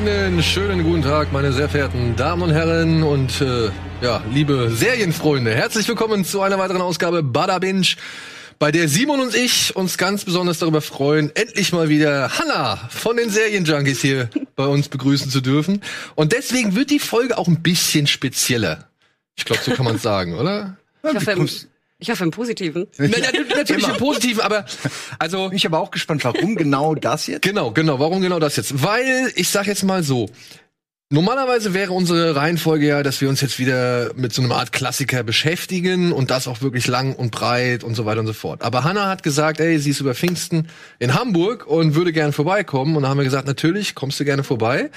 Einen schönen guten Tag, meine sehr verehrten Damen und Herren und äh, ja, liebe Serienfreunde. Herzlich willkommen zu einer weiteren Ausgabe Bada Binge, bei der Simon und ich uns ganz besonders darüber freuen, endlich mal wieder Hanna von den Serienjunkies hier bei uns begrüßen zu dürfen. Und deswegen wird die Folge auch ein bisschen spezieller. Ich glaube, so kann man sagen, oder? Ich hoffe, ich hoffe im Positiven. Na, na, natürlich im Positiven, aber also Bin ich aber auch gespannt, warum genau das jetzt? Genau, genau. Warum genau das jetzt? Weil, ich sag jetzt mal so, normalerweise wäre unsere Reihenfolge ja, dass wir uns jetzt wieder mit so einer Art Klassiker beschäftigen und das auch wirklich lang und breit und so weiter und so fort. Aber Hannah hat gesagt, ey, sie ist über Pfingsten in Hamburg und würde gerne vorbeikommen. Und da haben wir gesagt, natürlich, kommst du gerne vorbei.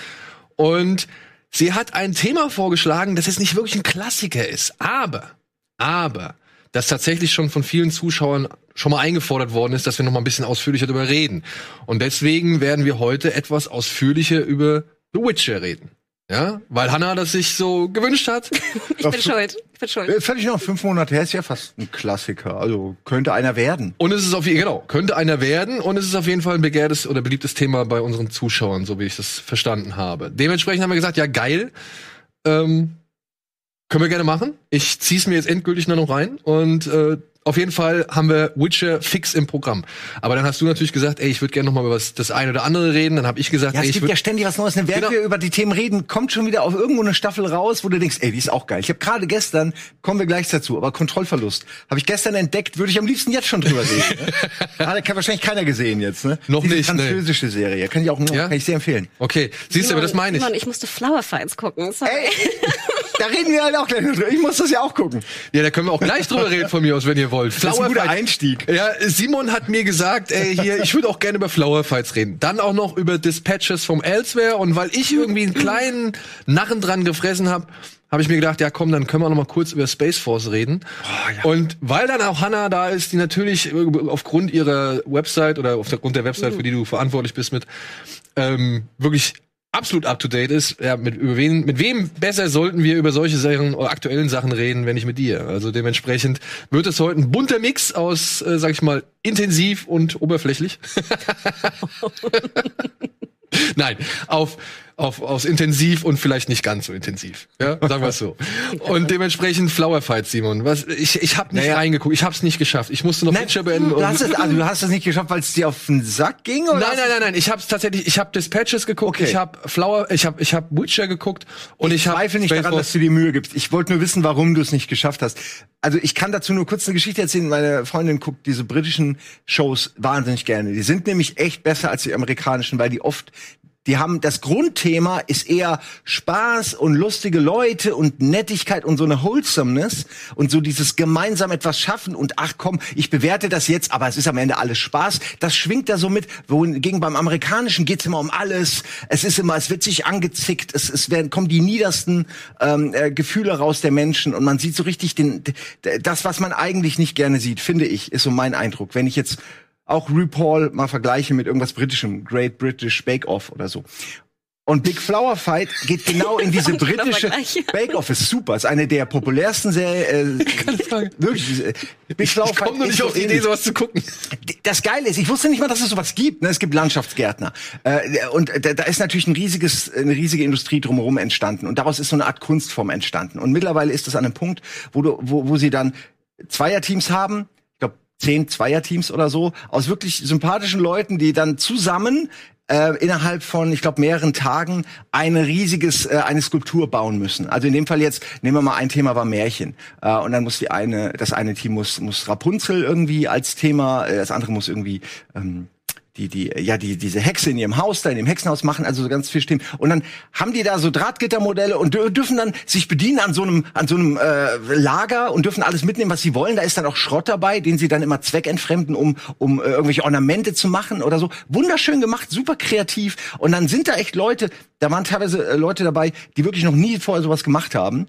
Und sie hat ein Thema vorgeschlagen, das jetzt nicht wirklich ein Klassiker ist. Aber, aber, das tatsächlich schon von vielen Zuschauern schon mal eingefordert worden ist, dass wir noch mal ein bisschen ausführlicher darüber reden. Und deswegen werden wir heute etwas ausführlicher über The Witcher reden. Ja, weil Hannah das sich so gewünscht hat. Ich bin schuld. Ich bin schuld. Äh, Völlig noch fünf Monate her ist ja fast ein Klassiker. Also könnte einer werden. Und es ist auf jeden genau, könnte einer werden und es ist auf jeden Fall ein begehrtes oder beliebtes Thema bei unseren Zuschauern, so wie ich das verstanden habe. Dementsprechend haben wir gesagt, ja geil, ähm, können wir gerne machen. Ich zieh's mir jetzt endgültig nur noch rein und äh, auf jeden Fall haben wir Witcher fix im Programm. Aber dann hast du natürlich gesagt, ey, ich würde gerne noch mal über was, das eine oder andere reden. Dann habe ich gesagt, Ja, ey, es ich gibt ja ständig was Neues. Ne? Während Genau. wir über die Themen reden, kommt schon wieder auf irgendwo eine Staffel raus, wo du denkst, ey, die ist auch geil. Ich habe gerade gestern, kommen wir gleich dazu, aber Kontrollverlust habe ich gestern entdeckt, würde ich am liebsten jetzt schon drüber reden. ne? Gerade kann wahrscheinlich keiner gesehen jetzt. Ne? Noch Diese nicht, nee. französische Serie, kann ich auch nur, Ja? kann ich sehr empfehlen. okay, siehst du, aber das meine ich. Simon, ich musste Flower Fights gucken. Sorry. Ey, da reden wir halt auch gleich drüber. Ich muss das ja auch gucken. Ja, da können wir auch gleich drüber reden von mir aus, wenn ihr wollt. Das ist ein guter Fight. Einstieg. Ja, Simon hat mir gesagt, ey, hier, ich würde auch gerne über Flower Fights reden. Dann auch noch über Dispatches vom Elsewhere. Und weil ich irgendwie einen kleinen Narren dran gefressen habe, habe ich mir gedacht, ja komm, dann können wir noch mal kurz über Space Force reden. Und weil dann auch Hannah da ist, die natürlich aufgrund ihrer Website oder aufgrund der Website, für die du verantwortlich bist, mit ähm, wirklich absolut up to date ist, ja, mit, über wen, mit wem besser sollten wir über solche Sachen aktuellen Sachen reden, wenn nicht mit dir? Also dementsprechend wird es heute ein bunter Mix aus, äh, sag ich mal, intensiv und oberflächlich. Nein, auf, auf, aus intensiv und vielleicht nicht ganz so intensiv. Ja, sagen wir es so. Und dementsprechend Flower Fight, Simon. Was, ich ich habe nicht Naja. reingeguckt, ich habe es nicht geschafft. Ich musste noch Witcher beenden. du, hast es, also du hast es nicht geschafft, weil es dir auf den Sack ging? Oder Nein, nein, nein, nein. Ich habe tatsächlich, ich habe Dispatches geguckt, Okay. ich habe Flower, ich habe, ich habe Witcher geguckt und ich, Ich habe zweifle nicht daran, dass du dir Mühe gibst. Ich wollte nur wissen, warum du es nicht geschafft hast. Also ich kann dazu nur kurz eine Geschichte erzählen. Meine Freundin guckt diese britischen Shows wahnsinnig gerne. Die sind nämlich echt besser als die amerikanischen, weil die oft die haben das Grundthema ist eher Spaß und lustige Leute und Nettigkeit und so eine Wholesomeness und so dieses gemeinsam etwas schaffen und ach komm, ich bewerte das jetzt, aber es ist am Ende alles Spaß. Das schwingt da so mit. Wohingegen beim amerikanischen geht's immer um alles. Es ist immer, es wird sich angezickt, es, es werden kommen die niedersten ähm, äh, Gefühle raus der Menschen und man sieht so richtig den das, was man eigentlich nicht gerne sieht, finde ich, ist so mein Eindruck. Wenn ich jetzt auch RuPaul mal vergleiche mit irgendwas Britischem, Great British Bake Off oder so. Und Big Flower Fight geht genau in diese Guter britische. Bake Off ist super, ist eine der populärsten Serien. Äh, wirklich. Big Flower Ich komme nur nicht so auf die Idee, sowas zu gucken. Das Geile ist, ich wusste nicht mal, dass es sowas gibt. Ne? Es gibt Landschaftsgärtner. Äh, und da, da ist natürlich ein riesiges, eine riesige Industrie drumherum entstanden. Und daraus ist so eine Art Kunstform entstanden. Und mittlerweile ist es an einem Punkt, wo, du, wo, wo sie dann Zweierteams haben, zehn Zweierteams oder so, aus wirklich sympathischen Leuten, die dann zusammen äh, innerhalb von, ich glaube, mehreren Tagen eine riesiges, äh, eine Skulptur bauen müssen. Also in dem Fall jetzt, nehmen wir mal ein Thema war Märchen. Äh, und dann muss die eine, das eine Team muss, muss Rapunzel irgendwie als Thema, äh, das andere muss irgendwie ähm, die, die, ja, die, diese Hexe in ihrem Haus da, in dem Hexenhaus machen, also so ganz viel stehen. Und dann haben die da so Drahtgittermodelle und dür- dürfen dann sich bedienen an so einem, an so einem äh, Lager und dürfen alles mitnehmen, was sie wollen. Da ist dann auch Schrott dabei, den sie dann immer zweckentfremden, um, um äh, irgendwelche Ornamente zu machen oder so. Wunderschön gemacht, super kreativ. Und dann sind da echt Leute, da waren teilweise äh, Leute dabei, die wirklich noch nie vorher sowas gemacht haben.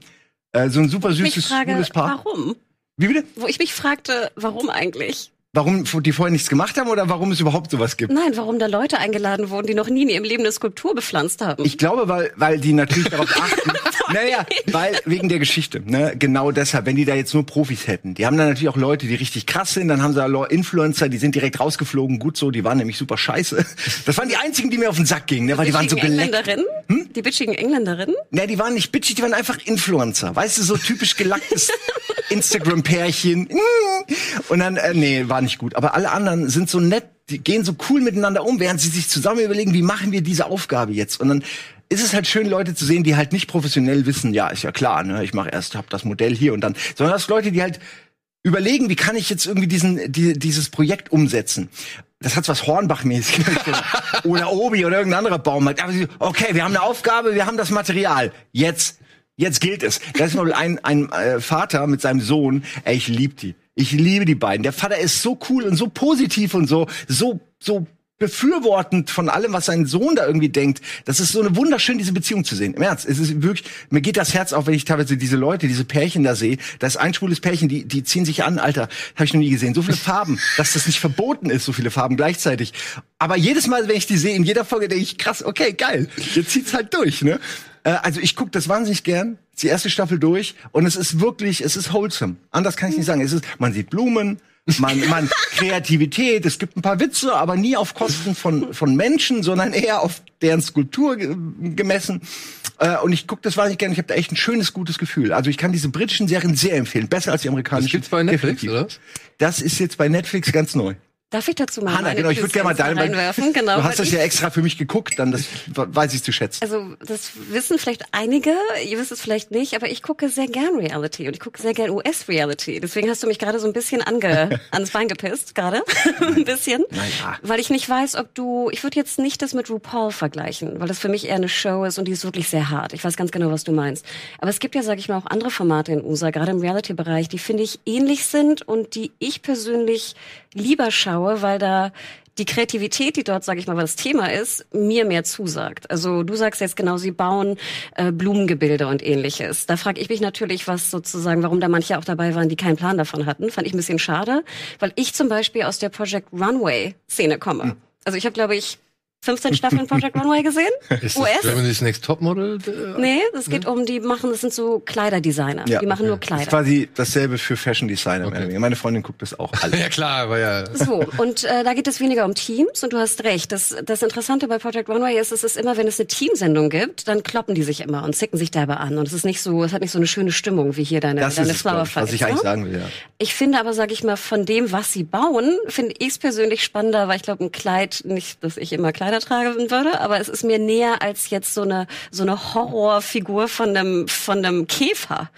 Äh, so ein super süßes, frage, cooles Paar. warum? Wie bitte? Wo ich mich fragte, warum eigentlich? Warum die vorher nichts gemacht haben oder warum es überhaupt sowas gibt? Nein, warum da Leute eingeladen wurden, die noch nie in ihrem Leben eine Skulptur bepflanzt haben. Ich glaube, weil, weil die natürlich darauf achten. naja, weil wegen der Geschichte. Ne? Genau deshalb, wenn die da jetzt nur Profis hätten. Die haben dann natürlich auch Leute, die richtig krass sind. Dann haben sie da Influencer, die sind direkt rausgeflogen. Gut so, die waren nämlich super scheiße. Das waren die einzigen, die mir auf den Sack gingen, ne? weil die waren so geleckt. Engländerinnen? Hm? Die bitchigen Engländerinnen? Ne, die waren nicht bitchig, die waren einfach Influencer. Weißt du, so typisch gelacktes Instagram-Pärchen. Und dann, äh, nee, war nicht gut. Aber alle anderen sind so nett, die gehen so cool miteinander um, während sie sich zusammen überlegen, wie machen wir diese Aufgabe jetzt? Und dann ist es halt schön, Leute zu sehen, die halt nicht professionell wissen, ja, ist ja klar, ne, ich mache erst, hab das Modell hier und dann, sondern das Leute, die halt überlegen, wie kann ich jetzt irgendwie diesen, die, dieses Projekt umsetzen. Das hat was Hornbach-mäßig oder Obi oder irgendein anderer Baum. Okay, wir haben eine Aufgabe, wir haben das Material. Jetzt, jetzt gilt es. Da ist mal ein, ein äh, Vater mit seinem Sohn. Ey, ich lieb die. Ich liebe die beiden. Der Vater ist so cool und so positiv und so, so, so befürwortend von allem, was sein Sohn da irgendwie denkt. Das ist so eine wunderschön, diese Beziehung zu sehen. Im Ernst, es ist wirklich, mir geht das Herz auf, wenn ich teilweise diese Leute, diese Pärchen da sehe. Das ist ein schwules Pärchen, die, die ziehen sich an, Alter, habe ich noch nie gesehen. So viele Farben, dass das nicht verboten ist, so viele Farben gleichzeitig. Aber jedes Mal, wenn ich die sehe, in jeder Folge denke ich, krass, okay, geil, jetzt zieht's halt durch, ne? Äh, also ich gucke das wahnsinnig gern, die erste Staffel durch und es ist wirklich, es ist wholesome. Anders kann ich nicht sagen. Es ist, man sieht Blumen, man, man Kreativität, es gibt ein paar Witze, aber nie auf Kosten von, von Menschen, sondern eher auf deren Skulptur gemessen. Äh, und ich gucke das wahnsinnig gerne. Ich habe da echt ein schönes, gutes Gefühl. Also ich kann diese britischen Serien sehr empfehlen. Besser als die amerikanischen. Das gibt's bei Netflix, Definitiv. oder? Das ist jetzt bei Netflix ganz neu. Darf ich dazu mal Hanna, genau, ich würde gerne mal deinen reinwerfen? Genau, du hast das ja extra für mich geguckt, dann das weiß ich zu schätzen. Also das wissen vielleicht einige, ihr wisst es vielleicht nicht, aber ich gucke sehr gern Reality und ich gucke sehr gern US-Reality. Deswegen hast du mich gerade so ein bisschen ange ans Bein gepisst, gerade ein bisschen, naja. weil ich nicht weiß, ob du. Ich würde jetzt nicht das mit RuPaul vergleichen, weil das für mich eher eine Show ist und die ist wirklich sehr hart. Ich weiß ganz genau, was du meinst. Aber es gibt ja, sage ich mal, auch andere Formate in USA, gerade im Reality-Bereich, die finde ich ähnlich sind und die ich persönlich lieber schaue, weil da die Kreativität, die dort, sage ich mal, was das Thema ist, mir mehr zusagt. Also du sagst jetzt genau, sie bauen äh, Blumengebilde und ähnliches. Da frage ich mich natürlich, was sozusagen, warum da manche auch dabei waren, die keinen Plan davon hatten. Fand ich ein bisschen schade, weil ich zum Beispiel aus der Project Runway Szene komme. Hm. Also ich habe, glaube ich, 15 Staffeln Project Runway gesehen. Ist US. Germany's Next Topmodel? Äh, nee, es geht ne? um, die machen, das sind so Kleiderdesigner. Ja, die machen okay. nur Kleider. Das ist quasi dasselbe für Fashion Designer. Okay. Meine Freundin guckt das auch alle. ja klar, aber ja. So, und äh, da geht es weniger um Teams und du hast recht. Das, das Interessante bei Project Runway ist, es ist immer, wenn es eine Teamsendung gibt, dann kloppen die sich immer und zicken sich dabei an. Und es ist nicht so, es hat nicht so eine schöne Stimmung wie hier deine, das deine ist Flower Was ich eigentlich sagen will, ja. Ich finde aber, sage ich mal, von dem, was sie bauen, finde ich es persönlich spannender, weil ich glaube, ein Kleid, nicht, dass ich immer Kleider tragen würde, aber es ist mir näher als jetzt so eine so eine Horrorfigur von einem von einem Käfer.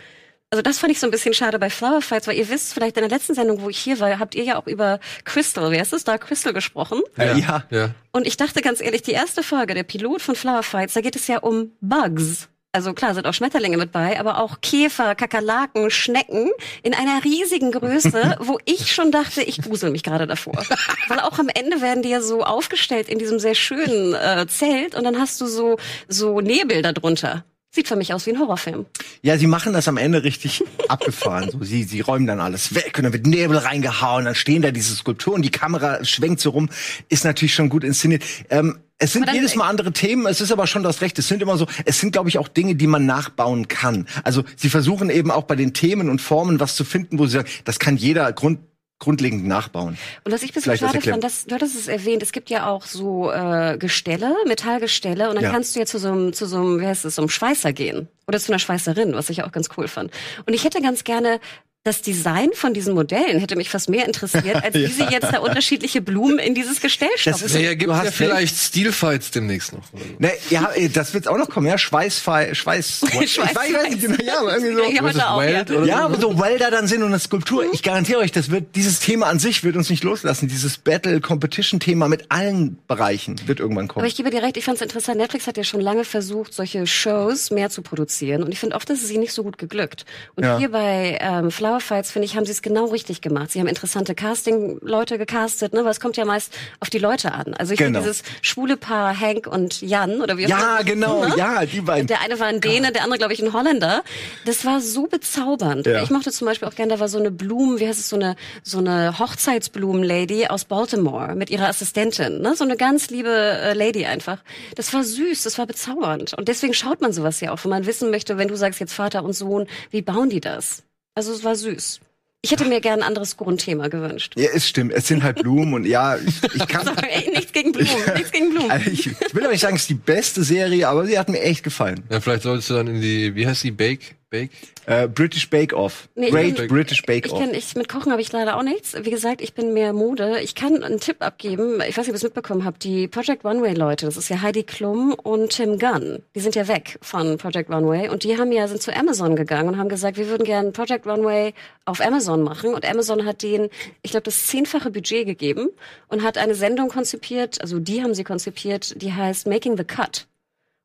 Also das fand ich so ein bisschen schade bei Flower Fights, weil ihr wisst, vielleicht in der letzten Sendung, wo ich hier war, habt ihr ja auch über Crystal, wer ist es, da Crystal gesprochen. Ja. ja. ja. Und ich dachte ganz ehrlich, die erste Folge, der Pilot von Flower Fights, da geht es ja um Bugs. Also klar, sind auch Schmetterlinge mit bei, aber auch Käfer, Kakerlaken, Schnecken in einer riesigen Größe, wo ich schon dachte, ich grusel mich gerade davor. Weil auch am Ende werden die ja so aufgestellt in diesem sehr schönen äh, Zelt und dann hast du so so Nebel darunter. Sieht für mich aus wie ein Horrorfilm. Ja, sie machen das am Ende richtig abgefahren. So, sie, sie räumen dann alles weg und dann wird Nebel reingehauen, dann stehen da diese Skulpturen, die Kamera schwenkt so rum, ist natürlich schon gut inszeniert. Ähm, es sind jedes Mal andere Themen, es ist aber schon das Recht. Es sind immer so, es sind, glaube ich, auch Dinge, die man nachbauen kann. Also sie versuchen eben auch bei den Themen und Formen was zu finden, wo sie sagen, das kann jeder Grund grundlegend nachbauen. Und was ich ein bisschen schade fand, das, du hattest es erwähnt, es gibt ja auch so äh, Gestelle, Metallgestelle, und dann ja. kannst du ja zu so einem, zu so einem, wie heißt es, so einem Schweißer gehen. Oder zu einer Schweißerin, was ich auch ganz cool fand. Und ich hätte ganz gerne das Design von diesen Modellen hätte mich fast mehr interessiert, als wie sie jetzt da unterschiedliche Blumen in dieses Gestell stopfen. Das ja, gibt ja vielleicht Stilfights demnächst noch. Ne, ja, das wird auch noch kommen, ja, Schweißfei, Schweiß, ich weiß, nicht genau, ja, aber irgendwie so. Ja, auch, Weld, ja. ja, aber so Welder dann sind und eine Skulptur. Ich garantiere euch, das wird, dieses Thema an sich wird uns nicht loslassen. Dieses Battle-Competition-Thema mit allen Bereichen wird irgendwann kommen. Aber ich gebe dir recht, ich fand es interessant. Netflix hat ja schon lange versucht, solche Shows mehr zu produzieren. Und ich finde oft, das ist ihnen nicht so gut geglückt. Und ja. hier bei ähm, Flower Floorfights, finde ich, haben sie es genau richtig gemacht. Sie haben interessante Casting-Leute gecastet, ne? weil es kommt ja meist auf die Leute an. Also ich Genau. finde dieses schwule Paar Hank und Jan, oder wie auch Ja, genau, ne? ja, die beiden. Der eine war ein Däne, der andere, glaube ich, ein Holländer. Das war so bezaubernd. Ja. Ich mochte zum Beispiel auch gerne, da war so eine Blumen, wie heißt es, so eine, so eine Hochzeitsblumen-Lady aus Baltimore mit ihrer Assistentin. Ne? So eine ganz liebe äh, Lady einfach. Das war süß, das war bezaubernd. Und deswegen schaut man sowas ja auch, wenn man wissen möchte, wenn du sagst jetzt Vater und Sohn, wie bauen die das? Also es war süß. Ich hätte mir gern ein anderes Grundthema gewünscht. Ja, es stimmt. Es sind halt Blumen und ja, ich, ich kann. Sorry, ey, nichts gegen Blumen, nichts gegen Blumen. Also ich, ich will auch nicht sagen, es ist die beste Serie, aber sie hat mir echt gefallen. Ja, vielleicht solltest du dann in die, wie heißt die, Bake, Bake? Äh, British Bake Off. Nee, ich Great bin- British Bake Ich Off. kann, ich, mit Kochen habe ich leider auch nichts. Wie gesagt, ich bin mehr Mode. Ich kann einen Tipp abgeben. Ich weiß nicht, ob ihr es mitbekommen habt. Die Project Runway Leute, das ist ja Heidi Klum und Tim Gunn. Die sind ja weg von Project Runway und die haben ja, sind zu Amazon gegangen und haben gesagt, wir würden gerne Project Runway auf Amazon machen und Amazon hat denen, ich glaube, das zehnfache Budget gegeben und hat eine Sendung konzipiert, also die haben sie konzipiert, die heißt Making the Cut.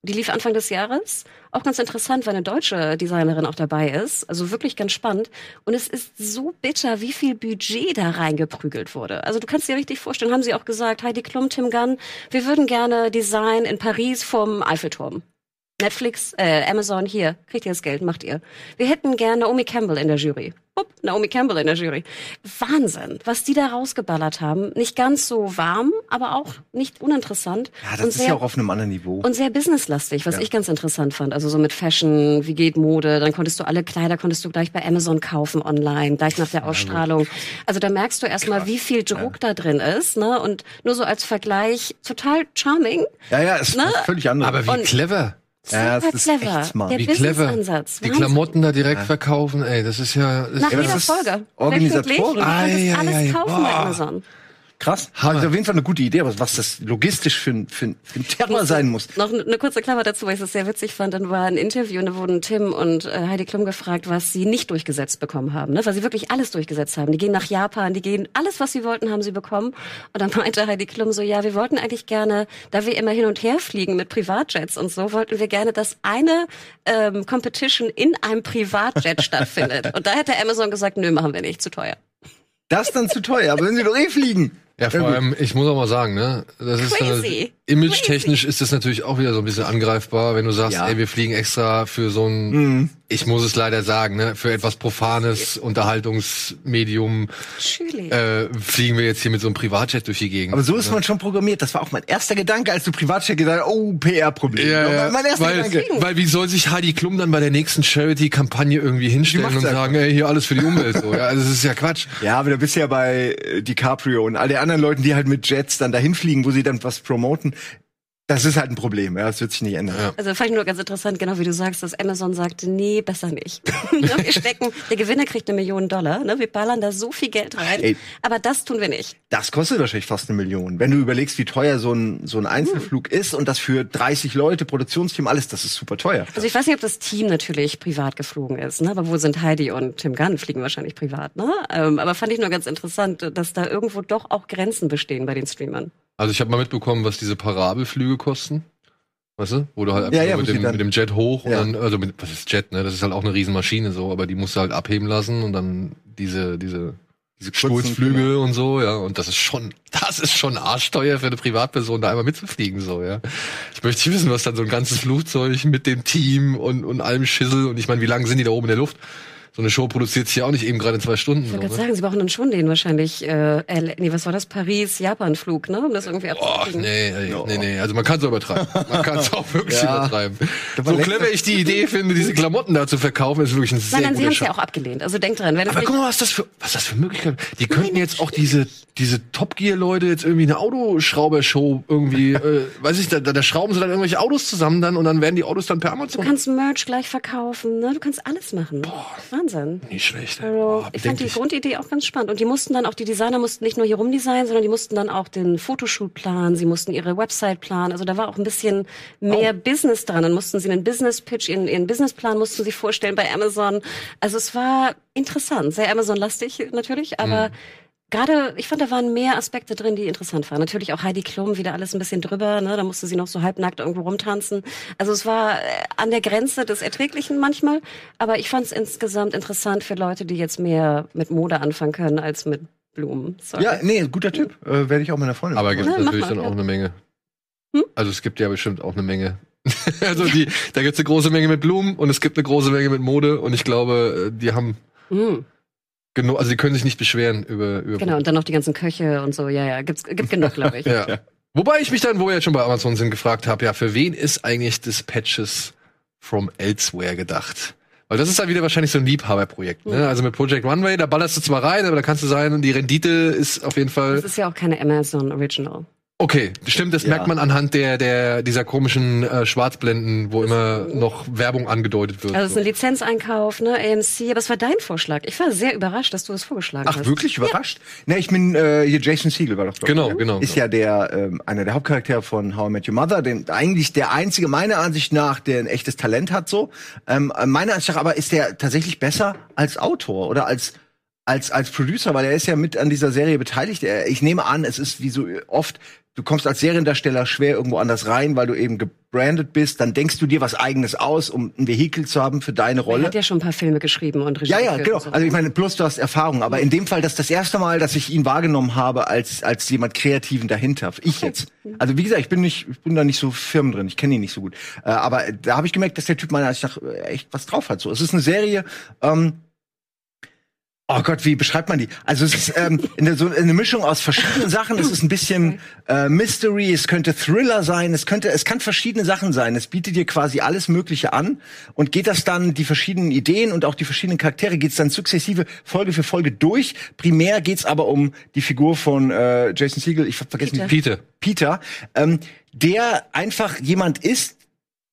Die lief Anfang des Jahres. Auch ganz interessant, weil eine deutsche Designerin auch dabei ist. Also wirklich ganz spannend. Und es ist so bitter, wie viel Budget da reingeprügelt wurde. Also du kannst dir richtig vorstellen, haben sie auch gesagt, Heidi Klum, Tim Gunn, wir würden gerne Design in Paris vom Eiffelturm. Netflix, äh, Amazon, hier, kriegt ihr das Geld, macht ihr. Wir hätten gerne Naomi Campbell in der Jury. Upp, Naomi Campbell in der Jury. Wahnsinn, was die da rausgeballert haben. Nicht ganz so warm, aber auch nicht uninteressant. Ja, das und ist sehr, ja auch auf einem anderen Niveau. und sehr businesslastig, was ich ganz interessant fand. Also so mit Fashion, wie geht Mode, dann konntest du alle Kleider konntest du gleich bei Amazon kaufen online, gleich nach der Ausstrahlung. Also da merkst du erstmal, wie viel Druck da drin ist, ne? Und nur so als Vergleich, total charming, ja, ja, es Ne? ist völlig anders. Aber wie Und- clever. Ja, super es ist echt clever. smart. Der Wie clever. Die. Klamotten da direkt verkaufen, ey, das ist ja. Das Nach Ja, aber jeder das ist Folge. organisatorisch. Ei, konntest ei, alles kaufen bei. Amazon. Krass. Also auf jeden Fall eine gute Idee, aber was das logistisch für, ein- für, ein- für ein Terror sein muss. Noch eine kurze Klammer dazu, weil ich das sehr witzig fand. Dann war ein Interview und da wurden Tim und äh, Heidi Klum gefragt, was sie nicht durchgesetzt bekommen haben. Ne? Weil sie wirklich alles durchgesetzt haben. Die gehen nach Japan, die gehen, alles, was sie wollten, haben sie bekommen. Und dann meinte Heidi Klum so, ja, wir wollten eigentlich gerne, da wir immer hin und her fliegen mit Privatjets und so, wollten wir gerne, dass eine ähm, Competition in einem Privatjet stattfindet. Und da hätte Amazon gesagt, nö, machen wir nicht, zu teuer. Das ist dann zu teuer, aber wenn sie doch eh fliegen. Ja, vor allem, ich muss auch mal sagen, ne, das ist Crazy. Image-technisch ist das natürlich auch wieder so ein bisschen angreifbar, wenn du sagst, Ja. ey, wir fliegen extra für so ein, ich muss es leider sagen, ne, für etwas profanes Unterhaltungsmedium äh, fliegen wir jetzt hier mit so einem Privatjet durch die Gegend. Aber so ist man schon programmiert. Das war auch mein erster Gedanke, als du Privatcheck gesagt hast, oh, PR-Problem. Ja, ja, Mein erster weil, Gedanke. weil wie soll sich Heidi Klum dann bei der nächsten Charity-Kampagne irgendwie hinstellen und sagen, ey, hier alles für die Umwelt so. Ja, also das ist ja Quatsch. Ja, aber da bist ja bei äh, DiCaprio und all den anderen Leuten, die halt mit Jets dann dahin fliegen, wo sie dann was promoten. Das ist halt ein Problem, ja, das wird sich nicht ändern. Ja. Also fand ich nur ganz interessant, genau wie du sagst, dass Amazon sagte, nee, besser nicht. Ne, wir stecken, der Gewinner kriegt eine Million Dollar, ne? wir ballern da so viel Geld rein, Ey. aber das tun wir nicht. Das kostet wahrscheinlich fast eine Million. Wenn du überlegst, wie teuer so ein, so ein Einzelflug ist und das für 30 Leute, Produktionsteam, alles, das ist super teuer. Also ich weiß nicht, ob das Team natürlich privat geflogen ist, ne? aber wo sind Heidi und Tim Gunn fliegen wahrscheinlich privat. Ne? Ähm, aber fand ich nur ganz interessant, dass da irgendwo doch auch Grenzen bestehen bei den Streamern. Also ich habe mal mitbekommen, was diese Parabelflüge kosten. Weißt du? Wo du halt einfach Ja, ja, mit, dem, mit dem Jet hoch Ja. und dann, also mit, was ist Jet, ne? Das ist halt auch eine Riesenmaschine so, aber die musst du halt abheben lassen und dann diese, diese, diese Sturzflüge und so, ja. Und das ist schon, das ist schon arschteuer für eine Privatperson, da einmal mitzufliegen, so, ja. Ich möchte nicht wissen, was dann so ein ganzes Flugzeug mit dem Team und, und allem Schissel und ich meine, wie lange sind die da oben in der Luft? So eine Show produziert sich ja auch nicht eben gerade in zwei Stunden. Ich So, wollte gerade ne? sagen, sie brauchen dann schon den wahrscheinlich, äh, LA nee, was war das, Paris-Japan-Flug, ne? um das irgendwie Boah, abzukriegen. nee, nee, nee, also man kann es übertreiben. Man kann es auch wirklich Ja. übertreiben. So clever ich die Idee finde, diese Klamotten da zu verkaufen, ist wirklich ein sehr Nein, nein, sie haben es ja auch abgelehnt. Also denk dran, wenn Aber guck mal, was das für, was das für Möglichkeiten. Die könnten jetzt auch diese, diese Top Gear Leute jetzt irgendwie eine Autoschraubershow irgendwie, äh, weiß ich, da, da da schrauben sie dann irgendwelche Autos zusammen dann und dann werden die Autos dann per Du Amazon. kannst Merch gleich verkaufen, ne? Du kannst alles machen. Wahnsinn. Nicht schlecht. Also, Boah, ich fand die. Grundidee auch ganz spannend. Und die mussten dann auch, die Designer mussten nicht nur hier rumdesignen, sondern die mussten dann auch den Fotoshoot planen, sie mussten ihre Website planen. Also da war auch ein bisschen mehr Business dran. Dann mussten sie einen Business-Pitch, ihren, ihren Businessplan mussten sie vorstellen bei Amazon. Also es war interessant, sehr Amazon-lastig natürlich, aber gerade, ich fand, da waren mehr Aspekte drin, die interessant waren. Natürlich auch Heidi Klum, wieder alles ein bisschen drüber, ne? Da musste sie noch so halbnackt irgendwo rumtanzen. Also es war äh, an der Grenze des Erträglichen manchmal, aber ich fand es insgesamt interessant für Leute, die jetzt mehr mit Mode anfangen können als mit Blumen. Sorry. Ja, nee, guter Tipp. Äh, Werde ich auch meiner Freundin. Aber gibt es natürlich mal, dann ja. auch eine Menge. Hm? Also es gibt ja bestimmt auch eine Menge. also die, da gibt es eine große Menge mit Blumen und es gibt eine große Menge mit Mode und ich glaube, äh, die haben Mhm. Genug, also die können sich nicht beschweren über, über Genau, und dann noch die ganzen Köche und so. Ja, ja, gibt's, gibt genug, glaube ich. Ja. Wobei ich mich dann, wo wir jetzt schon bei Amazon sind, gefragt habe, ja, für wen ist eigentlich Dispatches from Elsewhere gedacht? Weil das ist dann wieder wahrscheinlich so ein Liebhaberprojekt. Ne? Also mit Project Runway, da ballerst du zwar rein, aber da kannst du sein, die Rendite ist auf jeden Fall. Das ist ja auch keine Amazon Original. Okay, stimmt, das Ja. merkt man anhand der, der, dieser komischen äh, Schwarzblenden, wo immer noch Werbung angedeutet wird. Also es ist ein Lizenzeinkauf, ne, AMC, aber es war dein Vorschlag. Ich war sehr überrascht, dass du es vorgeschlagen Ach, hast. wirklich überrascht? Ne, ich bin äh, hier Jason Siegel war doch. Genau, genau. Ist ja der ähm, einer der Hauptcharaktere von How I Met Your Mother, den eigentlich der einzige meiner Ansicht nach, der ein echtes Talent hat so. Ähm, äh, meiner Ansicht nach aber ist der tatsächlich besser als Autor oder als als als Producer, weil er ist ja mit an dieser Serie beteiligt. Ich nehme an, es ist wie so oft Du kommst als Seriendarsteller schwer irgendwo anders rein, weil du eben gebrandet bist. Dann denkst du dir was Eigenes aus, um ein Vehikel zu haben für deine Er Rolle. hat ja schon ein paar Filme geschrieben und Regie Ja, ja, genau. Also ich meine, plus du hast Erfahrung, aber in dem Fall, das ist das erste Mal, dass ich ihn wahrgenommen habe als als jemand Kreativen dahinter. Ich jetzt. Also wie gesagt, ich bin nicht, ich bin da nicht so firm drin. Ich kenne ihn nicht so gut. Äh, aber da habe ich gemerkt, dass der Typ meiner Ansicht nach äh, echt was drauf hat. So, es ist eine Serie. Ähm, Oh Gott, wie beschreibt man die? Also es ist ähm, eine, so eine Mischung aus verschiedenen Sachen. Es ist ein bisschen äh, Mystery, es könnte Thriller sein, es könnte, es kann verschiedene Sachen sein. Es bietet dir quasi alles Mögliche an und geht das dann die verschiedenen Ideen und auch die verschiedenen Charaktere geht's dann sukzessive Folge für Folge durch. Primär geht's aber um die Figur von äh, Jason Siegel. Ich hab vergessen Peter. Peter. Peter, ähm, der einfach jemand ist,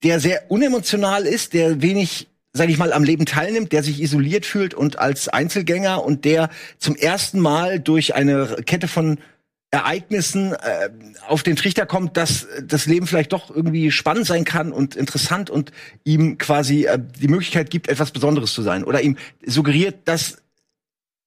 der sehr unemotional ist, der wenig, sag ich mal, am Leben teilnimmt, der sich isoliert fühlt und als Einzelgänger und der zum ersten Mal durch eine Kette von Ereignissen äh, auf den Trichter kommt, dass das Leben vielleicht doch irgendwie spannend sein kann und interessant und ihm quasi äh, die Möglichkeit gibt, etwas Besonderes zu sein oder ihm suggeriert, dass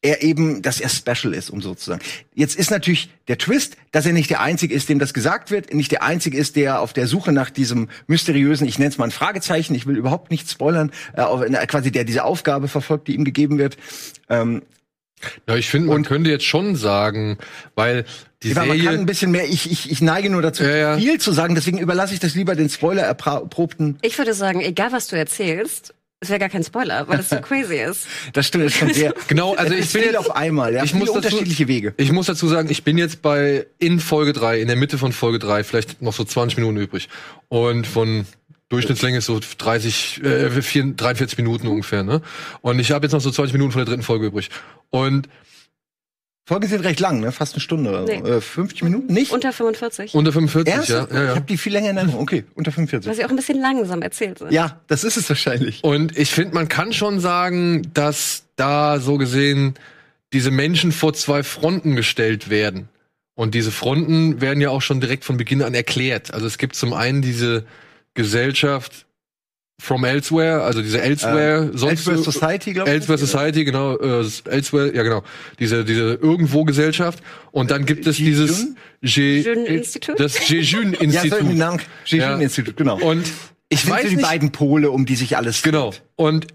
er eben, dass er special ist, um so zu sagen. Jetzt ist natürlich der Twist, dass er nicht der Einzige ist, dem das gesagt wird, nicht der Einzige ist, der auf der Suche nach diesem mysteriösen, ich nenne es mal ein Fragezeichen, ich will überhaupt nicht spoilern, äh, äh, quasi der diese Aufgabe verfolgt, die ihm gegeben wird. Ähm, Ja, ich finde, man könnte jetzt schon sagen, weil die man kann ein Serie. bisschen mehr, ich, ich, ich neige nur dazu, Ja, ja. viel zu sagen, deswegen überlasse ich das lieber den Spoiler-erprobten. Ich würde sagen, egal was du erzählst, es wäre gar kein Spoiler, weil es so crazy ist. Das stimmt ist schon sehr. Genau, also ich bin jetzt- auf einmal, ja. ich muss dazu- unterschiedliche Wege. Ich muss dazu sagen, ich bin jetzt bei in Folge 3, in der Mitte von Folge 3, vielleicht noch so 20 Minuten übrig. Und von Durchschnittslänge ist so 30, äh, 4, 43 Minuten ungefähr, ne? Und ich habe jetzt noch so 20 Minuten von der dritten Folge übrig. Und Folgen sind recht lang, ne? Fast eine Stunde. oder so. Nee. Äh, 50 Minuten? Nicht? Unter 45. unter 45, Erst? ja, ja, Ich habe die viel länger in Erinnerung. Okay, unter 45. Weil sie auch ein bisschen langsam erzählt sind. Ja, das ist es wahrscheinlich. Und ich finde, man kann schon sagen, dass da so gesehen diese Menschen vor zwei Fronten gestellt werden. Und diese Fronten werden ja auch schon direkt von Beginn an erklärt. Also es gibt zum einen diese Gesellschaft from elsewhere, also diese elsewhere, sonst Elsewhere Society, glaube ich. Elsewhere Society, genau, äh, Elsewhere, ja genau, diese diese irgendwo Gesellschaft und dann gibt es dieses Je, Jeune-Institut? das Jejun Institut. Ja. Institut, genau. Und ich so die beiden Pole, um die sich alles Genau. Und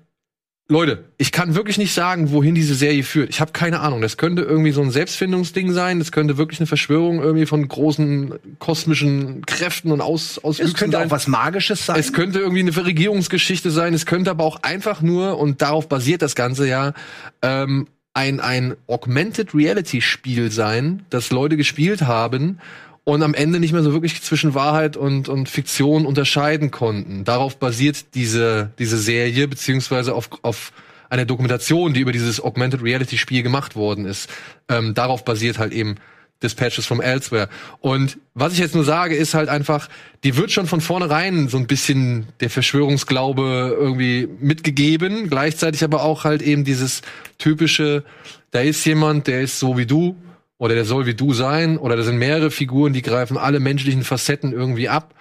Leute, ich kann wirklich nicht sagen, wohin diese Serie führt. Ich habe keine Ahnung. Das könnte irgendwie so ein Selbstfindungsding sein. Das könnte wirklich eine Verschwörung irgendwie von großen kosmischen Kräften und Aus Es Auswüchsen könnte sein. auch was Magisches sein. Es könnte irgendwie eine Regierungsgeschichte sein. Es könnte aber auch einfach nur, und darauf basiert das Ganze ja, ähm, ein, ein Augmented Reality Spiel sein, das Leute gespielt haben und am Ende nicht mehr so wirklich zwischen Wahrheit und, und Fiktion unterscheiden konnten. Darauf basiert diese, diese Serie, beziehungsweise auf, auf einer Dokumentation, die über dieses Augmented Reality Spiel gemacht worden ist. Ähm, darauf basiert halt eben Dispatches from Elsewhere. Und was ich jetzt nur sage, ist halt einfach, die wird schon von vornherein so ein bisschen der Verschwörungsglaube irgendwie mitgegeben, gleichzeitig aber auch halt eben dieses typische, da ist jemand, der ist so wie du oder der soll wie du sein oder da sind mehrere Figuren, die greifen alle menschlichen Facetten irgendwie ab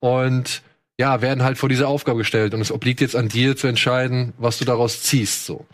und ja, werden halt vor diese Aufgabe gestellt und es obliegt jetzt an dir zu entscheiden, was du daraus ziehst, so.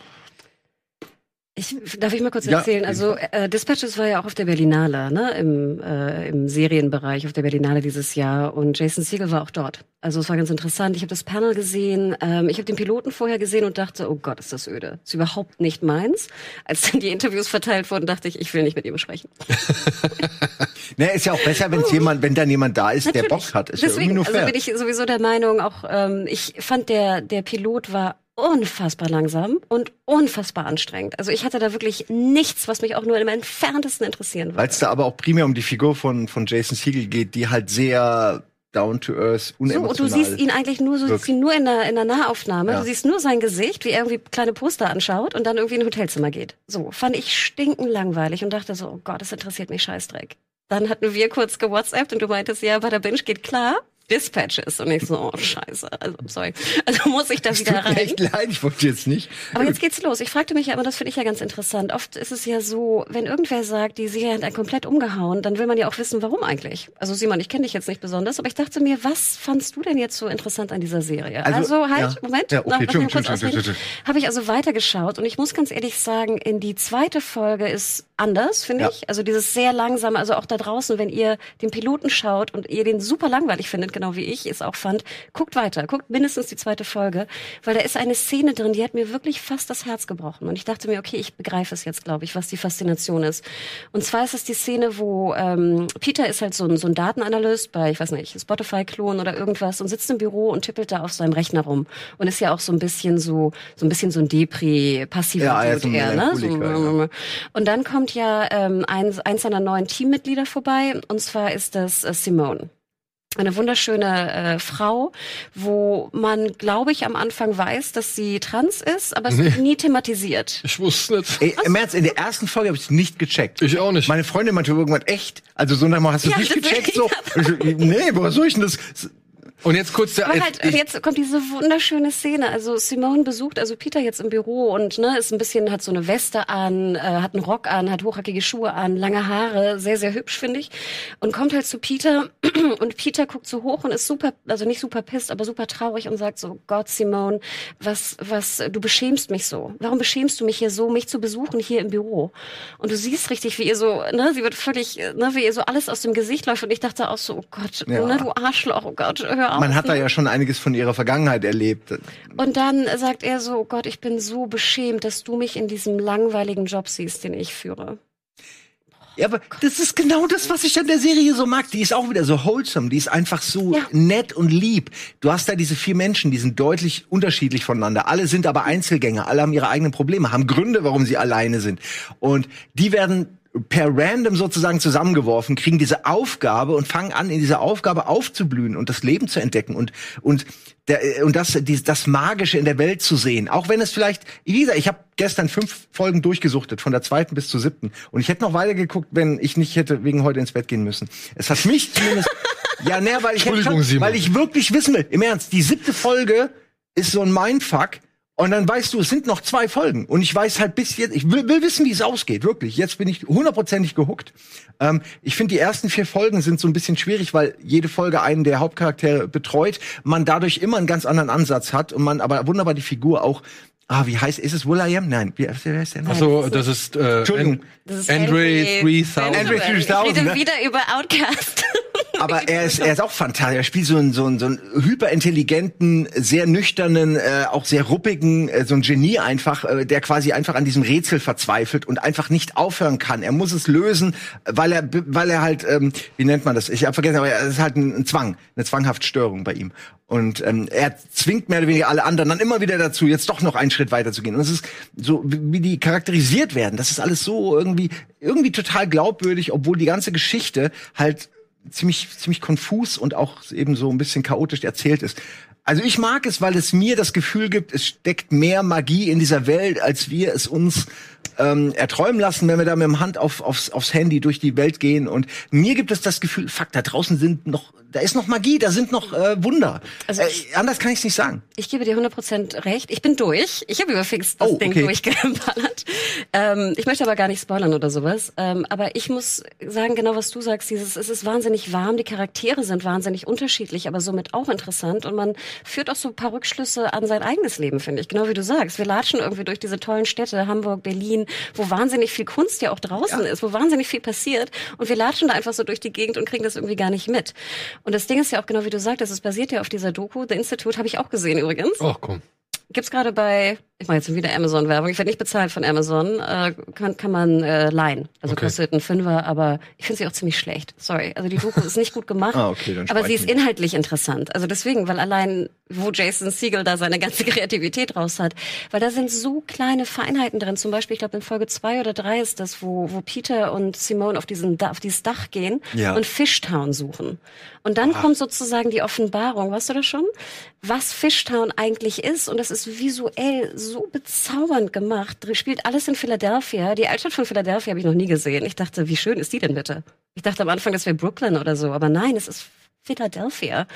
Ich, darf ich mal kurz ja, erzählen? Also äh, Dispatches war ja auch auf der Berlinale, ne? Im, äh, im Serienbereich auf der Berlinale dieses Jahr und Jason Siegel war auch dort. Also es war ganz interessant. Ich habe das Panel gesehen, ähm, ich habe den Piloten vorher gesehen und dachte, oh Gott, ist das öde. Ist überhaupt nicht meins. Als dann die Interviews verteilt wurden, dachte ich, ich will nicht mit ihm sprechen. naja, ist ja auch besser, wenn jemand, wenn dann jemand da ist, Natürlich. der Bock hat. Ist Deswegen, ja nur fair. also bin ich sowieso der Meinung, auch ähm, ich fand der der Pilot war unfassbar langsam und unfassbar anstrengend. Also ich hatte da wirklich nichts, was mich auch nur im entferntesten interessieren würde. Weil es da aber auch primär um die Figur von, von Jason Siegel geht, die halt sehr down to earth, unemotional. So, und du siehst ihn eigentlich nur, so siehst ihn nur in der, in der Nahaufnahme. Ja. Du siehst nur sein Gesicht, wie er irgendwie kleine Poster anschaut und dann irgendwie in ein Hotelzimmer geht. So, fand ich stinken langweilig und dachte so, oh Gott, das interessiert mich scheißdreck. Dann hatten wir kurz gewhatsappt und du meintest, ja, bei der Binge geht klar. Dispatches. Und ich so, oh scheiße, also sorry. Also muss ich da das wieder tut rein. Mir echt leid, ich wollte jetzt nicht. Aber jetzt geht's los. Ich fragte mich ja immer, das finde ich ja ganz interessant. Oft ist es ja so, wenn irgendwer sagt, die Serie hat einen komplett umgehauen, dann will man ja auch wissen, warum eigentlich. Also Simon, ich kenne dich jetzt nicht besonders, aber ich dachte mir, was fandst du denn jetzt so interessant an dieser Serie? Also, also halt, ja. Moment, ja, okay, nach, kurz habe ich also weitergeschaut und ich muss ganz ehrlich sagen, in die zweite Folge ist anders, finde ja. ich. Also dieses sehr langsame, also auch da draußen, wenn ihr den Piloten schaut und ihr den super langweilig findet, genau wie ich es auch fand, guckt weiter, guckt mindestens die zweite Folge, weil da ist eine Szene drin, die hat mir wirklich fast das Herz gebrochen. Und ich dachte mir, okay, ich begreife es jetzt, glaube ich, was die Faszination ist. Und zwar ist es die Szene, wo ähm, Peter ist halt so ein, so ein Datenanalyst bei, ich weiß nicht, Spotify-Klon oder irgendwas und sitzt im Büro und tippelt da auf seinem Rechner rum. Und ist ja auch so ein bisschen so, so ein bisschen so ein Depri, passiver ja, Dude eher, ne? So, ja. Und dann kommt ja ähm, eins, eins seiner neuen Teammitglieder vorbei, und zwar ist das äh, Simone eine wunderschöne äh, Frau, wo man, glaube ich, am Anfang weiß, dass sie trans ist, aber es nee. wird nie thematisiert. Ich wusste nicht. Ey, Im Ernst, in der ersten Folge habe ich es nicht gecheckt. Ich auch nicht. Meine Freundin meinte irgendwann, echt? Also so nach hast du es ja, nicht gecheckt? So, nee, woher soll ich denn das? Und jetzt kurz der. Aber halt, jetzt kommt diese wunderschöne Szene. Also Simone besucht also Peter jetzt im Büro und ne, ist ein bisschen, hat so eine Weste an, äh, hat einen Rock an, hat hochhackige Schuhe an, lange Haare, sehr, sehr hübsch, finde ich. Und kommt halt zu Peter und Peter guckt so hoch und ist super, also nicht super pisst, aber super traurig und sagt so, Gott, Simone, was, was, du beschämst mich so. Warum beschämst du mich hier so, mich zu besuchen hier im Büro? Und du siehst richtig, wie ihr so, ne, sie wird völlig, ne, wie ihr so alles aus dem Gesicht läuft und ich dachte auch so, oh Gott, ja. ne, du Arschloch, oh Gott, hör hör auf. Man hat da ja schon einiges von ihrer Vergangenheit erlebt. Und dann sagt er so, oh Gott, ich bin so beschämt, dass du mich in diesem langweiligen Job siehst, den ich führe. Ja, aber das ist genau das, was ich an der Serie so mag. Die ist auch wieder so wholesome. Die ist einfach so ja. nett und lieb. Du hast da diese vier Menschen, die sind deutlich unterschiedlich voneinander. Alle sind aber Einzelgänger. Alle haben ihre eigenen Probleme, haben Gründe, warum sie alleine sind. Und die werden per random sozusagen zusammengeworfen, kriegen diese Aufgabe und fangen an, in dieser Aufgabe aufzublühen und das Leben zu entdecken und, und, der, und das, die, das Magische in der Welt zu sehen. Auch wenn es vielleicht, wie gesagt, ich habe gestern fünf Folgen durchgesuchtet, von der zweiten bis zur siebten. Und ich hätte noch weiter geguckt, wenn ich nicht hätte wegen heute ins Bett gehen müssen. Es hat mich zumindest, ja, ne, weil ich, schon, weil ich wirklich wissen will, im Ernst, die siebte Folge ist so ein Mindfuck, und dann weißt du, es sind noch zwei Folgen. Und ich weiß halt bis jetzt, ich will, will wissen, wie es ausgeht, wirklich. Jetzt bin ich hundertprozentig gehuckt. Ähm, ich finde, die ersten vier Folgen sind so ein bisschen schwierig, weil jede Folge einen der Hauptcharaktere betreut. Man dadurch immer einen ganz anderen Ansatz hat und man aber wunderbar die Figur auch Ah, wie heißt, ist es Will.i.am? Nein, wie, wer ist der? Achso, das ist, äh, Entschuldigung. Das ist Andre 3000. Andre 3000. Ich rede wieder über Outcast. Aber er ist, er ist auch fantastisch. Er spielt so einen, so einen, so einen hyperintelligenten, sehr nüchternen, äh, auch sehr ruppigen, äh, so ein Genie einfach, äh, der quasi einfach an diesem Rätsel verzweifelt und einfach nicht aufhören kann. Er muss es lösen, weil er, weil er halt, ähm, wie nennt man das? Ich habe vergessen, aber es ist halt ein, ein Zwang, eine zwanghafte Störung bei ihm. Und ähm, er zwingt mehr oder weniger alle anderen dann immer wieder dazu, jetzt doch noch einen Schritt weiter zu gehen. Und es ist so, wie die charakterisiert werden. Das ist alles so irgendwie, irgendwie total glaubwürdig, obwohl die ganze Geschichte halt ziemlich, ziemlich konfus und auch eben so ein bisschen chaotisch erzählt ist. Also ich mag es, weil es mir das Gefühl gibt, es steckt mehr Magie in dieser Welt, als wir es uns ähm, erträumen lassen, wenn wir da mit dem Hand auf, aufs, aufs Handy durch die Welt gehen. Und mir gibt es das Gefühl, fuck, da draußen sind noch, da ist noch Magie, da sind noch äh, Wunder. Also äh, anders kann ich es nicht sagen. Ich gebe dir 100% recht. Ich bin durch. Ich habe überfixt das oh, Ding okay. durchgeballert. Ähm, ich möchte aber gar nicht spoilern oder sowas. Ähm, aber ich muss sagen, genau was du sagst, dieses, es ist wahnsinnig warm, die Charaktere sind wahnsinnig unterschiedlich, aber somit auch interessant. Und man führt auch so ein paar Rückschlüsse an sein eigenes Leben, finde ich. Genau wie du sagst. Wir latschen irgendwie durch diese tollen Städte, Hamburg, Berlin, Wo wahnsinnig viel Kunst ja auch draußen ja. ist, wo wahnsinnig viel passiert und wir latschen da einfach so durch die Gegend und kriegen das irgendwie gar nicht mit. Und das Ding ist ja auch genau wie du sagtest, es basiert ja auf dieser Doku. The Institute habe ich auch gesehen übrigens. Ach komm. Gibt's gerade bei, ich mache jetzt wieder Amazon-Werbung, ich werde nicht bezahlt von Amazon, äh, kann, kann man äh, leihen. Also okay. kostet ein Fünfer, aber ich finde sie auch ziemlich schlecht. Sorry. Also die Doku ist nicht gut gemacht, ah, okay, dann aber sie ist inhaltlich interessant. Also deswegen, weil allein, wo Jason Siegel da seine ganze Kreativität raus hat, weil da sind so kleine Feinheiten drin. Zum Beispiel, ich glaube in Folge zwei oder drei ist das, wo, wo Peter und Simone auf, diesen, auf dieses Dach gehen ja. und Fishtown suchen. Und dann Ach. kommt sozusagen die Offenbarung, weißt du das schon? Was Fishtown eigentlich ist. Und das ist visuell so bezaubernd gemacht. Spielt alles in Philadelphia. Die Altstadt von Philadelphia habe ich noch nie gesehen. Ich dachte, wie schön ist die denn bitte? Ich dachte am Anfang, das wäre Brooklyn oder so. Aber nein, es ist Philadelphia.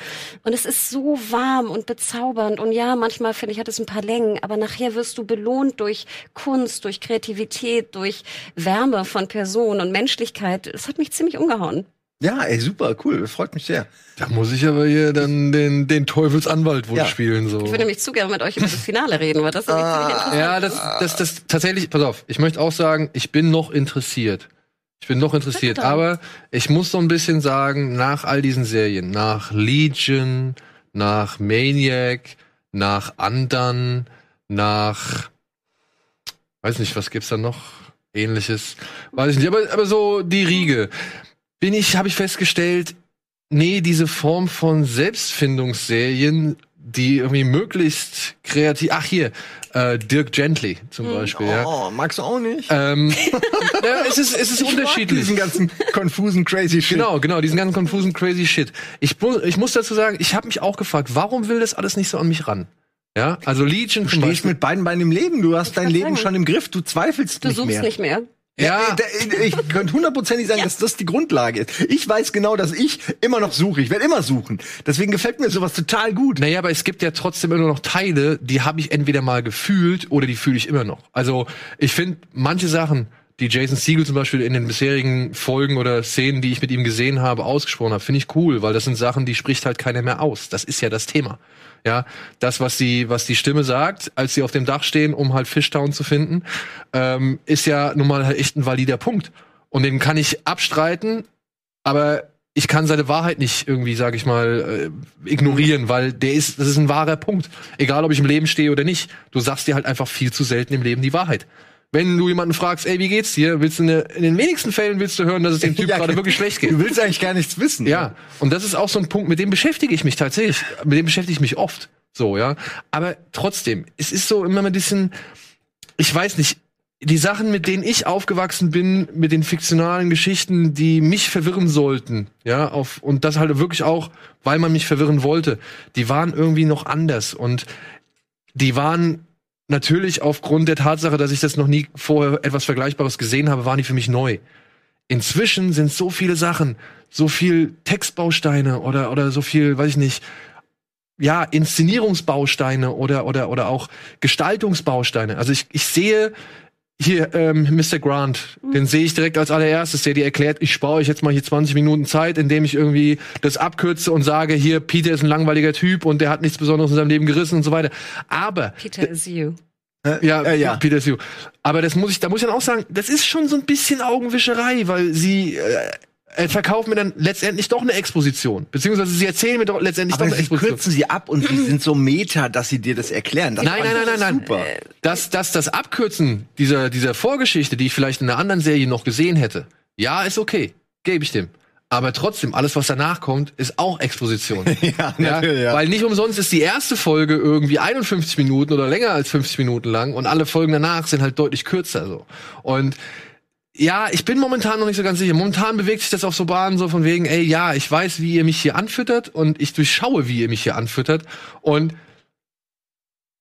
Und es ist so warm und bezaubernd. Und ja, manchmal finde ich, hat es ein paar Längen, aber nachher wirst du belohnt durch Kunst, durch Kreativität, durch Wärme von Personen und Menschlichkeit. Es hat mich ziemlich umgehauen. Ja, ey, super, cool, freut mich sehr. Da muss ich aber hier dann den, den Teufelsanwalt wohl ja. spielen, so. Ich würde nämlich zu gerne mit euch über das Finale reden, weil das ist ah, Ja, das, das, das, tatsächlich, pass auf, ich möchte auch sagen, ich bin noch interessiert. Ich bin noch interessiert, aber ich muss so ein bisschen sagen, nach all diesen Serien, nach Legion, nach Maniac, nach Andan, nach, weiß nicht, was gibt's da noch? Ähnliches, weiß ich nicht, aber, aber so die Riege bin ich, habe ich festgestellt, nee, diese Form von Selbstfindungsserien, die irgendwie möglichst kreativ. Ach hier, äh, Dirk Gently zum hm. Beispiel. Oh, ja. magst du auch nicht? Ähm, ja, es ist, es ist ich unterschiedlich. diesen ganzen konfusen crazy Shit. Genau, genau, diesen ganzen konfusen crazy Shit. Ich, ich muss dazu sagen, ich habe mich auch gefragt, warum will das alles nicht so an mich ran? Ja, also Legion. Du stehst mit beiden Beinen im Leben. Du hast dein Leben sagen. schon im Griff. Du zweifelst du nicht mehr. Du suchst nicht mehr. Ja, ja. ich könnte hundertprozentig sagen, ja. dass das die Grundlage ist. Ich weiß genau, dass ich immer noch suche. Ich werde immer suchen. Deswegen gefällt mir sowas total gut. Naja, aber es gibt ja trotzdem immer noch Teile, die habe ich entweder mal gefühlt oder die fühle ich immer noch. Also ich finde manche Sachen, die Jason Siegel zum Beispiel in den bisherigen Folgen oder Szenen, die ich mit ihm gesehen habe, ausgesprochen habe, finde ich cool, weil das sind Sachen, die spricht halt keiner mehr aus. Das ist ja das Thema. Ja, das, was die, was die Stimme sagt, als sie auf dem Dach stehen, um halt Fishtown zu finden, ähm, ist ja nun mal halt echt ein valider Punkt. Und den kann ich abstreiten, aber ich kann seine Wahrheit nicht irgendwie, sag ich mal, äh, ignorieren, weil der ist, das ist ein wahrer Punkt. Egal, ob ich im Leben stehe oder nicht. Du sagst dir halt einfach viel zu selten im Leben die Wahrheit. Wenn du jemanden fragst, ey, wie geht's dir? Willst du eine, in den wenigsten Fällen willst du hören, dass es dem Typ ja, gerade wirklich schlecht geht. Du willst eigentlich gar nichts wissen. Ja. Und das ist auch so ein Punkt, mit dem beschäftige ich mich tatsächlich. Mit dem beschäftige ich mich oft. So, ja. Aber trotzdem, es ist so immer ein bisschen, ich weiß nicht, die Sachen, mit denen ich aufgewachsen bin, mit den fiktionalen Geschichten, die mich verwirren sollten, ja, auf, und das halt wirklich auch, weil man mich verwirren wollte, die waren irgendwie noch anders und die waren natürlich aufgrund der Tatsache, dass ich das noch nie vorher etwas Vergleichbares gesehen habe, waren die für mich neu. Inzwischen sind so viele Sachen, so viel Textbausteine oder, oder so viel, weiß ich nicht, ja, Inszenierungsbausteine oder, oder, oder auch Gestaltungsbausteine. Also ich, ich sehe hier ähm, Mr. Grant, mhm. den sehe ich direkt als allererstes, der dir erklärt, ich spare euch jetzt mal hier 20 Minuten Zeit, indem ich irgendwie das abkürze und sage, hier, Peter ist ein langweiliger Typ und der hat nichts Besonderes in seinem Leben gerissen und so weiter. Aber Peter is you. Äh, ja, äh, ja, Peter is you. Aber das muss ich, da muss ich dann auch sagen, das ist schon so ein bisschen Augenwischerei, weil sie äh, äh, verkaufen mir dann letztendlich doch eine Exposition. Beziehungsweise sie erzählen mir doch letztendlich Aber doch eine sie Exposition. kürzen sie ab und sie sind so meta, dass sie dir das erklären. Das nein, nein, nein, nein, nein. Super. Das, das, das Abkürzen dieser, dieser Vorgeschichte, die ich vielleicht in einer anderen Serie noch gesehen hätte, ja, ist okay. Gebe ich dem. Aber trotzdem, alles, was danach kommt, ist auch Exposition. ja, ja, ja, Weil nicht umsonst ist die erste Folge irgendwie 51 Minuten oder länger als 50 Minuten lang und alle Folgen danach sind halt deutlich kürzer so. Und ja, ich bin momentan noch nicht so ganz sicher. Momentan bewegt sich das auf so Bahnen so von wegen, ey, ja, ich weiß, wie ihr mich hier anfüttert und ich durchschaue, wie ihr mich hier anfüttert und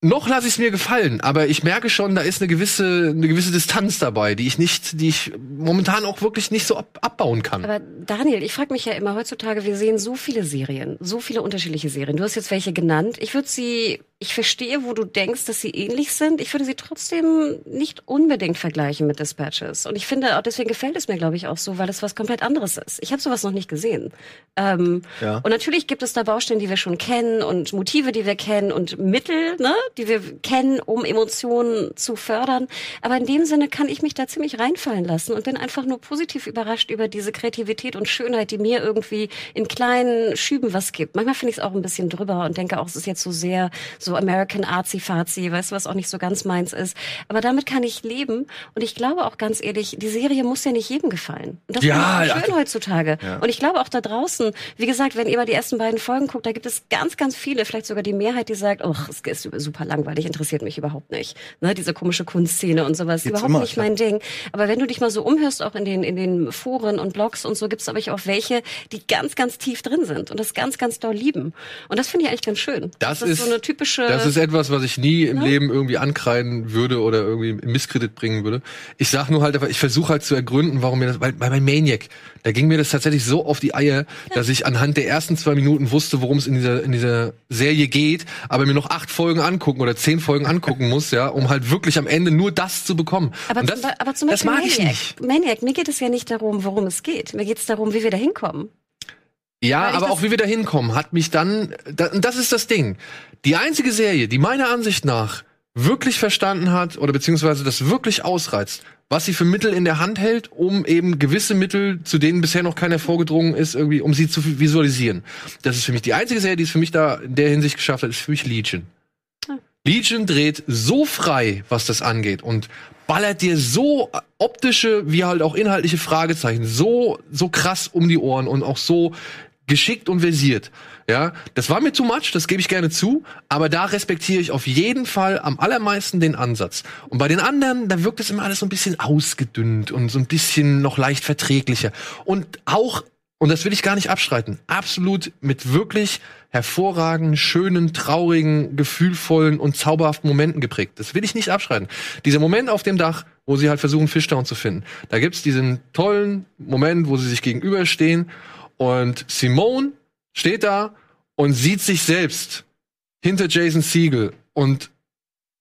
noch lasse ich es mir gefallen, aber ich merke schon, da ist eine gewisse, eine gewisse Distanz dabei, die ich nicht, die ich momentan auch wirklich nicht so ab, abbauen kann. Aber Daniel, ich frage mich ja immer heutzutage, wir sehen so viele Serien, so viele unterschiedliche Serien. Du hast jetzt welche genannt. Ich würde sie ich verstehe, wo du denkst, dass sie ähnlich sind. Ich würde sie trotzdem nicht unbedingt vergleichen mit Dispatches. Und ich finde, auch deswegen gefällt es mir, glaube ich, auch so, weil es was komplett anderes ist. Ich habe sowas noch nicht gesehen. Ähm, ja. Und natürlich gibt es da Baustellen, die wir schon kennen und Motive, die wir kennen und Mittel, ne, die wir kennen, um Emotionen zu fördern. Aber in dem Sinne kann ich mich da ziemlich reinfallen lassen und bin einfach nur positiv überrascht über diese Kreativität und Schönheit, die mir irgendwie in kleinen Schüben was gibt. Manchmal finde ich es auch ein bisschen drüber und denke auch, es ist jetzt so sehr so American Artsy-Fazi, weißt du, was auch nicht so ganz meins ist. Aber damit kann ich leben. Und ich glaube auch ganz ehrlich, die Serie muss ja nicht jedem gefallen. Und das ja, ist schön ja. heutzutage. Ja. Und ich glaube auch da draußen, wie gesagt, wenn ihr mal die ersten beiden Folgen guckt, da gibt es ganz, ganz viele, vielleicht sogar die Mehrheit, die sagt, oh, es ist super langweilig, interessiert mich überhaupt nicht. Ne, diese komische Kunstszene und sowas, gibt's überhaupt immer, nicht mein Ding. Aber wenn du dich mal so umhörst, auch in den, in den Foren und Blogs und so, gibt es aber auch welche, die ganz, ganz tief drin sind und das ganz, ganz doll lieben. Und das finde ich eigentlich ganz schön. Das, das ist so eine typische typische. Das ist etwas, was ich nie im ja. Leben irgendwie ankreiden würde oder irgendwie im Misskredit bringen würde. Ich sag nur halt, ich versuche halt zu ergründen, warum mir das, weil bei Maniac, da ging mir das tatsächlich so auf die Eier, dass ich anhand der ersten zwei Minuten wusste, worum es in dieser, in dieser Serie geht, aber mir noch acht Folgen angucken oder zehn Folgen angucken muss, ja, um halt wirklich am Ende nur das zu bekommen. Aber, das, zum, aber zum Beispiel das mag Maniac. ich nicht. Maniac, mir geht es ja nicht darum, worum es geht. Mir geht es darum, wie wir da hinkommen. Ja, aber auch wie wir da hinkommen, hat mich dann, das ist das Ding. Die einzige Serie, die meiner Ansicht nach wirklich verstanden hat oder beziehungsweise das wirklich ausreizt, was sie für Mittel in der Hand hält, um eben gewisse Mittel, zu denen bisher noch keiner vorgedrungen ist, irgendwie, um sie zu visualisieren. Das ist für mich die einzige Serie, die es für mich da in der Hinsicht geschafft hat, ist für mich Legion. Hm. Legion dreht so frei, was das angeht und ballert dir so optische wie halt auch inhaltliche Fragezeichen so so krass um die Ohren und auch so geschickt und versiert. Ja, das war mir too much, das gebe ich gerne zu, aber da respektiere ich auf jeden Fall am allermeisten den Ansatz. Und bei den anderen, da wirkt es immer alles so ein bisschen ausgedünnt und so ein bisschen noch leicht verträglicher. Und auch, und das will ich gar nicht abstreiten, absolut mit wirklich hervorragenden, schönen, traurigen, gefühlvollen und zauberhaften Momenten geprägt. Das will ich nicht abstreiten. Dieser Moment auf dem Dach, wo sie halt versuchen, Fishtown zu finden. Da gibt's diesen tollen Moment, wo sie sich gegenüberstehen und Simone steht da und sieht sich selbst hinter Jason Siegel und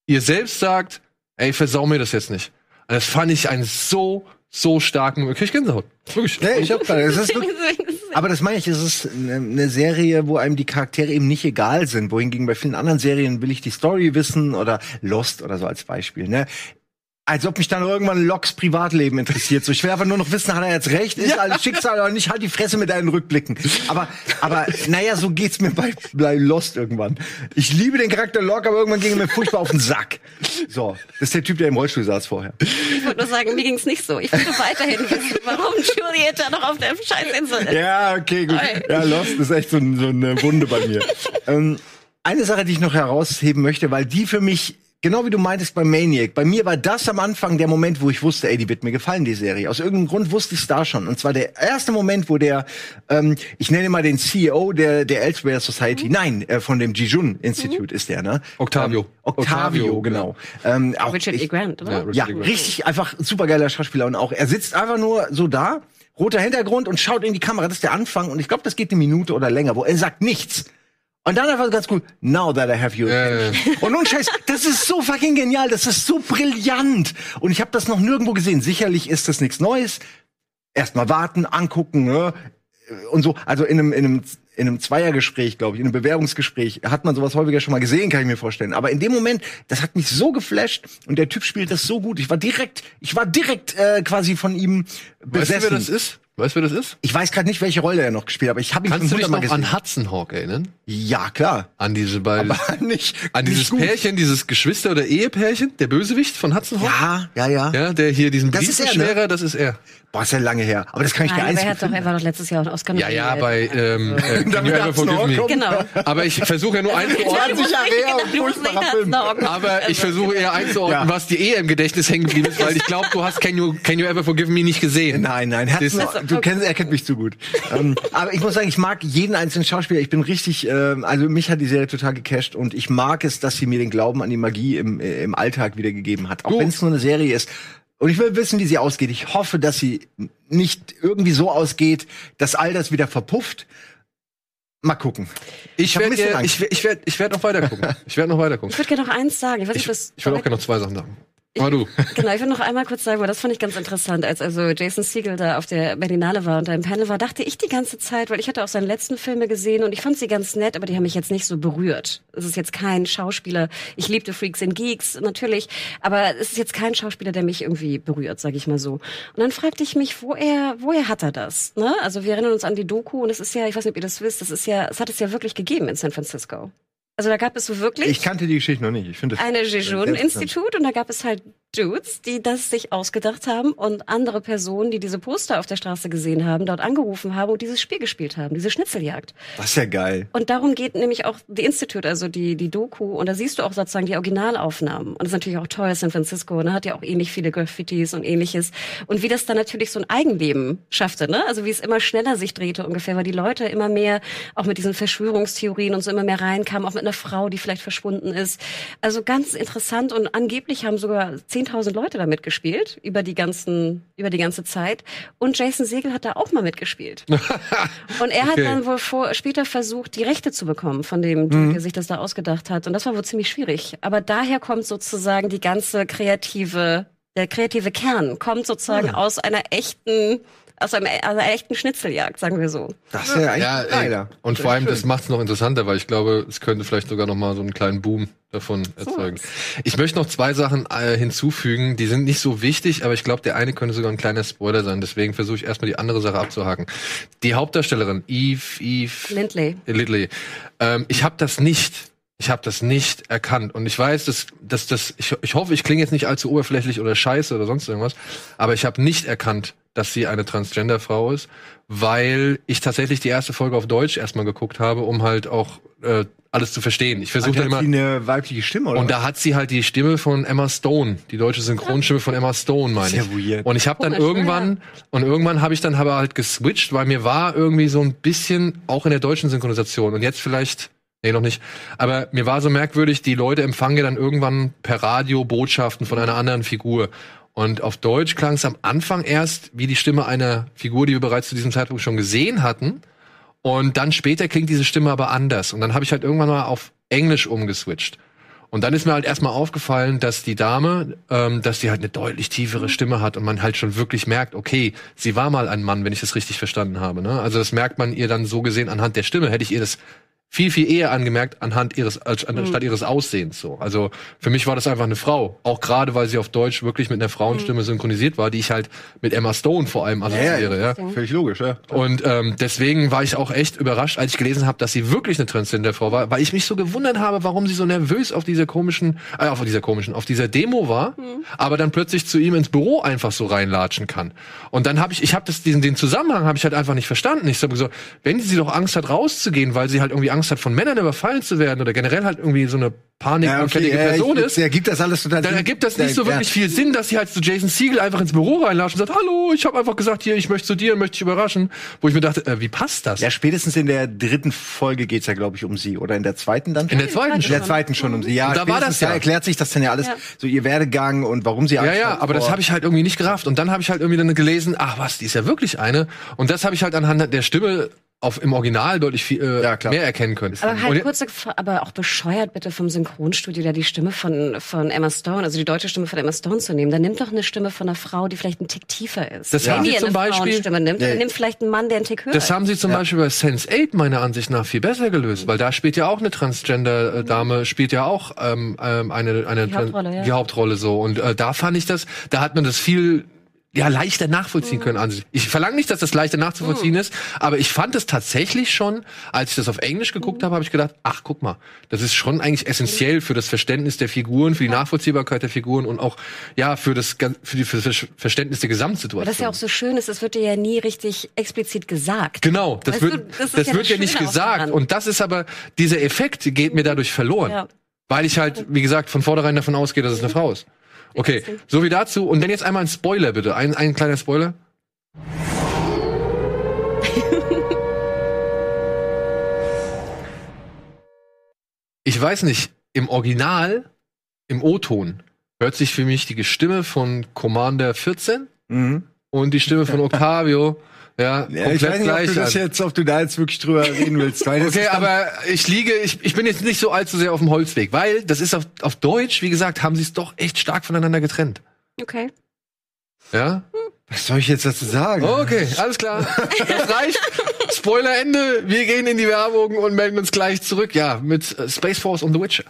ihr selbst sagt, ey, versau mir das jetzt nicht. Und das fand ich einen so, so starken, okay, ich Gänsehaut. Wirklich. Nee, ich hab da, das ist aber das meine ich, es ist eine Serie, wo einem die Charaktere eben nicht egal sind. Wohingegen bei vielen anderen Serien will ich die Story wissen oder Lost oder so als Beispiel. Ne? Als ob mich dann irgendwann Locks Privatleben interessiert. So, ich will einfach nur noch wissen, hat er jetzt recht, ist ja. alles Schicksal oder nicht, halt die Fresse mit deinen Rückblicken. Aber, aber, naja, so geht's mir bei, bei Lost irgendwann. Ich liebe den Charakter Locke, aber irgendwann ging er mir furchtbar auf den Sack. So, das ist der Typ, der im Rollstuhl saß vorher. Ich wollte nur sagen, mir ging's nicht so. Ich würde weiterhin wissen, warum Juliet da noch auf der Scheißinsel ist. Ja, okay, gut. Ja, Lost ist echt so, so eine Wunde bei mir. ähm, eine Sache, die ich noch herausheben möchte, weil die für mich Genau wie du meintest bei Maniac. Bei mir war das am Anfang der Moment, wo ich wusste, ey, die wird mir gefallen, die Serie. Aus irgendeinem Grund wusste ich es da schon. Und zwar der erste Moment, wo der, ähm, ich nenne mal den CEO der, der Elsewhere Society, mhm. nein, äh, von dem Jijun Institute mhm. ist der, ne? Octavio. Ähm, Octavio, Octavio, genau. Ja. Ähm, auch, Richard E. Grant, oder? Ja, ja richtig, einfach supergeiler Schauspieler. Und auch, er sitzt einfach nur so da, roter Hintergrund und schaut in die Kamera. Das ist der Anfang. Und ich glaube, das geht eine Minute oder länger, wo er sagt nichts. Und dann einfach ganz cool, now that I have you. Äh. Und nun Scheiß, das ist so fucking genial, das ist so brillant. Und ich habe das noch nirgendwo gesehen. Sicherlich ist das nichts Neues. Erstmal warten, angucken, ne? Und so, also in einem, in einem, in einem Zweiergespräch, glaube ich, in einem Bewerbungsgespräch hat man sowas häufiger schon mal gesehen, kann ich mir vorstellen. Aber in dem Moment, das hat mich so geflasht und der Typ spielt das so gut. Ich war direkt, ich war direkt äh, quasi von ihm besessen. Weißt du, wer das ist? Weißt du, wer das ist? Ich weiß gerade nicht, welche Rolle er noch gespielt hat, aber ich habe ihn Kannst schon du dich noch gesehen. an Hudson Hawk erinnern? Ja, klar. An diese beiden. Aber nicht. An dieses nicht Pärchen, dieses Geschwister- oder Ehepärchen, der Bösewicht von Hudson Hawk? Ja, ja, ja. Ja, der hier diesen das ist er, ne? das ist er. Boah, ist ja lange her. Aber das kann ich Nein, gar nicht. Er, hat doch, er war doch letztes Jahr auch Oscar Ja, ja, bei ähm, äh, Can You Ever Forgive Me? Genau. Aber ich versuche ja nur einzuordnen. 20 Jahre her und furchtbarer Film. Aber ich versuche eher einzuordnen, was dir eher im Gedächtnis hängen geblieben ist, weil ich glaube, du hast Can You, Can you Ever Forgive Me nicht gesehen. Nein, nein, Herzen, du kennst, er kennt mich zu gut. ähm, aber ich muss sagen, ich mag jeden einzelnen Schauspieler. Ich bin richtig, äh, also mich hat die Serie total gecasht und ich mag es, dass sie mir den Glauben an die Magie im, äh, im Alltag wiedergegeben hat. Auch wenn es nur eine Serie ist. Und ich will wissen, wie sie ausgeht. Ich hoffe, dass sie nicht irgendwie so ausgeht, dass all das wieder verpufft. Mal gucken. Ich werde ich, Angst. werd- ich werd, ich werd noch weiter gucken. Ich werde noch weiter gucken. Ich würde gerne noch eins sagen. Ich weiß nicht, Ich, ich will auch gerne noch zwei Sachen sagen. Aber du. Genau, ich will noch einmal kurz sagen, weil das fand ich ganz interessant, als also Jason Siegel da auf der Berlinale war und da im Panel war, dachte ich die ganze Zeit, weil ich hatte auch seine letzten Filme gesehen und ich fand sie ganz nett, aber die haben mich jetzt nicht so berührt. Es ist jetzt kein Schauspieler, ich liebte Freaks and Geeks, natürlich, aber es ist jetzt kein Schauspieler, der mich irgendwie berührt, sage ich mal so. Und dann fragte ich mich, woher, woher hat er das? Ne? Also wir erinnern uns an die Doku und es ist ja, ich weiß nicht, ob ihr das wisst, das ist ja, es hat es ja wirklich gegeben in San Francisco. Also da gab es so wirklich Ich kannte die Geschichte noch nicht. Ich finde das eine. Jejun-Institut und da gab es halt Dudes, die das sich ausgedacht haben und andere Personen, die diese Poster auf der Straße gesehen haben, dort angerufen haben und dieses Spiel gespielt haben, diese Schnitzeljagd. Das ist ja geil. Und darum geht nämlich auch die Institute, also die, die Doku. Und da siehst du auch sozusagen die Originalaufnahmen. Und das ist natürlich auch toll, San Francisco, ne? Hat ja auch ähnlich viele Graffitis und ähnliches. Und wie das dann natürlich so ein Eigenleben schaffte, ne? Also wie es immer schneller sich drehte ungefähr, weil die Leute immer mehr auch mit diesen Verschwörungstheorien und so immer mehr reinkamen, auch mit einer Frau, die vielleicht verschwunden ist. Also ganz interessant und angeblich haben sogar 10.000 Leute da mitgespielt über die ganzen, über die ganze Zeit. Und Jason Segel hat da auch mal mitgespielt. Und er hat Okay. dann wohl vor, später versucht, die Rechte zu bekommen von dem, Dude, der sich das da ausgedacht hat. Und das war wohl ziemlich schwierig. Aber daher kommt sozusagen die ganze kreative, der kreative Kern kommt sozusagen aus einer echten, aus einem, aus einer echten Schnitzeljagd, sagen wir so. Das ist ja eigentlich Ja, geiler. und vor allem, das macht es noch interessanter, weil ich glaube, es könnte vielleicht sogar noch mal so einen kleinen Boom davon erzeugen. Ich möchte noch zwei Sachen äh, hinzufügen, die sind nicht so wichtig, aber ich glaube, der eine könnte sogar ein kleiner Spoiler sein. Deswegen versuche ich erstmal die andere Sache abzuhaken. Die Hauptdarstellerin, Eve, Eve Lindley. Lidley, ähm, ich habe das nicht. Ich habe das nicht erkannt und ich weiß, dass, dass das ich, ich hoffe, ich klinge jetzt nicht allzu oberflächlich oder scheiße oder sonst irgendwas, aber ich habe nicht erkannt, dass sie eine Transgender-Frau ist, weil ich tatsächlich die erste Folge auf Deutsch erstmal geguckt habe, um halt auch äh, alles zu verstehen. Ich versuche immer sie eine weibliche Stimme, oder? und da hat sie halt die Stimme von Emma Stone, die deutsche Synchronstimme von Emma Stone, meine Sehr ich. weird. Und ich habe dann irgendwann und irgendwann habe ich dann aber halt geswitcht, weil mir war irgendwie so ein bisschen auch in der deutschen Synchronisation und jetzt vielleicht Nee, noch nicht. Aber mir war so merkwürdig, die Leute empfangen ja dann irgendwann per Radio Botschaften von einer anderen Figur. Und auf Deutsch klang es am Anfang erst wie die Stimme einer Figur, die wir bereits zu diesem Zeitpunkt schon gesehen hatten. Und dann später klingt diese Stimme aber anders. Und dann habe ich halt irgendwann mal auf Englisch umgeswitcht. Und dann ist mir halt erstmal aufgefallen, dass die Dame, ähm, dass die halt eine deutlich tiefere Stimme hat und man halt schon wirklich merkt, okay, sie war mal ein Mann, wenn ich das richtig verstanden habe. Ne? Also das merkt man ihr dann so gesehen anhand der Stimme. Hätte ich ihr das viel, viel eher angemerkt anhand ihres, anstatt ihres Aussehens so. Also für mich war das einfach eine Frau. Auch gerade, weil sie auf Deutsch wirklich mit einer Frauenstimme synchronisiert war, die ich halt mit Emma Stone vor allem assoziiere. Ja, Völlig logisch, ja. Und ähm, deswegen war ich auch echt überrascht, als ich gelesen habe, dass sie wirklich eine Transgender-Frau war, weil ich mich so gewundert habe, warum sie so nervös auf dieser komischen, äh, auf dieser komischen, auf dieser Demo war, aber dann plötzlich zu ihm ins Büro einfach so reinlatschen kann. Und dann habe ich, ich habe das diesen den Zusammenhang habe ich halt einfach nicht verstanden. Ich habe so, wenn sie doch Angst hat rauszugehen, weil sie halt irgendwie Angst hat von Männern überfallen zu werden oder generell halt irgendwie so eine panikanfällige ja, Person ich- ist, Der gibt das alles total dann ergibt das nicht so Ja, wirklich viel Sinn, dass sie halt zu Jason Siegel einfach ins Büro reinlatscht und sagt, hallo, ich habe einfach gesagt, hier, ich möchte zu dir, möchte dich überraschen. Wo ich mir dachte, äh, wie passt das? Ja, spätestens in der dritten Folge geht's ja, glaube ich, um sie. Oder in der zweiten dann? In der zweiten In schon. der zweiten schon um sie. Ja, Und da war das ja. da erklärt sich das dann ja alles, Ja. so ihr Werdegang und warum sie Ja, Angst ja, hat aber das vor- habe ich halt irgendwie nicht gerafft. Und dann habe ich halt irgendwie dann gelesen, ach was, die ist ja wirklich eine. Und das habe ich halt anhand der Stimme auf, im Original deutlich viel, äh, Ja, klar. mehr erkennen können. Aber halt Fra- aber auch bescheuert bitte vom Synchronstudio da die Stimme von, von Emma Stone, also die deutsche Stimme von Emma Stone zu nehmen. Dann nimmt doch eine Stimme von einer Frau, die vielleicht einen Tick tiefer ist. Das Wenn haben die sie eine zum Beispiel- Frauenstimme nimmt, Ja. dann nimmt vielleicht einen Mann, der einen Tick höher Das ist. haben sie zum Beispiel bei Sense 8 meiner Ansicht nach viel besser gelöst, weil da spielt ja auch eine Transgender-Dame, spielt ja auch ähm, ähm, eine, eine Die Hauptrolle, ja. die Hauptrolle so. Und äh, da fand ich das, da hat man das viel ja, leichter nachvollziehen können an sich. Ich verlange nicht, dass das leichter nachzuvollziehen ist, aber ich fand es tatsächlich schon, als ich das auf Englisch geguckt habe, habe ich gedacht, ach, guck mal, das ist schon eigentlich essentiell für das Verständnis der Figuren, für die Nachvollziehbarkeit der Figuren und auch, ja, für das, für, die, für das Verständnis der Gesamtsituation. Aber das ja auch so schön ist, es wird dir ja nie richtig explizit gesagt. Genau, das Weißt wird, du, das das ja wird das ja nicht gesagt. Und das ist aber, dieser Effekt geht mir dadurch verloren. Ja. Weil ich halt, wie gesagt, von vornherein davon ausgehe, dass es eine Frau ist. Okay, so wie dazu. Und dann jetzt einmal ein Spoiler, bitte. Ein, ein kleiner Spoiler. Ich weiß nicht, im Original, im O-Ton, hört sich für mich die Stimme von Commander 14 Mhm. und die Stimme von Octavio ja, Ja, ich weiß nicht, ob du das an. jetzt, ob du da jetzt wirklich drüber reden willst. Okay, aber ich liege, ich, ich bin jetzt nicht so allzu sehr auf dem Holzweg, weil das ist auf, auf Deutsch, wie gesagt, haben sie es doch echt stark voneinander getrennt. Okay. Ja? was soll ich jetzt dazu sagen? Okay, alles klar. Das reicht. Spoiler Ende. Wir gehen in die Werbung und melden uns gleich zurück. Ja, mit äh, Space Force und The Witcher.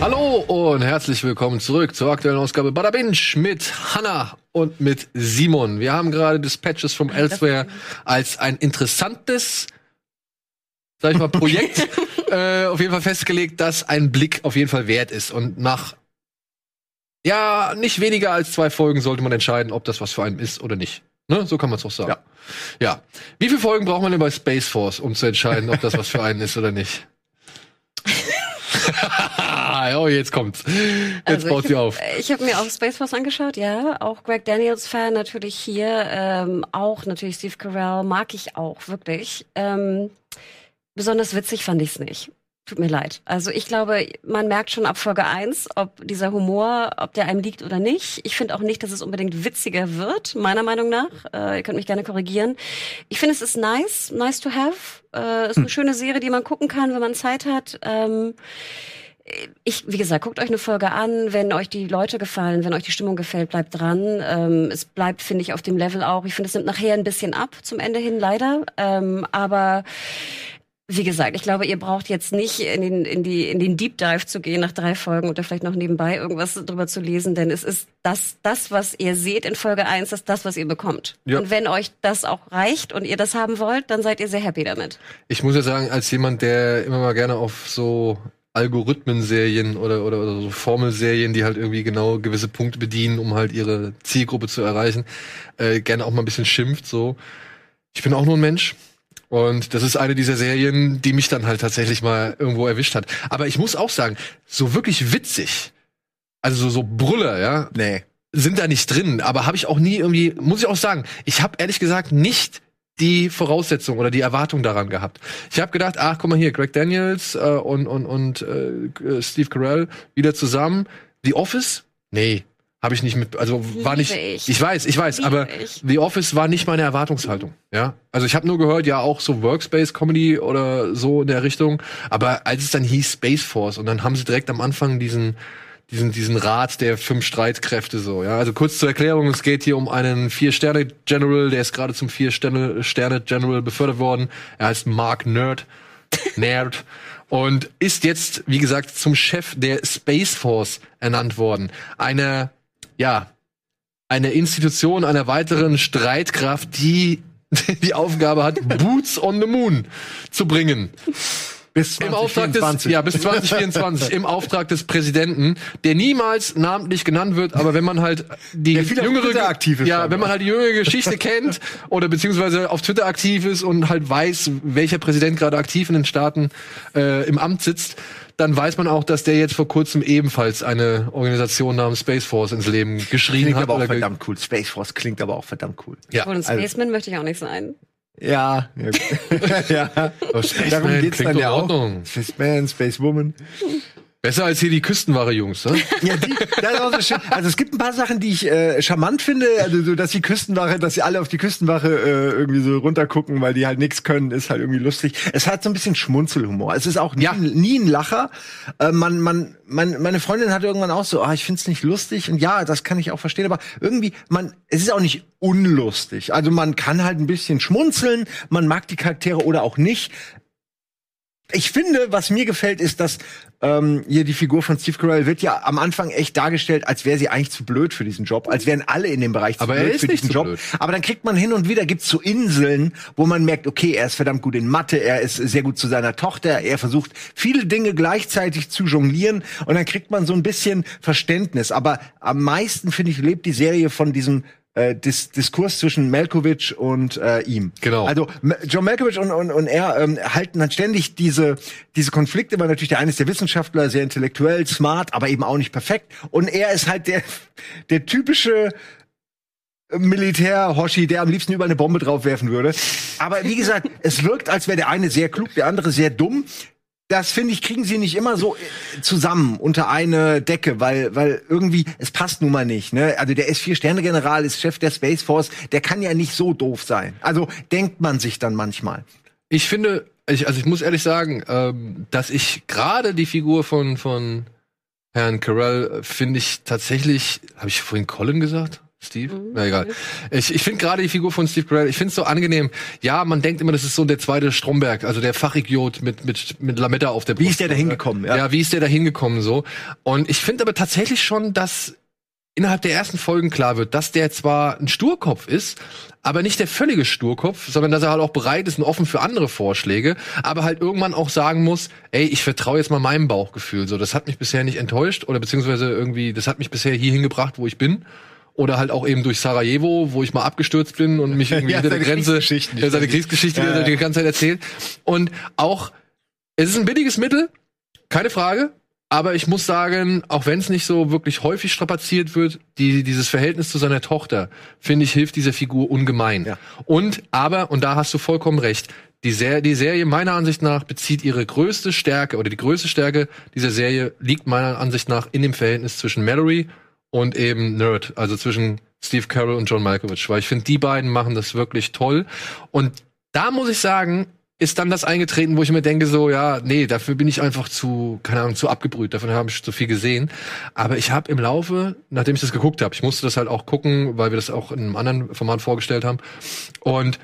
Hallo und herzlich willkommen zurück zur aktuellen Ausgabe Bada Binge mit Hanna und mit Simon. Wir haben gerade Dispatches from Elsewhere als ein interessantes, sag ich mal, Projekt äh, auf jeden Fall festgelegt, das ein Blick auf jeden Fall wert ist. Und nach ja, nicht weniger als zwei Folgen sollte man entscheiden, ob das was für einen ist oder nicht. Ne? So kann man es auch sagen. Ja. ja. Wie viele Folgen braucht man denn bei Space Force, um zu entscheiden, ob das was für einen ist oder nicht? oh, jetzt kommt's. Jetzt Also baut sie auf. Ich habe mir auch Space Force angeschaut, ja. Auch Greg Daniels Fan natürlich hier. Ähm, auch natürlich Steve Carell mag ich auch, wirklich. Ähm, besonders witzig fand ich es nicht. Tut mir leid. Also ich glaube, man merkt schon ab Folge 1, ob dieser Humor, ob der einem liegt oder nicht. Ich finde auch nicht, dass es unbedingt witziger wird, meiner Meinung nach. Äh, ihr könnt mich gerne korrigieren. Ich finde, es ist nice, nice to have. Äh, ist eine schöne Serie, die man gucken kann, wenn man Zeit hat. Ähm, ich, wie gesagt, guckt euch eine Folge an, wenn euch die Leute gefallen, wenn euch die Stimmung gefällt, bleibt dran. Ähm, es bleibt, finde ich, auf dem Level auch. Ich finde, es nimmt nachher ein bisschen ab, zum Ende hin leider. Ähm, aber wie gesagt, ich glaube, ihr braucht jetzt nicht in den, in die, in den Deep Dive zu gehen nach drei Folgen oder vielleicht noch nebenbei irgendwas drüber zu lesen, denn es ist das, das, was ihr seht in Folge 1, ist das, was ihr bekommt. Ja. Und wenn euch das auch reicht und ihr das haben wollt, dann seid ihr sehr happy damit. Ich muss ja sagen, als jemand, der immer mal gerne auf so Algorithmenserien oder, oder, oder so Formelserien, die halt irgendwie genau gewisse Punkte bedienen, um halt ihre Zielgruppe zu erreichen, äh, gerne auch mal ein bisschen schimpft, so. Ich bin auch nur ein Mensch. Und das ist eine dieser Serien, die mich dann halt tatsächlich mal irgendwo erwischt hat. Aber ich muss auch sagen, so wirklich witzig, also so, so Brüller, ja, Nee. sind da nicht drin, aber habe ich auch nie irgendwie, muss ich auch sagen, ich habe ehrlich gesagt nicht die Voraussetzung oder die Erwartung daran gehabt. Ich habe gedacht, ach guck mal hier, Greg Daniels äh, und und und äh, Steve Carell wieder zusammen. The Office? Nee, habe ich nicht mit, also war nicht. Ich. ich weiß, ich weiß, Liebe aber ich. The Office war nicht meine Erwartungshaltung. Ja, also ich habe nur gehört, ja auch so Workspace Comedy oder so in der Richtung. Aber als es dann hieß Space Force und dann haben sie direkt am Anfang diesen diesen diesen Rat der fünf Streitkräfte so. Ja, also kurz zur Erklärung: Es geht hier um einen vier Sterne General, der ist gerade zum vier Sterne Sterne General befördert worden. Er heißt Mark Nerd. Nerd. Und ist jetzt, wie gesagt, zum Chef der Space Force ernannt worden. Eine, ja, eine Institution einer weiteren Streitkraft, die die Aufgabe hat, Boots on the Moon zu bringen. Bis Im Auftrag des, 2024. ja, bis 2024, im Auftrag des Präsidenten, der niemals namentlich genannt wird, aber wenn man halt die jüngere, aktiv ist ja, wenn man halt die jüngere Geschichte kennt oder beziehungsweise auf Twitter aktiv ist und halt weiß, welcher Präsident gerade aktiv in den Staaten äh, im Amt sitzt, dann weiß man auch, dass der jetzt vor kurzem ebenfalls eine Organisation namens Space Force ins Leben geschrien Klingt hat. aber auch verdammt cool. Space Force klingt aber auch verdammt cool. ja. Und ein also- Spaceman möchte ich auch nicht sein. Ja. ja. Spaceman Darum geht's klingt dann ja in auch. Ordnung. Spaceman, Spacewoman. Besser als hier die Küstenwache-Jungs, ne? Ja, die, das ist auch so schön. Also es gibt ein paar Sachen, die ich äh, charmant finde. Also so, dass die Küstenwache, dass sie alle auf die Küstenwache äh, irgendwie so runtergucken, weil die halt nichts können, ist halt irgendwie lustig. Es hat so ein bisschen Schmunzelhumor. Es ist auch nie, Ja. nie ein Lacher. Äh, man, man, man, meine Freundin hat irgendwann auch so, ah, ich find's nicht lustig. Und ja, das kann ich auch verstehen. Aber irgendwie, man, es ist auch nicht unlustig. Also man kann halt ein bisschen schmunzeln. Man mag die Charaktere oder auch nicht. Ich finde, was mir gefällt, ist, dass ähm, hier die Figur von Steve Carell wird ja am Anfang echt dargestellt, als wäre sie eigentlich zu blöd für diesen Job, als wären alle in dem Bereich zu Aber er blöd für diesen Job. blöd. Aber dann kriegt man hin und wieder gibt's so Inseln, wo man merkt, okay, er ist verdammt gut in Mathe, er ist sehr gut zu seiner Tochter, er versucht viele Dinge gleichzeitig zu jonglieren und dann kriegt man so ein bisschen Verständnis. Aber am meisten finde ich lebt die Serie von diesem äh, Dis Diskurs zwischen Malkovich und äh, ihm. Genau. Also John Malkovich und, und, und er ähm, halten dann ständig diese, diese Konflikte, weil natürlich der eine ist der Wissenschaftler, sehr intellektuell, smart, aber eben auch nicht perfekt. Und er ist halt der, der typische Militär-Hoshi, der am liebsten über eine Bombe draufwerfen würde. Aber wie gesagt, es wirkt, als wäre der eine sehr klug, der andere sehr dumm. Das finde ich, kriegen sie nicht immer so äh, zusammen unter eine Decke, weil, weil irgendwie, es passt nun mal nicht, ne? Also der S4-Sterne-General ist Chef der Space Force, der kann ja nicht so doof sein. Also denkt man sich dann manchmal. Ich finde, ich, also ich muss ehrlich sagen, ähm, dass ich gerade die Figur von, von Herrn Carell äh, finde ich tatsächlich, habe ich vorhin Colin gesagt? Steve? Mhm. Na egal. Ich, ich finde gerade die Figur von Steve Carell, ich finde es so angenehm. Ja, man denkt immer, das ist so der zweite Stromberg, also der Fachidiot mit, mit, mit Lametta auf der Brust. Wie ist der da hingekommen? Ja. ja, wie ist der da hingekommen so? Und ich finde aber tatsächlich schon, dass innerhalb der ersten Folgen klar wird, dass der zwar ein Sturkopf ist, aber nicht der völlige Sturkopf, sondern dass er halt auch bereit ist und offen für andere Vorschläge, aber halt irgendwann auch sagen muss, ey, ich vertraue jetzt mal meinem Bauchgefühl. So, das hat mich bisher nicht enttäuscht oder beziehungsweise irgendwie, das hat mich bisher hier hingebracht, wo ich bin oder halt auch eben durch Sarajevo, wo ich mal abgestürzt bin und mich irgendwie ja, hinter der Grenze, ja, seine Kriegsgeschichte ja, ja. die ganze Zeit erzählt. Und auch, es ist ein billiges Mittel, keine Frage, aber ich muss sagen, auch wenn es nicht so wirklich häufig strapaziert wird, die, dieses Verhältnis zu seiner Tochter, finde ich, hilft dieser Figur ungemein. Ja. Und, aber, und da hast du vollkommen recht, die, Ser die Serie meiner Ansicht nach bezieht ihre größte Stärke oder die größte Stärke dieser Serie liegt meiner Ansicht nach in dem Verhältnis zwischen Mallory und eben Nerd, also zwischen Steve Carroll und John Malkovich, weil ich finde, die beiden machen das wirklich toll. Und da muss ich sagen, ist dann das eingetreten, wo ich mir denke, so, ja, nee, dafür bin ich einfach zu, keine Ahnung, zu abgebrüht, davon habe ich zu viel gesehen. Aber ich habe im Laufe, nachdem ich das geguckt habe, ich musste das halt auch gucken, weil wir das auch in einem anderen Format vorgestellt haben. Und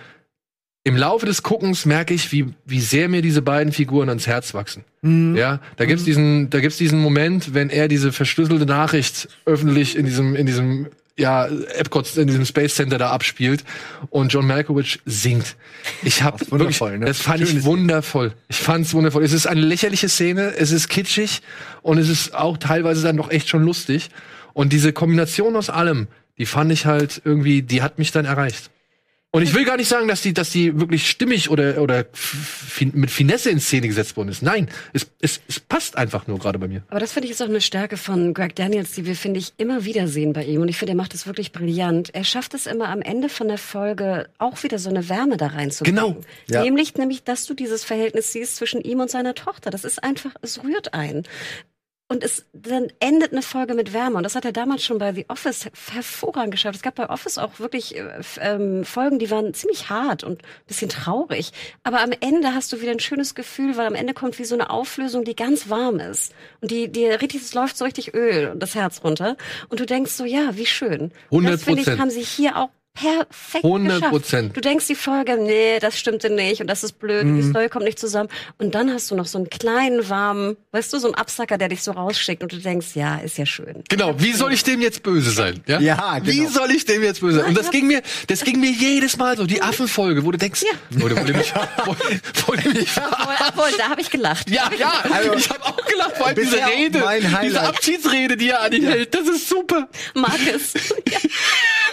im Laufe des Guckens merke ich, wie, wie sehr mir diese beiden Figuren ans Herz wachsen. Mhm. Ja, da gibt's mhm. diesen, da gibt's diesen Moment, wenn er diese verschlüsselte Nachricht öffentlich in diesem, in diesem, ja, Epcot, in diesem Space Center da abspielt und John Malkovich singt. Ich hab das wirklich, ne? das fand Schönes ich wundervoll. Ich fand's wundervoll. Es ist eine lächerliche Szene, es ist kitschig und es ist auch teilweise dann doch echt schon lustig. Und diese Kombination aus allem, die fand ich halt irgendwie, die hat mich dann erreicht. Und ich will gar nicht sagen, dass die, dass die wirklich stimmig oder, oder mit Finesse in Szene gesetzt worden ist. Nein, es, es, es passt einfach nur gerade bei mir. Aber das finde ich ist auch eine Stärke von Greg Daniels, die wir, finde ich, immer wieder sehen bei ihm. Und ich finde, er macht es wirklich brillant. Er schafft es immer am Ende von der Folge auch wieder so eine Wärme da reinzubringen. Genau. Ja. Nämlich, nämlich, dass du dieses Verhältnis siehst zwischen ihm und seiner Tochter. Das ist einfach, es rührt ein. Und es dann endet eine Folge mit Wärme. Und das hat er damals schon bei The Office hervorragend geschafft. Es gab bei Office auch wirklich äh, ähm, Folgen, die waren ziemlich hart und ein bisschen traurig. Aber am Ende hast du wieder ein schönes Gefühl, weil am Ende kommt wie so eine Auflösung, die ganz warm ist. Und die, die richtig, es läuft so richtig Öl und das Herz runter. Und du denkst so, ja, wie schön. 100 Das finde ich, haben sie hier auch perfekt 100 Prozent. Du denkst die Folge, nee, das stimmte nicht und das ist blöd, mhm. die Story kommt nicht zusammen. Und dann hast du noch so einen kleinen, warmen, weißt du, so einen Absacker, der dich so rausschickt und du denkst, ja, ist ja schön. Genau, wie soll ich dem jetzt böse sein? Ja, ja genau. Wie soll ich dem jetzt böse sein? Und das ging mir, das ging mir jedes Mal so, die Affenfolge, wo du denkst, ja. wo, du, wo, du mich, du mich obwohl, da habe ich gelacht. Ja, ja, also, ich habe auch gelacht, vor allem diese Rede, diese Abschiedsrede, die er an ihn hält, das ist super. Marcus. ja.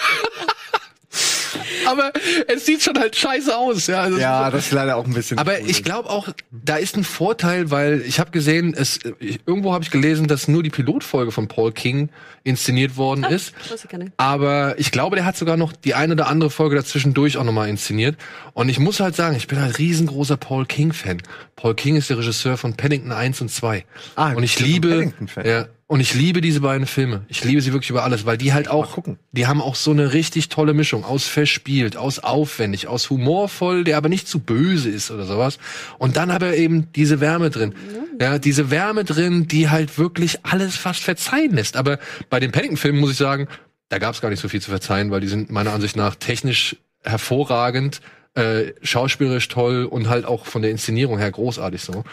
aber es sieht schon halt scheiße aus. Ja, also ja das ist leider auch ein bisschen. Aber cool. ich glaube auch, da ist ein Vorteil, weil ich habe gesehen, es ich, irgendwo habe ich gelesen, dass nur die Pilotfolge von Paul King inszeniert worden ah, ist. Ich aber ich glaube, der hat sogar noch die eine oder andere Folge dazwischendurch auch nochmal inszeniert. Und ich muss halt sagen, ich bin ein riesengroßer Paul King-Fan. Paul King ist der Regisseur von Paddington 1 und 2. Ah, und ich liebe, ja, und ich liebe diese beiden Filme. Ich liebe sie wirklich über alles, weil die halt auch, die haben auch so eine richtig tolle Mischung aus verspielt, aus aufwendig, aus humorvoll, der aber nicht zu böse ist oder sowas. Und dann aber eben diese Wärme drin. Ja, diese Wärme drin, die halt wirklich alles fast verzeihen lässt. Aber bei den Paddington-Filmen muss ich sagen, da gab es gar nicht so viel zu verzeihen, weil die sind meiner Ansicht nach technisch hervorragend, äh, schauspielerisch toll und halt auch von der Inszenierung her großartig so.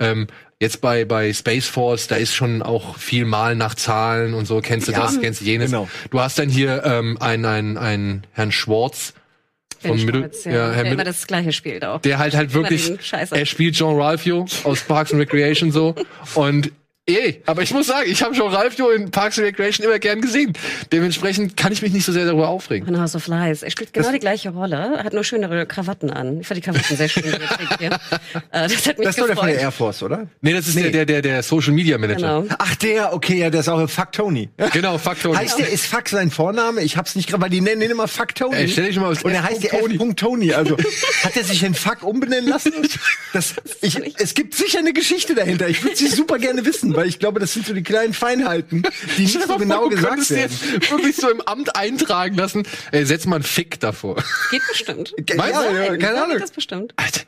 Ähm, Jetzt bei, bei Space Force, da ist schon auch viel Mal nach Zahlen und so. Kennst du ja, das, kennst du jenes? Genau. Du hast dann hier ähm, einen, einen, einen Herrn Schwartz, von Mittel, ja, ja, Herr der immer das gleiche spielt auch. Der halt halt wirklich, er spielt John Ralphio aus Parks and Recreation so und Ey, aber ich muss sagen, ich habe schon Ralf Jo in Parks and Recreation immer gern gesehen. Dementsprechend kann ich mich nicht so sehr darüber aufregen. In House of Lies. Er spielt genau das die gleiche Rolle, hat nur schönere Krawatten an. Ich fand die Krawatten sehr schön. hier. Äh, das hat mich Das ist doch der von der Air Force, oder? Nee, das ist nee. Der, der, der Social Media Manager. Genau. Ach, der, okay, ja, der ist auch Fuck Tony. Genau, Fuck Tony. Heißt der, ist Fuck sein Vorname? Ich hab's nicht gerade, weil die nennen ihn immer Fuck Tony. Ey, stell dich mal Und er heißt ja F. Tony. Also, hat er sich in Fuck umbenennen lassen? Das, ich, es gibt sicher eine Geschichte dahinter. Ich würde sie super gerne wissen, weil ich glaube, das sind so die kleinen Feinheiten, die nicht so genau vor, gesagt werden. Jetzt wirklich so im Amt eintragen lassen. Ey, setz mal einen Fick davor. Geht bestimmt. Meinst ja, ja, keine Ahnung. Geht das bestimmt. Alter.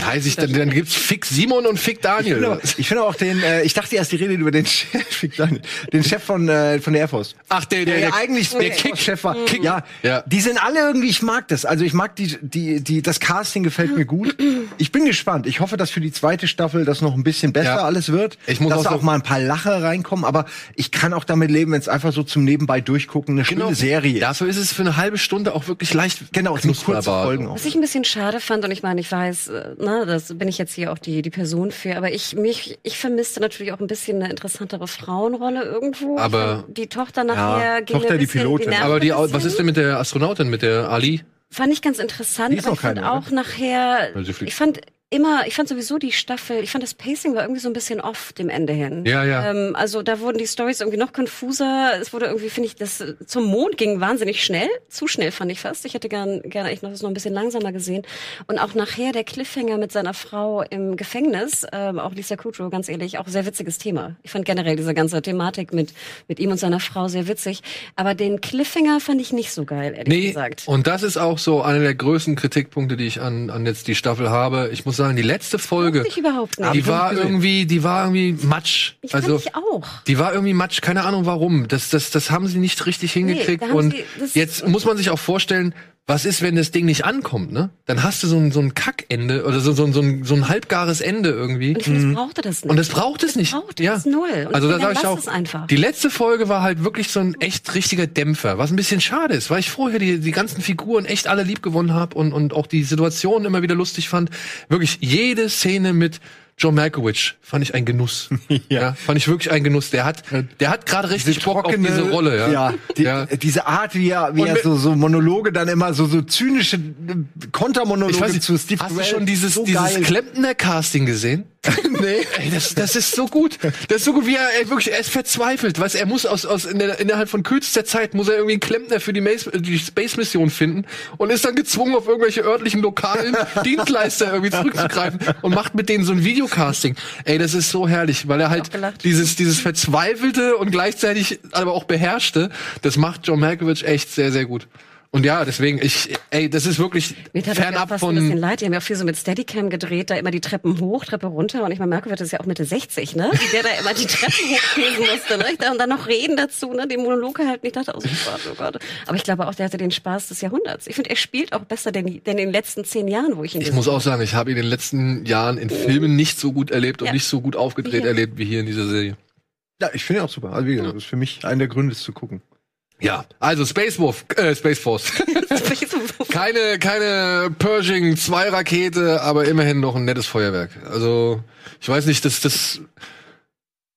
Dann heiße ich, dann, dann gibt's Fick Simon und Fick Daniel. Ich finde, ich finde auch den, äh, ich dachte erst, die Rede über den Chef, Fick Daniel, den Chef von, äh, von der Air Force. Ach, der, der, der, der eigentlich der Kick-Chef war. Kick. Ja, ja, die sind alle irgendwie, ich mag das. Also ich mag die, die, die, das Casting gefällt mir gut. Ich bin gespannt. Ich hoffe, dass für die zweite Staffel das noch ein bisschen besser ja. alles wird. Ich muss dass auch, auch mal ein paar Lacher reinkommen, aber ich kann auch damit leben, wenn es einfach so zum Nebenbei durchgucken eine genau. Serie. Dafür ist es für eine halbe Stunde auch wirklich leicht. Genau, es sind kurze Folgen. Auch. Was ich ein bisschen schade fand, und ich meine, ich weiß, äh, ne, das bin ich jetzt hier auch die, die Person für, aber ich, mich, ich vermisste natürlich auch ein bisschen eine interessantere Frauenrolle irgendwo. Aber die Tochter nachher ja, ging Tochter, die Pilotin. Die aber die, was ist denn mit der Astronautin, mit der Ali? Fand ich ganz interessant. Aber ich fand auch nachher, ich fand immer, ich fand sowieso die Staffel, ich fand das Pacing war irgendwie so ein bisschen off dem Ende hin. Ja, ja. Ähm, also da wurden die Stories irgendwie noch konfuser. Es wurde irgendwie, finde ich, das zum Mond ging wahnsinnig schnell. Zu schnell fand ich fast. Ich hätte gern, gerne echt noch das noch ein bisschen langsamer gesehen. Und auch nachher der Cliffhanger mit seiner Frau im Gefängnis, ähm, auch Lisa Kudrow, ganz ehrlich, auch sehr witziges Thema. Ich fand generell diese ganze Thematik mit, mit ihm und seiner Frau sehr witzig. Aber den Cliffhanger fand ich nicht so geil, ehrlich nee, gesagt. Und das ist auch so einer der größten Kritikpunkte, die ich an, an jetzt die Staffel habe. Ich muss sagen, sagen, die letzte Folge, ich überhaupt nicht. die war irgendwie, die war irgendwie Matsch. Ich also ich auch. Die war irgendwie Matsch, keine Ahnung warum. Das, das, das haben sie nicht richtig hingekriegt. Nee, und sie, jetzt muss man sich auch vorstellen, was ist, wenn das Ding nicht ankommt, ne? Dann hast du so ein, so ein Kackende oder so, so, so, ein, so ein halbgares Ende irgendwie. Und das brauchte das nicht. Und das braucht es nicht. Braucht ja. es null. Und also da sag ich auch, die letzte Folge war halt wirklich so ein echt richtiger Dämpfer, was ein bisschen schade ist, weil ich vorher die, die ganzen Figuren echt alle lieb gewonnen habe und, und auch die Situation immer wieder lustig fand. Wirklich jede Szene mit John Malkovich fand ich ein Genuss. ja. ja. Fand ich wirklich ein Genuss. Der hat, der hat gerade richtig diese Bock trockene, auf diese Rolle. Ja, ja, die, ja. diese Art, wie er, wie er so, so Monologe dann immer so so zynische Kontermonologe ich weiß nicht, zu Steve Hast Carell, du schon dieses so dieses Klempner Casting gesehen? nee. Ey, das, das ist so gut. Das ist so gut, wie er, ey, wirklich, er ist verzweifelt. Weißt, er muss aus, aus in der, innerhalb von kürzester Zeit muss er irgendwie einen Klempner für die, Mace, die Space Mission finden und ist dann gezwungen, auf irgendwelche örtlichen lokalen Dienstleister irgendwie zurückzugreifen und macht mit denen so ein Videocasting. Ey, das ist so herrlich, weil er halt dieses, dieses verzweifelte und gleichzeitig aber auch beherrschte, das macht John Malkovich echt sehr, sehr gut. Und ja, deswegen, ich, ey, das ist wirklich Mir fernab ja von. Ein bisschen leid. Die haben ja auch viel so mit Steadicam gedreht, da immer die Treppen hoch, Treppe runter. Und ich meine, Marco wird das ja auch Mitte 60, ne? Wie der da immer die Treppen hochkäsen musste, ne? Und dann noch reden dazu, ne? Den Monolog halt nicht dachte, oh Gott, oh Gott. Aber ich glaube auch, der hatte den Spaß des Jahrhunderts. Ich finde, er spielt auch besser denn, denn in den letzten zehn Jahren, wo ich ihn Ich muss auch sagen, ich habe ihn in den letzten Jahren in Filmen nicht so gut erlebt und ja. nicht so gut aufgedreht ja. erlebt wie hier in dieser Serie. Ja, ich finde ihn auch super. Also wie gesagt, das ist für mich einer der Gründe, es zu gucken. Ja, also Space Wolf, äh, Space Force. keine, keine Pershing 2 Rakete, aber immerhin noch ein nettes Feuerwerk. Also, ich weiß nicht, das, das,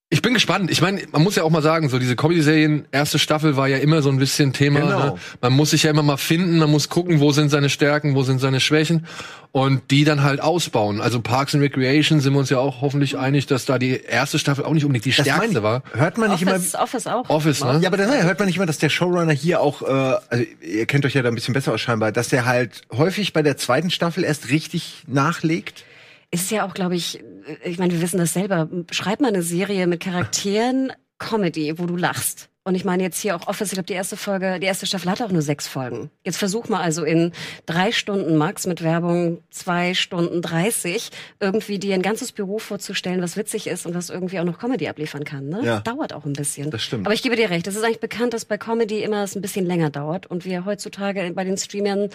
ich bin gespannt. Ich meine, man muss ja auch mal sagen, so diese Comedy-Serien, erste Staffel war ja immer so ein bisschen Thema. Genau. Ne? Man muss sich ja immer mal finden, man muss gucken, wo sind seine Stärken, wo sind seine Schwächen und die dann halt ausbauen. Also Parks and Recreation sind wir uns ja auch hoffentlich einig, dass da die erste Staffel auch nicht unbedingt die das stärkste war. Hört man nicht Office, immer Office auch. Office, ne? Ja, aber dann hört man nicht immer, dass der Showrunner hier auch, äh, also ihr kennt euch ja da ein bisschen besser aus scheinbar, dass der halt häufig bei der zweiten Staffel erst richtig nachlegt ist ja auch, glaube ich, ich meine, wir wissen das selber. Schreib mal eine Serie mit Charakteren, Comedy, wo du lachst. Und ich meine jetzt hier auch Office, ich glaube, die erste Folge, die erste Staffel hat auch nur sechs Folgen. Jetzt versuch mal also in drei Stunden Max mit Werbung, zwei Stunden dreißig, irgendwie dir ein ganzes Büro vorzustellen, was witzig ist und was irgendwie auch noch Comedy abliefern kann. Ne? Ja. Dauert auch ein bisschen. Das stimmt. Aber ich gebe dir recht, es ist eigentlich bekannt, dass bei Comedy immer es ein bisschen länger dauert und wir heutzutage bei den Streamern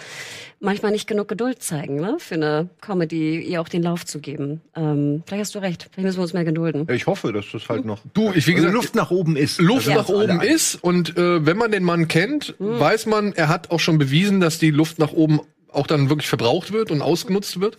manchmal nicht genug Geduld zeigen, ne? für eine Comedy ihr auch den Lauf zu geben. Ähm, vielleicht hast du recht, vielleicht müssen wir uns mehr gedulden. Ich hoffe, dass das halt noch du, ich, wie gesagt, Luft nach oben ist. Luft also, nach oben ist und äh, wenn man den Mann kennt, mhm. weiß man, er hat auch schon bewiesen, dass die Luft nach oben auch dann wirklich verbraucht wird und ausgenutzt wird.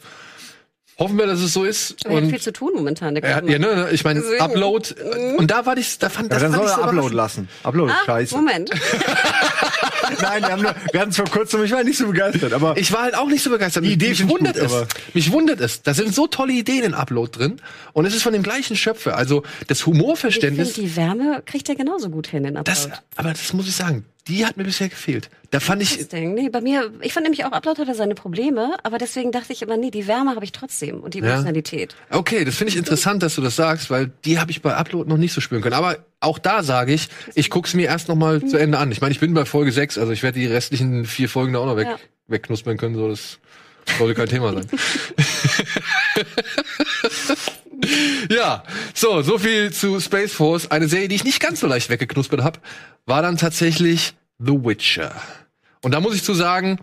Hoffen wir, dass es so ist. Aber er hat viel zu tun momentan. Der er hat, ja, ne, ich meine. Upload. Mhm. Und da war ich, da fand Ja, das dann fand soll ich er so Upload lassen. Upload Ah, scheiße. Moment. Nein, wir haben, nur, wir hatten es vor kurzem, ich war nicht so begeistert, aber Ich war halt auch nicht so begeistert. Die Idee mich finde ich wundert gut, es. Mich wundert es. Da sind so tolle Ideen in Upload drin. Und es ist von dem gleichen Schöpfer. Also das Ich finde, Humorverständnis. die Wärme kriegt er genauso gut hin in Upload. Das, aber das muss ich sagen, die hat mir bisher gefehlt. Da fand ich. Nee, bei mir, ich fand nämlich auch, Upload hatte seine Probleme, aber deswegen dachte ich immer, nee, die Wärme habe ich trotzdem und die Ja. Emotionalität. okay, das finde ich interessant, dass du das sagst, weil die habe ich bei Upload noch nicht so spüren können. Aber auch da sage ich, ich guck's mir erst noch mal zu Ende an. Ich meine, ich bin bei Folge 6, also ich werde die restlichen vier Folgen da auch noch weg, Ja. wegknuspern können, so das sollte kein Thema sein. ja, so, so viel zu Space Force. Eine Serie, die ich nicht ganz so leicht weggeknuspert habe, war dann tatsächlich The Witcher. Und da muss ich zu sagen,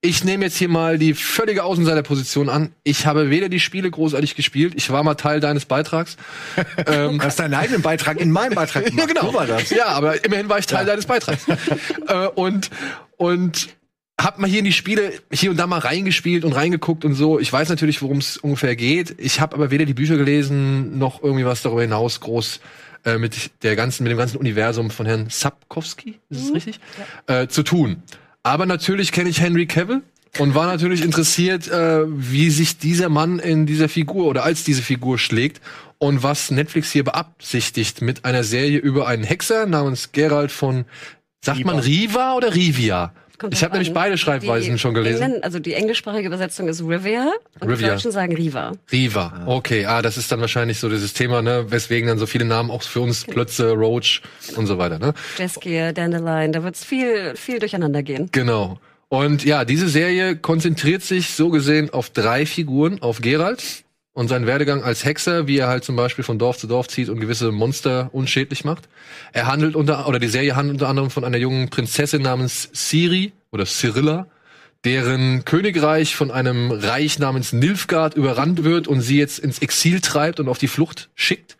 ich nehme jetzt hier mal die völlige Außenseiterposition an. Ich habe weder die Spiele großartig gespielt, ich war mal Teil deines Beitrags. ähm, du hast deinen eigenen Beitrag in meinem Beitrag gemacht. ja, genau. So war das. Ja, aber immerhin war ich Teil deines Beitrags. äh, und und hab mal hier in die Spiele hier und da mal reingespielt und reingeguckt und so. Ich weiß natürlich, worum es ungefähr geht. Ich habe aber weder die Bücher gelesen noch irgendwie was darüber hinaus groß äh, mit der ganzen mit dem ganzen Universum von Herrn Sapkowski, ist es richtig, äh, zu tun. Aber natürlich kenne ich Henry Cavill und war natürlich interessiert, äh, wie sich dieser Mann in dieser Figur oder als diese Figur schlägt und was Netflix hier beabsichtigt mit einer Serie über einen Hexer namens Gerald von, sagt man Riva oder Rivia? Kommt ich habe nämlich beide Schreibweisen Die schon gelesen. Engländ- also die englischsprachige Übersetzung ist Rivia und Rivia. die Deutschen sagen Riva. Riva, okay, ah, das ist dann wahrscheinlich so dieses Thema, ne, weswegen dann so viele Namen auch für uns Plötze, Roach und so weiter, ne? Jeskia, Dandelion, da wird's viel, viel durcheinander gehen. Genau. Und ja, diese Serie konzentriert sich so gesehen auf drei Figuren, auf Geralt und seinen Werdegang als Hexer, wie er halt zum Beispiel von Dorf zu Dorf zieht und gewisse Monster unschädlich macht. Er handelt unter, oder die Serie handelt unter anderem von einer jungen Prinzessin namens Ciri oder Cyrilla, deren Königreich von einem Reich namens Nilfgaard überrannt wird und sie jetzt ins Exil treibt und auf die Flucht schickt.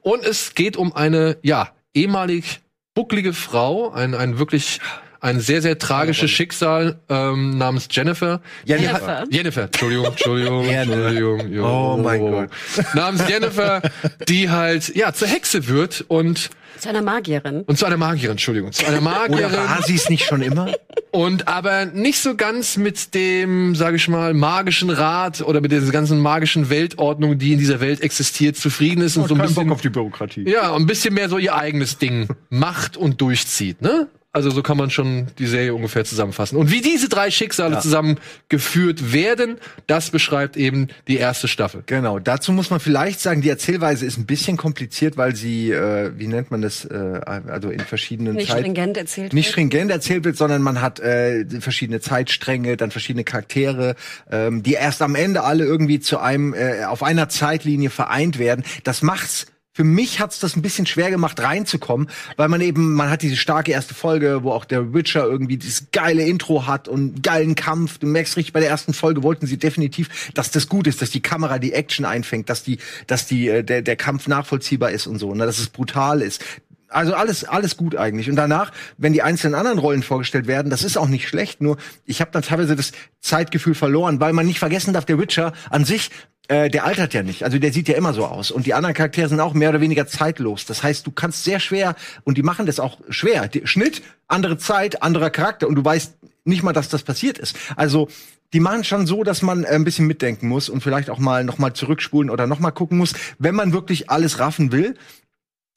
Und es geht um eine, ja, ehemalig bucklige Frau, ein, ein wirklich, ein sehr, sehr tragisches Schicksal ähm, namens Jennifer. Jennifer. Jennifer, Entschuldigung, Entschuldigung, Entschuldigung. jo. Oh mein Gott. Namens Jennifer, die halt, ja, zur Hexe wird und, Zu einer Magierin. und zu einer Magierin, Entschuldigung, zu einer Oder Magierin. war sie es nicht schon immer? Und aber nicht so ganz mit dem, sage ich mal, magischen Rat oder mit dieser ganzen magischen Weltordnung, die in dieser Welt existiert, zufrieden ist und so ein bisschen, Bock auf die Bürokratie. ja, ein bisschen mehr so ihr eigenes Ding macht und durchzieht, ne? Also so kann man schon die Serie ungefähr zusammenfassen. Und wie diese drei Schicksale zusammengeführt werden, das beschreibt eben die erste Staffel. Genau, dazu muss man vielleicht sagen, die Erzählweise ist ein bisschen kompliziert, weil sie, äh, wie nennt man das, äh, also in verschiedenen Nicht Zeit- stringent erzählt nicht wird. stringent erzählt wird, sondern man hat äh, verschiedene Zeitstränge, dann verschiedene Charaktere, ähm, die erst am Ende alle irgendwie zu einem äh, auf einer Zeitlinie vereint werden. Das macht's für mich hat's das ein bisschen schwer gemacht, reinzukommen, weil man eben, man hat diese starke erste Folge, wo auch der Witcher irgendwie dieses geile Intro hat und geilen Kampf. Du merkst richtig, bei der ersten Folge wollten sie definitiv, dass das gut ist, dass die Kamera die Action einfängt, dass die, dass die, äh, der, der Kampf nachvollziehbar ist und so, ne, dass es brutal ist. Also alles, alles gut eigentlich. Und danach, wenn die einzelnen anderen Rollen vorgestellt werden, das ist auch nicht schlecht. Nur ich habe dann teilweise das Zeitgefühl verloren, weil man nicht vergessen darf, der Witcher an sich, äh, der altert ja nicht. Also der sieht ja immer so aus. Und die anderen Charaktere sind auch mehr oder weniger zeitlos. Das heißt, du kannst sehr schwer, und die machen das auch schwer. Die, Schnitt, andere Zeit, anderer Charakter. Und du weißt nicht mal, dass das passiert ist. Also die machen schon so, dass man äh, ein bisschen mitdenken muss und vielleicht auch mal noch mal zurückspulen oder noch mal gucken muss, wenn man wirklich alles raffen will.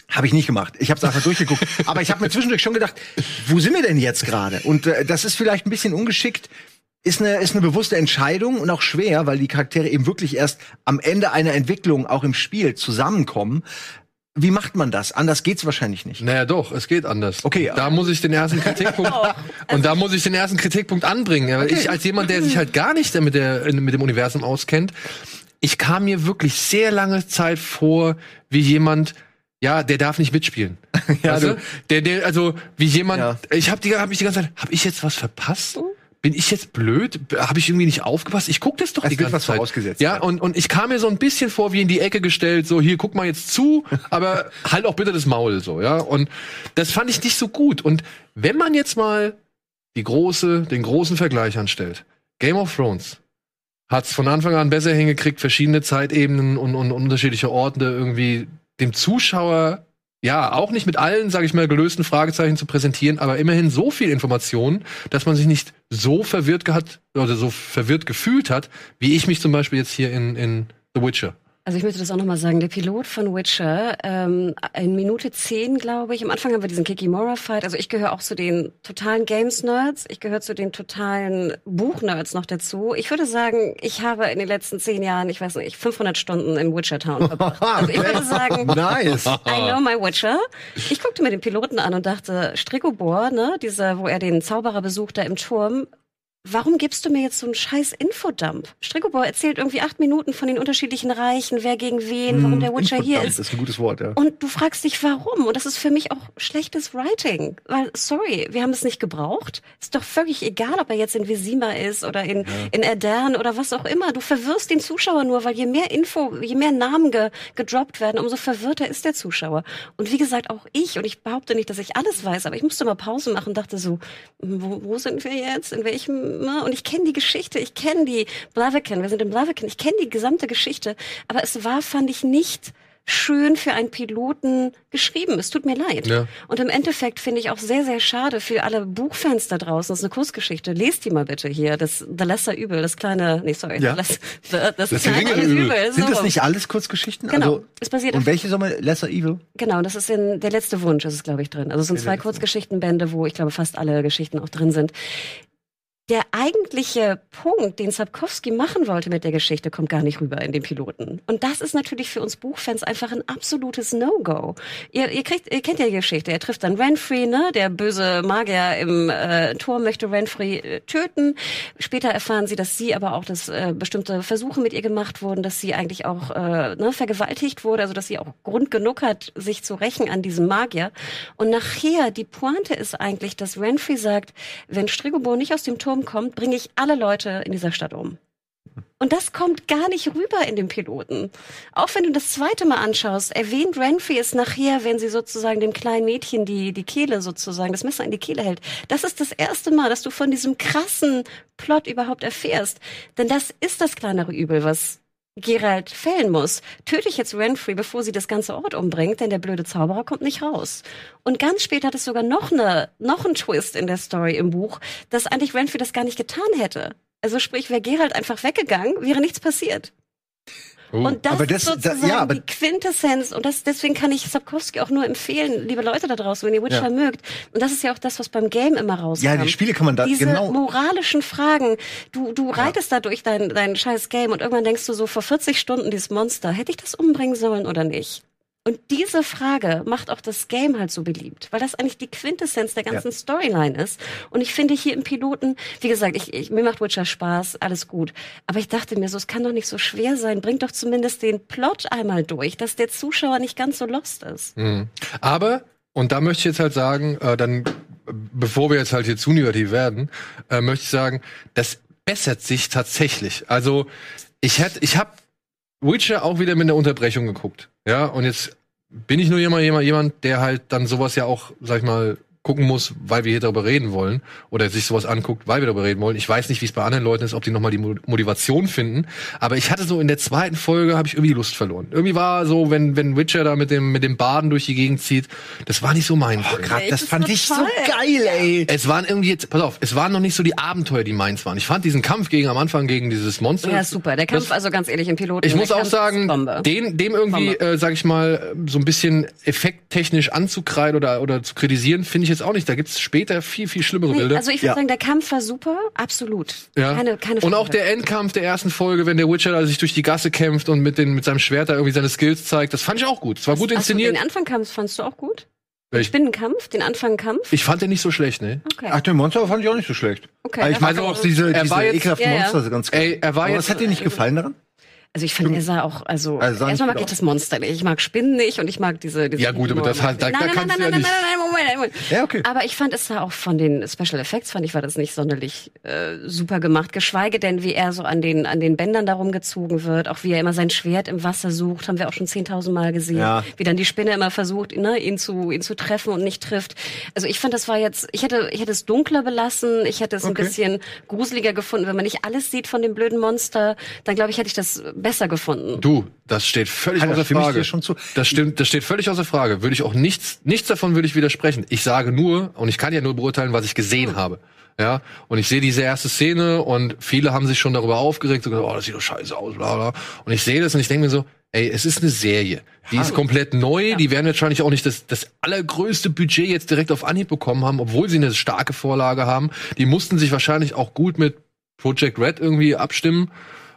Habe ich nicht gemacht. Ich habe es einfach durchgeguckt. Aber ich habe mir zwischendurch schon gedacht, wo sind wir denn jetzt gerade? Und äh, das ist vielleicht ein bisschen ungeschickt. Ist eine, ist eine bewusste Entscheidung und auch schwer, weil die Charaktere eben wirklich erst am Ende einer Entwicklung auch im Spiel zusammenkommen. Wie macht man das? Anders geht's wahrscheinlich nicht. Naja, doch, es geht anders. Okay, Da muss ich den ersten Kritikpunkt, und da muss ich den ersten Kritikpunkt anbringen. Ja, weil Ich als jemand, der sich halt gar nicht mit, der, mit dem Universum auskennt, ich kam mir wirklich sehr lange Zeit vor, wie jemand, ja, der darf nicht mitspielen. Ja, du- Der, der, also, wie jemand, Ja. ich habe die, hab mich die ganze Zeit, habe ich jetzt was verpasst? Bin ich jetzt blöd? Habe ich irgendwie nicht aufgepasst? Ich guck das doch Es die ganze was Zeit. vorausgesetzt, Ja, ja. und, und ich kam mir so ein bisschen vor wie in die Ecke gestellt, so hier, guck mal jetzt zu, aber halt auch bitte das Maul, so, ja. Und das fand ich nicht so gut. Und wenn man jetzt mal die große, den großen Vergleich anstellt, Game of Thrones hat es von Anfang an besser hingekriegt, verschiedene Zeitebenen und, und unterschiedliche Orte irgendwie dem Zuschauer ja, auch nicht mit allen, sage ich mal, gelösten Fragezeichen zu präsentieren, aber immerhin so viel Information, dass man sich nicht so verwirrt gehabt oder so verwirrt gefühlt hat, wie ich mich zum Beispiel jetzt hier in, in The Witcher. Also ich möchte das auch nochmal sagen. Der Pilot von Witcher, ähm, in Minute zehn, glaube ich. Am Anfang haben wir diesen Kikimora-Fight. Also ich gehöre auch zu den totalen Games-Nerds. Ich gehöre zu den totalen Buch-Nerds noch dazu. Ich würde sagen, ich habe in den letzten zehn Jahren, ich weiß nicht, 500 Stunden im Witcher Town verbracht. Also ich würde sagen, nice. I know my Witcher. Ich guckte mir den Piloten an und dachte, Strigobor, ne, dieser, wo er den Zauberer besucht, da im Turm, Warum gibst du mir jetzt so einen scheiß Infodump? Strigobor erzählt irgendwie acht Minuten von den unterschiedlichen Reichen, wer gegen wen, warum der Witcher hier ist. Das ist ein gutes Wort, ja. Und du fragst dich, warum? Und das ist für mich auch schlechtes Writing. Weil, sorry, wir haben es nicht gebraucht. Ist doch völlig egal, ob er jetzt in Visima ist oder in, ja. in Erdern oder was auch immer. Du verwirrst den Zuschauer nur, weil je mehr Info, je mehr Namen ge, gedroppt werden, umso verwirrter ist der Zuschauer. Und wie gesagt, auch ich, und ich behaupte nicht, dass ich alles weiß, aber ich musste mal Pause machen und dachte so, wo, wo sind wir jetzt? In welchem ne? und ich kenne die Geschichte, ich kenne die Blaviken, wir sind in Blaviken, ich kenne die gesamte Geschichte, aber es war, fand ich nicht schön für einen Piloten geschrieben. Es tut mir leid. Ja. Und im Endeffekt finde ich auch sehr, sehr schade für alle Buchfans da draußen. Das ist eine Kurzgeschichte. Lest die mal bitte hier. Das The Lesser Übel, das kleine, nee, sorry. Ja. Das, das, das, kleine Übel. Übel. Sind das nicht alles Kurzgeschichten? Genau. Also, es basiert und welche soll man, Lesser Evil? Genau, das ist in Der letzte Wunsch, ist es, glaube ich, drin. Also es sind zwei Kurzgeschichtenbände, wo ich glaube fast alle Geschichten auch drin sind der eigentliche Punkt, den Sapkowski machen wollte mit der Geschichte, kommt gar nicht rüber in den Piloten. Und das ist natürlich für uns Buchfans einfach ein absolutes No-Go. Ihr, ihr, kriegt, ihr kennt ja die Geschichte. Er trifft dann Renfrey, ne? Der böse Magier im äh, Turm möchte Renfrey äh, töten. Später erfahren sie, dass sie aber auch, dass äh, bestimmte Versuche mit ihr gemacht wurden, dass sie eigentlich auch äh, ne, vergewaltigt wurde, also dass sie auch Grund genug hat, sich zu rächen an diesem Magier. Und nachher, die Pointe ist eigentlich, dass Renfrey sagt, wenn Strigobor nicht aus dem Turm kommt, bringe ich alle Leute in dieser Stadt um. Und das kommt gar nicht rüber in dem Piloten. Auch wenn du das zweite Mal anschaust, erwähnt Renfrey es nachher, wenn sie sozusagen dem kleinen Mädchen die, die Kehle sozusagen, das Messer in die Kehle hält. Das ist das erste Mal, dass du von diesem krassen Plot überhaupt erfährst. Denn das ist das kleinere Übel, was Gerald fällen muss. Töte ich jetzt Renfrey, bevor sie das ganze Ort umbringt, denn der blöde Zauberer kommt nicht raus. Und ganz spät hat es sogar noch eine, noch einen Twist in der Story im Buch, dass eigentlich Renfrey das gar nicht getan hätte. Also sprich, wäre Gerald einfach weggegangen, wäre nichts passiert. Oh. Und das, das, ist sozusagen da, ja, die Quintessenz. Und das, deswegen kann ich Sapkowski auch nur empfehlen, liebe Leute da draußen, wenn ihr Witcher ja. mögt. Und das ist ja auch das, was beim Game immer rauskommt. Ja, die Spiele kann man da Diese genau. moralischen Fragen. Du, du reitest ja. da durch dein, dein scheiß Game und irgendwann denkst du so, vor 40 Stunden dieses Monster, hätte ich das umbringen sollen oder nicht? Und diese Frage macht auch das Game halt so beliebt, weil das eigentlich die Quintessenz der ganzen ja. Storyline ist. Und ich finde hier im Piloten, wie gesagt, ich, ich, mir macht Witcher Spaß, alles gut. Aber ich dachte mir so, es kann doch nicht so schwer sein. Bringt doch zumindest den Plot einmal durch, dass der Zuschauer nicht ganz so lost ist. Mhm. Aber, und da möchte ich jetzt halt sagen, äh, dann, bevor wir jetzt halt hier zu negativ werden, äh, möchte ich sagen, das bessert sich tatsächlich. Also, ich hätte, ich habe Witcher auch wieder mit einer Unterbrechung geguckt. Ja, und jetzt bin ich nur jemand, jemand, der halt dann sowas ja auch, sag ich mal, gucken muss, weil wir hier darüber reden wollen oder sich sowas anguckt, weil wir darüber reden wollen. Ich weiß nicht, wie es bei anderen Leuten ist, ob die nochmal die Motivation finden, aber ich hatte so in der zweiten Folge habe ich irgendwie Lust verloren. Irgendwie war so, wenn wenn Witcher da mit dem mit dem Baden durch die Gegend zieht, das war nicht so mein oh, grad, das fand ich so geil, ey. Es waren irgendwie jetzt pass auf, es waren noch nicht so die Abenteuer, die meins waren. Ich fand diesen Kampf gegen am Anfang gegen dieses Monster. Ja, super. Der Kampf das, also ganz ehrlich im Piloten. Ich muss auch sagen, den dem irgendwie äh, sag ich mal so ein bisschen effekttechnisch anzukreiden oder oder zu kritisieren, finde ich jetzt auch nicht. Da gibt's später viel, viel schlimmere nee, Bilder. Also ich würde ja. sagen, der Kampf war super, absolut. Ja. Keine, keine und auch der Endkampf der ersten Folge, wenn der Witcher da sich durch die Gasse kämpft und mit, den, mit seinem Schwert da irgendwie seine Skills zeigt, das fand ich auch gut. Es war gut inszeniert. den Anfangkampf fandst du auch gut? Den Spinnenkampf, den Anfangkampf? Ich fand den nicht so schlecht, ne? Okay. Ach, den Monster fand ich auch nicht so schlecht. Okay. Ich mag auch diese, diese ekelhaften ja, ja. Monster ganz gut. Ey, er war Aber jetzt, was hat dir nicht gefallen daran? Also ich fand, er sah auch, also, Also erstmal mag ich das Monster nicht. Ich mag Spinnen nicht und ich mag diese, diese Ja, gut, aber das hat- da- nein, da nein, nein, kannst nein, du ja nein, nein, nein, nein, Moment, Moment. Ja, okay. Aber ich fand, es sah auch von den Special Effects, fand ich, war das nicht sonderlich äh, super gemacht. Geschweige denn, wie er so an den, an den Bändern darum gezogen wird, auch wie er immer sein Schwert im Wasser sucht, haben wir auch schon 10.000 Mal gesehen. Ja. Wie dann die Spinne immer versucht, ne, ihn zu, ihn zu treffen und nicht trifft. Also ich fand, das war jetzt, ich hätte, ich hätte es dunkler belassen, ich hätte es ein Okay. bisschen gruseliger gefunden. Wenn man nicht alles sieht von dem blöden Monster, dann glaube ich, hätte ich das besser gefunden. Du, das steht völlig Ja, da außer Frage. dir schon zu. Das stimmt, das steht völlig außer Frage. Würde ich auch nichts, nichts davon würde ich widersprechen. Ich sage nur, und ich kann ja nur beurteilen, was ich gesehen habe. Ja, und ich sehe diese erste Szene und viele haben sich schon darüber aufgeregt, so gesagt, oh, das sieht doch scheiße aus, bla, bla. Und ich sehe das und ich denke mir so, ey, es ist eine Serie. Die ist komplett neu, die werden wahrscheinlich auch nicht das, das allergrößte Budget jetzt direkt auf Anhieb bekommen haben, obwohl sie eine starke Vorlage haben. Die mussten sich wahrscheinlich auch gut mit Project Red irgendwie abstimmen.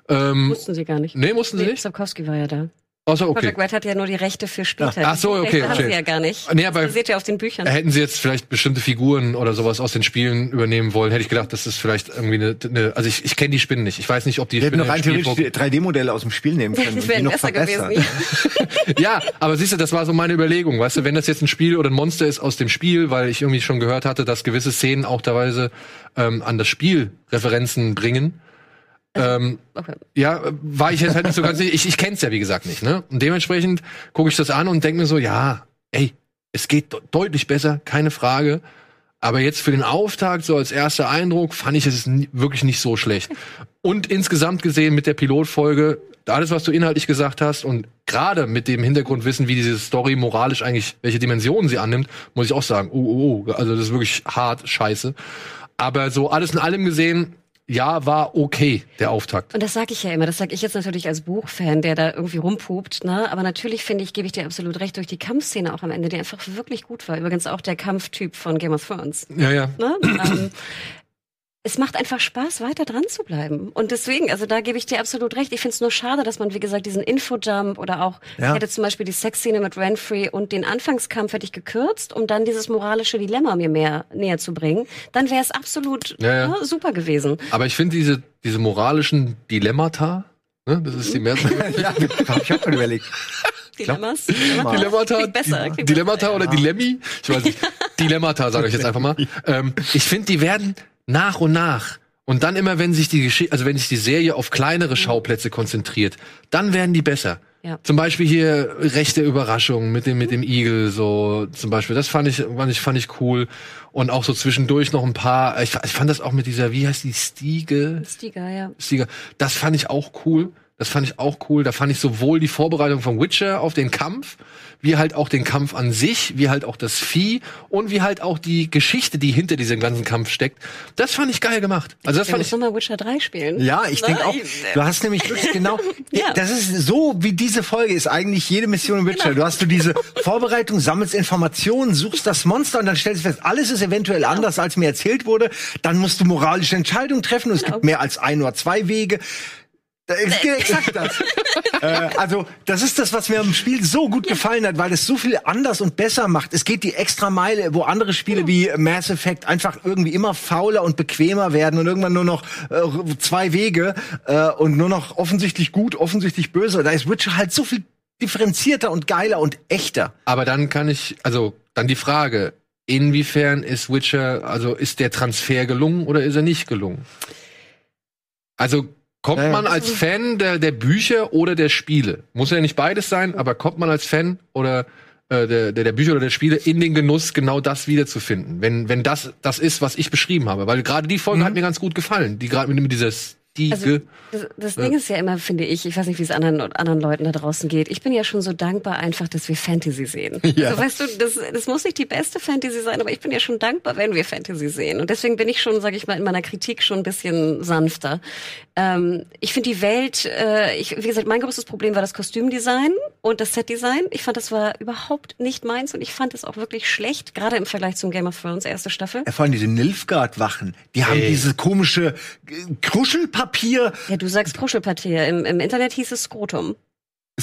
Ähm, Wussten sie gar nicht. nee, mussten sie Nee, nicht? Sapkowski war ja da. Achso, okay. Project Red hat ja nur die Rechte für später. Ach so, Die okay, Rechte haben sie ja gar nicht. Nee, aber- das basiert ja auf den Büchern. Hätten sie jetzt vielleicht bestimmte Figuren oder sowas aus den Spielen übernehmen wollen, hätte ich gedacht, das ist vielleicht irgendwie eine, eine also ich, ich kenne die Spinnen nicht. Ich weiß nicht, ob die Wir hätten Spinne noch rein theoretisch Spielpro- die 3D-Modelle aus dem Spiel nehmen können. Das und wäre die noch besser verbessern. gewesen. Ja, aber siehst du, das war so meine Überlegung, weißt du, wenn das jetzt ein Spiel oder ein Monster ist aus dem Spiel, weil ich irgendwie schon gehört hatte, dass gewisse Szenen auch teilweise ähm, an das Spiel Referenzen bringen. Ähm, Okay. ja, war ich jetzt halt nicht so ganz sicher. Ich, ich kenn's ja, wie gesagt, nicht, ne? Und dementsprechend gucke ich das an und denke mir so, ja, ey, es geht de deutlich besser, keine Frage. Aber jetzt für den Auftakt, so als erster Eindruck, fand ich es wirklich nicht so schlecht. Und insgesamt gesehen mit der Pilotfolge, alles, was du inhaltlich gesagt hast und gerade mit dem Hintergrundwissen, wie diese Story moralisch eigentlich, welche Dimensionen sie annimmt, muss ich auch sagen, oh, oh, oh, also das ist wirklich hart scheiße. Aber so alles in allem gesehen, ja, war okay, der Auftakt. Und das sage ich ja immer, das sage ich jetzt natürlich als Buchfan, der da irgendwie rumpupt, ne? Aber natürlich finde ich, gebe ich dir absolut recht, durch die Kampfszene auch am Ende, die einfach wirklich gut war. Übrigens auch der Kampftyp von Game of Thrones. Ja, ja. Ne? ähm, es macht einfach Spaß, weiter dran zu bleiben. Und deswegen, also da gebe ich dir absolut recht. Ich finde es nur schade, dass man, wie gesagt, diesen Infojump oder auch, Ja. ich hätte zum Beispiel die Sexszene mit Renfrey und den Anfangskampf hätte ich gekürzt, um dann dieses moralische Dilemma mir mehr näher zu bringen. Dann wäre es absolut Ja, ja. ne, super gewesen. Aber ich finde diese, diese moralischen Dilemmata, ne, das ist die Mehrzahl. ja, ich auch mal überlegt. Dilemmas? Dilemmata, Klingt besser, klingt Dilemmata besser, oder Dilemmi? Ich weiß nicht. Dilemmata, sage ich jetzt einfach mal. Ähm, ich finde, die werden nach und nach und dann immer, wenn sich die Geschichte, also wenn sich die Serie auf kleinere Schauplätze konzentriert, dann werden die besser. Ja. Zum Beispiel hier rechte Überraschung mit dem mit dem Igel so zum Beispiel. Das fand ich fand ich fand ich cool und auch so zwischendurch noch ein paar. Ich, ich fand das auch mit dieser wie heißt die Stiege Stiga, ja. Sieger. Das fand ich auch cool. Das fand ich auch cool. Da fand ich sowohl die Vorbereitung von Witcher auf den Kampf, wie halt auch den Kampf an sich, wie halt auch das Vieh und wie halt auch die Geschichte, die hinter diesem ganzen Kampf steckt. Das fand ich geil gemacht. Also das Wir fand ich. nochmal Witcher 3 spielen. Ja, ich denke auch. Du hast nämlich wirklich genau. Ja. Das ist so wie diese Folge ist eigentlich jede Mission im Witcher. Genau. Du hast du diese Vorbereitung, sammelst Informationen, suchst das Monster und dann stellst du fest, alles ist eventuell anders, als mir erzählt wurde. Dann musst du moralische Entscheidungen treffen und es Genau. gibt mehr als ein oder zwei Wege. Da ist exakt das. äh, also, das ist das, was mir am Spiel so gut gefallen hat, weil es so viel anders und besser macht. Es geht die extra Meile, wo andere Spiele wie Mass Effect einfach irgendwie immer fauler und bequemer werden und irgendwann nur noch äh, zwei Wege äh, und nur noch offensichtlich gut, offensichtlich böse. Da ist Witcher halt so viel differenzierter und geiler und echter. Aber dann kann ich, also dann die Frage, inwiefern ist Witcher, also ist der Transfer gelungen oder ist er nicht gelungen? Also kommt Ja, ja. man als Fan der, der Bücher oder der Spiele? Muss ja nicht beides sein, aber kommt man als Fan oder äh, der, der, der Bücher oder der Spiele in den Genuss, genau das wiederzufinden? Wenn, wenn das das ist, was ich beschrieben habe. Weil gerade die Folge hat mir ganz gut gefallen. Die gerade mit, mit dieser Stiege. Also, das, das Ding ist ja immer, finde ich, ich weiß nicht, wie es anderen, anderen Leuten da draußen geht. Ich bin ja schon so dankbar einfach, dass wir Fantasy sehen. Ja. Also weißt du, das, das muss nicht die beste Fantasy sein, aber ich bin ja schon dankbar, wenn wir Fantasy sehen. Und deswegen bin ich schon, sage ich mal, in meiner Kritik schon ein bisschen sanfter. Ähm, ich finde die Welt, äh, ich, wie gesagt, mein größtes Problem war das Kostümdesign und das Setdesign. Ich fand, das war überhaupt nicht meins und ich fand es auch wirklich schlecht, gerade im Vergleich zum Game of Thrones erste Staffel. Ja, vor allem diese Nilfgaard-Wachen, die haben Ey. dieses komische äh, Kruschelpapier. Ja, du sagst Kruschelpapier. Im, Im Internet hieß es Skrotum.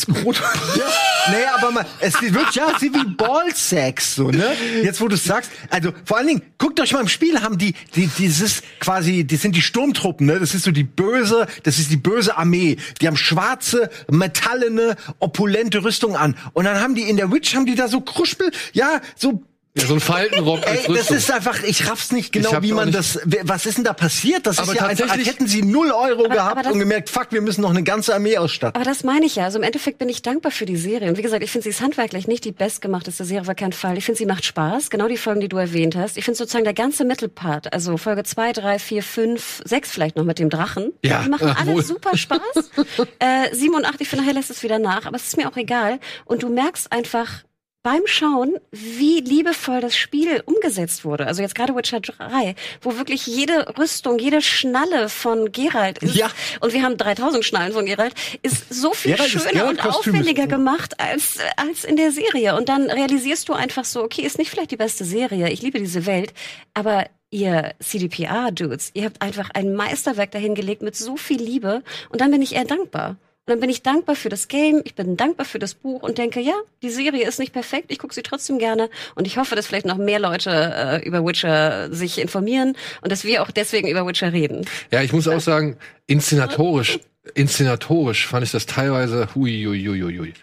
Brot. ja. Nee, aber mal, es sieht wirklich ja, sieht wie Ballsex, so, ne? Jetzt, wo du sagst, also, vor allen Dingen, guckt euch mal im Spiel, haben die, die, dieses quasi, die sind die Sturmtruppen, ne? Das ist so die böse, das ist die böse Armee. Die haben schwarze, metallene, opulente Rüstung an. Und dann haben die in der Witch, haben die da so Kruspel, ja, so ja, so ein Faltenrock als Ey, das ist einfach, ich raff's nicht genau, wie man das, was ist denn da passiert? Das aber ist ja einfach, als hätten sie null Euro aber, gehabt aber und gemerkt, fuck, wir müssen noch eine ganze Armee ausstatten. Aber das meine ich ja. Also im Endeffekt bin ich dankbar für die Serie. Und wie gesagt, ich finde sie ist handwerklich nicht die bestgemachteste Serie, war kein Fall. Ich finde sie macht Spaß. Genau die Folgen, die du erwähnt hast. Ich finde sozusagen der ganze Mittelpart, also Folge zwei, drei, vier, fünf, sechs vielleicht noch mit dem Drachen. Ja. Die machen alle wohl. super Spaß. äh, sieben und acht, ich finde, nachher lässt es wieder nach. Aber es ist mir auch egal. Und du merkst einfach, beim Schauen, wie liebevoll das Spiel umgesetzt wurde. Also jetzt gerade Witcher 3, wo wirklich jede Rüstung, jede Schnalle von Geralt ist. Ja. Und wir haben 3000 Schnallen von Geralt, ist so viel Geralt schöner und aufwendiger gemacht als, als in der Serie. Und dann realisierst du einfach so, okay, ist nicht vielleicht die beste Serie, ich liebe diese Welt, aber ihr CDPR-Dudes, ihr habt einfach ein Meisterwerk dahingelegt mit so viel Liebe und dann bin ich eher dankbar. Dann bin ich dankbar für das Game, ich bin dankbar für das Buch und denke, ja, die Serie ist nicht perfekt, ich gucke sie trotzdem gerne und ich hoffe, dass vielleicht noch mehr Leute äh, über Witcher sich informieren und dass wir auch deswegen über Witcher reden. Ja, ich muss auch sagen, inszenatorisch, inszenatorisch fand ich das teilweise hui, hui, hui, hui.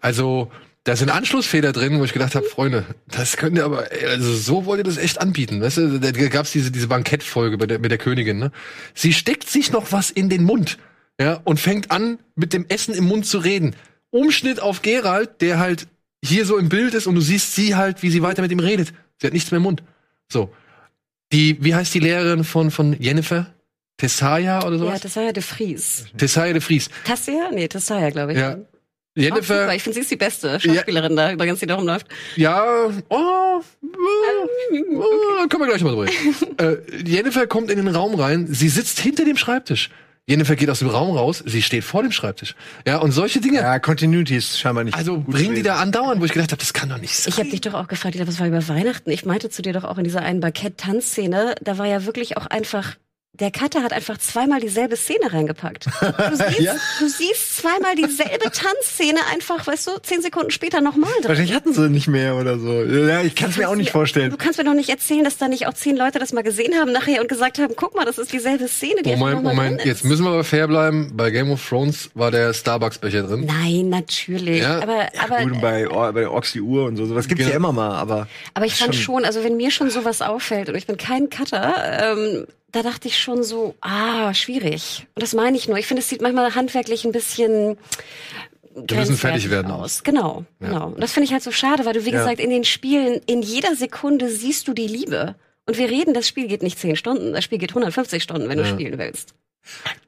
Also, da sind Anschlussfehler drin, wo ich gedacht habe, Freunde, das könnt ihr aber, also so wollt ihr das echt anbieten. Weißt du, da gab's diese, diese Bankettfolge mit der, mit der Königin, ne? Sie steckt sich noch was in den Mund ja, und fängt an, mit dem Essen im Mund zu reden. Umschnitt auf Gerald, der halt hier so im Bild ist und du siehst sie halt, wie sie weiter mit ihm redet. Sie hat nichts mehr im Mund. So. Die, wie heißt die Lehrerin von, von Jennifer? Tessaya oder sowas? Ja, Tessaya de Vries. Tessaya de Vries. Tessaya? Nee, Tessaya, glaube ich. Ja. Jennifer. Oh, ich finde, sie ist die beste Schauspielerin ja. da, übrigens, die da rumläuft. Ja, oh, oh, oh können wir gleich mal drüber reden. äh, Jennifer kommt in den Raum rein, sie sitzt hinter dem Schreibtisch. Jennifer geht aus dem Raum raus, sie steht vor dem Schreibtisch. Ja, und solche Dinge. Ja, Continuity ist scheinbar nicht. Also bringen die da andauernd, wo ich gedacht habe, das kann doch nicht sein. Ich habe dich doch auch gefragt, was war über Weihnachten? Ich meinte zu dir doch auch in dieser einen Barkett-Tanzszene, da war ja wirklich auch einfach der Cutter hat einfach zweimal dieselbe Szene reingepackt. Du siehst, ja? du siehst zweimal dieselbe Tanzszene einfach, weißt du, zehn Sekunden später nochmal drin. Wahrscheinlich hatten sie nicht mehr oder so. Ja, ich kann es mir auch nicht vorstellen. Du kannst mir doch nicht erzählen, dass da nicht auch zehn Leute das mal gesehen haben nachher und gesagt haben, guck mal, das ist dieselbe Szene, die Moment, Moment, jetzt müssen wir aber fair bleiben. Bei Game of Thrones war der Starbucks-Becher drin. Nein, natürlich. Ja? Aber, ja, aber gut, bei, bei Oxy Uhr und so, sowas gibt's genau. ja immer mal, aber. Aber ich fand schon, also wenn mir schon sowas auffällt und ich bin kein Cutter, ähm, da dachte ich schon so, ah, schwierig. Und das meine ich nur. Ich finde, es sieht manchmal handwerklich ein bisschen Wir müssen fertig werden aus. Genau, ja. genau. Und das finde ich halt so schade, weil du, wie ja. gesagt, in den Spielen, in jeder Sekunde siehst du die Liebe. Und wir reden, das Spiel geht nicht zehn Stunden, das Spiel geht 150 Stunden, wenn ja. du spielen willst.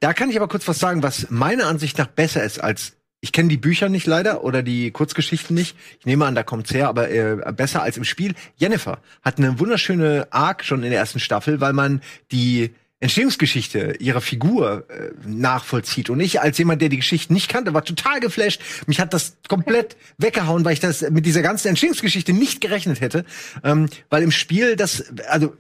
Da kann ich aber kurz was sagen, was meiner Ansicht nach besser ist als ich kenne die Bücher nicht leider oder die Kurzgeschichten nicht. Ich nehme an, da kommt's her, aber äh, besser als im Spiel. Jennifer hat eine wunderschöne Arc schon in der ersten Staffel, weil man die Entstehungsgeschichte ihrer Figur äh, nachvollzieht. Und ich als jemand, der die Geschichte nicht kannte, war total geflasht. Mich hat das komplett weggehauen, weil ich das mit dieser ganzen Entstehungsgeschichte nicht gerechnet hätte. Ähm, weil im Spiel das, also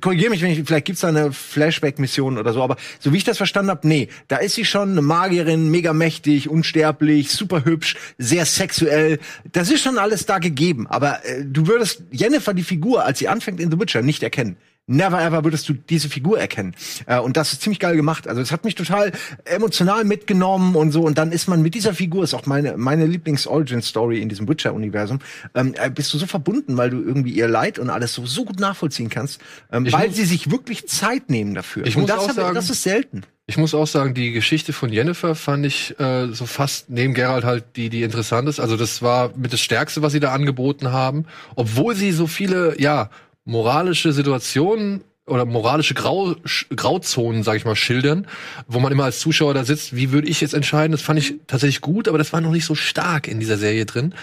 korrigiere mich, wenn ich, vielleicht gibt's da eine Flashback-Mission oder so, aber so wie ich das verstanden habe, nee, da ist sie schon eine Magierin, mega mächtig, unsterblich, super hübsch, sehr sexuell. Das ist schon alles da gegeben, aber äh, du würdest Jennifer, die Figur, als sie anfängt in The Witcher, nicht erkennen. Never ever würdest du diese Figur erkennen. Äh, und das ist ziemlich geil gemacht. Also es hat mich total emotional mitgenommen und so. Und dann ist man mit dieser Figur, ist auch meine, meine Lieblings-Origin-Story in diesem Witcher-Universum, ähm, äh, bist du so verbunden, weil du irgendwie ihr Leid und alles so, so gut nachvollziehen kannst, ähm, weil muss, sie sich wirklich Zeit nehmen dafür. Ich und muss das, auch sagen, das ist selten. Ich muss auch sagen, die Geschichte von Jennifer fand ich äh, so fast neben Gerald halt die, die interessant ist. Also das war mit das Stärkste, was sie da angeboten haben. Obwohl sie so viele, ja, moralische Situationen oder moralische Grau, Grauzonen, sag ich mal, schildern, wo man immer als Zuschauer da sitzt, wie würde ich jetzt entscheiden? Das fand ich tatsächlich gut, aber das war noch nicht so stark in dieser Serie drin.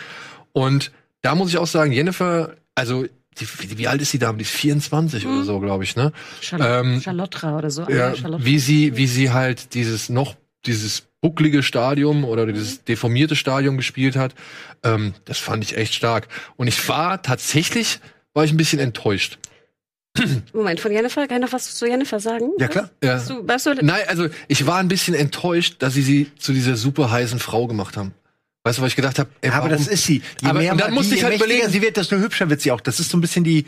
Und da muss ich auch sagen, Jennifer, also die, wie, alt ist sie da? Die ist 24 mhm. oder so, glaube ich, ne? Charlotte, ähm, Charlotte oder so. Ja, wie sie, wie sie halt dieses noch dieses bucklige Stadium oder dieses deformierte Stadium gespielt hat, ähm, das fand ich echt stark. Und ich war tatsächlich war ich ein bisschen enttäuscht. Moment, von Jennifer, kann ich noch was zu Jennifer sagen? Ja, klar. Ja. Du, du Nein, also ich war ein bisschen enttäuscht, dass sie sie zu dieser super heißen Frau gemacht haben. Weißt du, was ich gedacht habe? Ja, aber das ist sie. Je aber, mehr und dann musste ich halt überlegen, sie wird, desto hübscher wird sie auch. Das ist so ein bisschen die,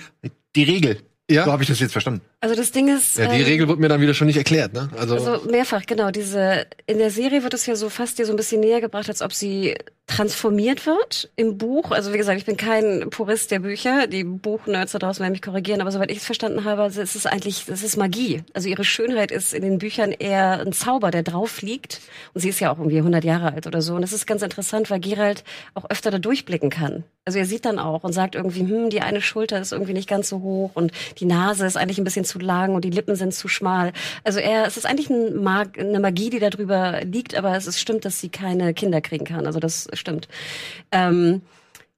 die Regel. Ja. So habe ich das jetzt verstanden. Also das Ding ist. Ja, die ähm, Regel wird mir dann wieder schon nicht erklärt, ne? Also, also mehrfach, genau. Diese in der Serie wird es ja so fast dir so ein bisschen näher gebracht, als ob sie transformiert wird im Buch. Also wie gesagt, ich bin kein Purist der Bücher. Die Buchnerds da draußen werden mich korrigieren, aber soweit ich es verstanden habe, es ist eigentlich, es ist Magie. Also ihre Schönheit ist in den Büchern eher ein Zauber, der drauf liegt. Und sie ist ja auch irgendwie 100 Jahre alt oder so. Und das ist ganz interessant, weil Gerald auch öfter da durchblicken kann. Also er sieht dann auch und sagt irgendwie, hm, die eine Schulter ist irgendwie nicht ganz so hoch und die Nase ist eigentlich ein bisschen zu lang und die Lippen sind zu schmal. Also er, es ist eigentlich ein Mag eine Magie, die da drüber liegt, aber es ist stimmt, dass sie keine Kinder kriegen kann. Also das stimmt. Ähm,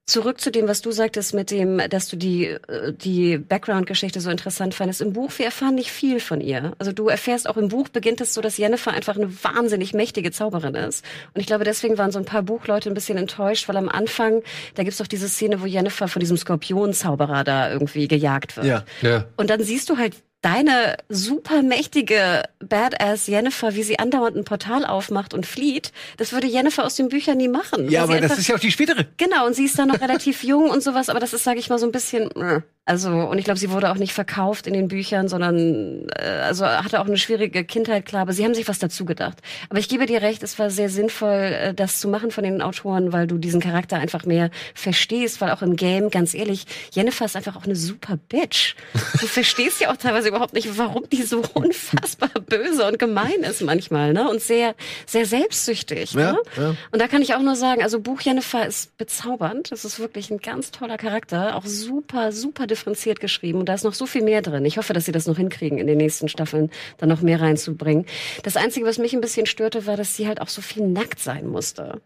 Zurück zu dem, was du sagtest mit dem, dass du die, äh, die Background-Geschichte so interessant fandest. Im Buch, wir erfahren nicht viel von ihr. Also du erfährst auch im Buch beginnt es so, dass Jennifer einfach eine wahnsinnig mächtige Zauberin ist. Und ich glaube, deswegen waren so ein paar Buchleute ein bisschen enttäuscht, weil am Anfang, da gibt's doch diese Szene, wo Jennifer von diesem Skorpion-Zauberer da irgendwie gejagt wird. Ja, ja. Und dann siehst du halt deine supermächtige Badass Jennifer, wie sie andauernd ein Portal aufmacht und flieht, das würde Jennifer aus den Büchern nie machen. Ja, aber das ist ja auch die spätere. Genau, und sie ist dann noch relativ jung und sowas, aber das ist, sage ich mal, so ein bisschen. Äh, also, und ich glaube, sie wurde auch nicht verkauft in den Büchern, sondern äh, also hatte auch eine schwierige Kindheit, klar, aber sie haben sich was dazu gedacht. Aber ich gebe dir recht, es war sehr sinnvoll, äh, das zu machen von den Autoren, weil du diesen Charakter einfach mehr verstehst, weil auch im Game, ganz ehrlich, Jennifer ist einfach auch eine super Bitch. Du verstehst ja auch teilweise überhaupt nicht, warum die so unfassbar böse und gemein ist manchmal, ne? Und sehr, sehr selbstsüchtig. Ja, ne? ja. Und da kann ich auch nur sagen, also Buch Jennifer ist bezaubernd. Das ist wirklich ein ganz toller Charakter, auch super, super differenziert geschrieben und da ist noch so viel mehr drin. Ich hoffe, dass sie das noch hinkriegen, in den nächsten Staffeln dann noch mehr reinzubringen. Das Einzige, was mich ein bisschen störte, war, dass sie halt auch so viel nackt sein musste.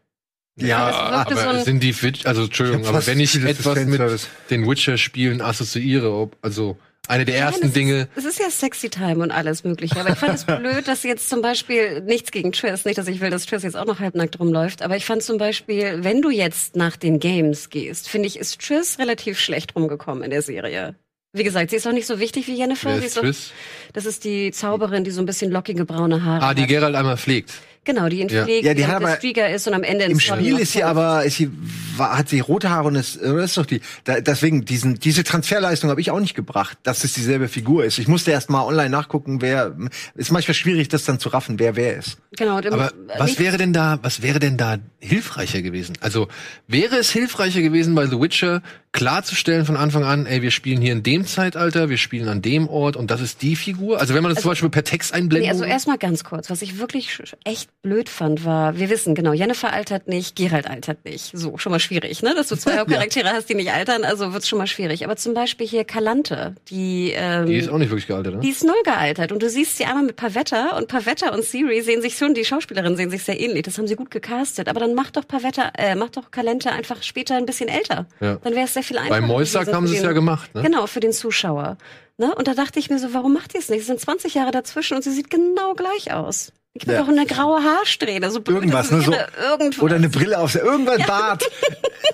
Ja, aber so sind die Witch, also Entschuldigung, aber wenn ich etwas mit den Witcher-Spielen assoziiere, ob, also eine der Nein, ersten Dinge. Es ist ja Sexy Time und alles mögliche. Aber ich fand es blöd, dass jetzt zum Beispiel nichts gegen Triss, nicht, dass ich will, dass Triss jetzt auch noch halbnackt rumläuft. Aber ich fand zum Beispiel, wenn du jetzt nach den Games gehst, finde ich, ist Triss relativ schlecht rumgekommen in der Serie. Wie gesagt, sie ist auch nicht so wichtig wie Jennifer. Wer ist Triss? das ist die Zauberin, die so ein bisschen lockige braune Haare hat. Ah, die Gerald einmal pflegt. Genau, die ihn ja. pflegt, ja, die, hat aber Streaker ist und am Ende im Spiel ist sie aber ist sie war, hat sie rote Haare und ist, ist doch die da, deswegen diesen diese Transferleistung habe ich auch nicht gebracht, dass es dieselbe Figur ist. Ich musste erst mal online nachgucken, wer ist manchmal schwierig das dann zu raffen, wer wer ist. Genau, aber was wäre denn da was wäre denn da hilfreicher gewesen? Also wäre es hilfreicher gewesen bei The Witcher klarzustellen von Anfang an, ey, wir spielen hier in dem Zeitalter, wir spielen an dem Ort und das ist die Figur? Also wenn man das also, zum Beispiel per Text einblendet. Nee, also erstmal ganz kurz, was ich wirklich echt blöd fand, war, wir wissen genau, Jennifer altert nicht, Gerald altert nicht. So, schon mal schwierig, ne? Dass du zwei Hauptcharaktere ja. hast, die nicht altern, also wird's schon mal schwierig. Aber zum Beispiel hier Kalante, die ähm, Die ist auch nicht wirklich gealtert, ne? Die ist null gealtert. Und du siehst sie einmal mit Pavetta und Pavetta und Siri sehen sich schon, die Schauspielerinnen sehen sich sehr ähnlich. Das haben sie gut gecastet. Aber dann mach doch Pavetta, äh, mach doch Kalante einfach später ein bisschen älter. Ja. Dann wäre es sehr viel einfacher. Bei Moisack haben sie es ja gemacht, ne? Genau, für den Zuschauer. Ne? Und da dachte ich mir so, warum macht ihr es nicht? Es sind 20 Jahre dazwischen und sie sieht genau gleich aus. Gib mir ja. doch eine graue Haarsträhne. So irgendwas, ne? So, irgendwas. Oder eine Brille auf, irgendwas ja. Bart.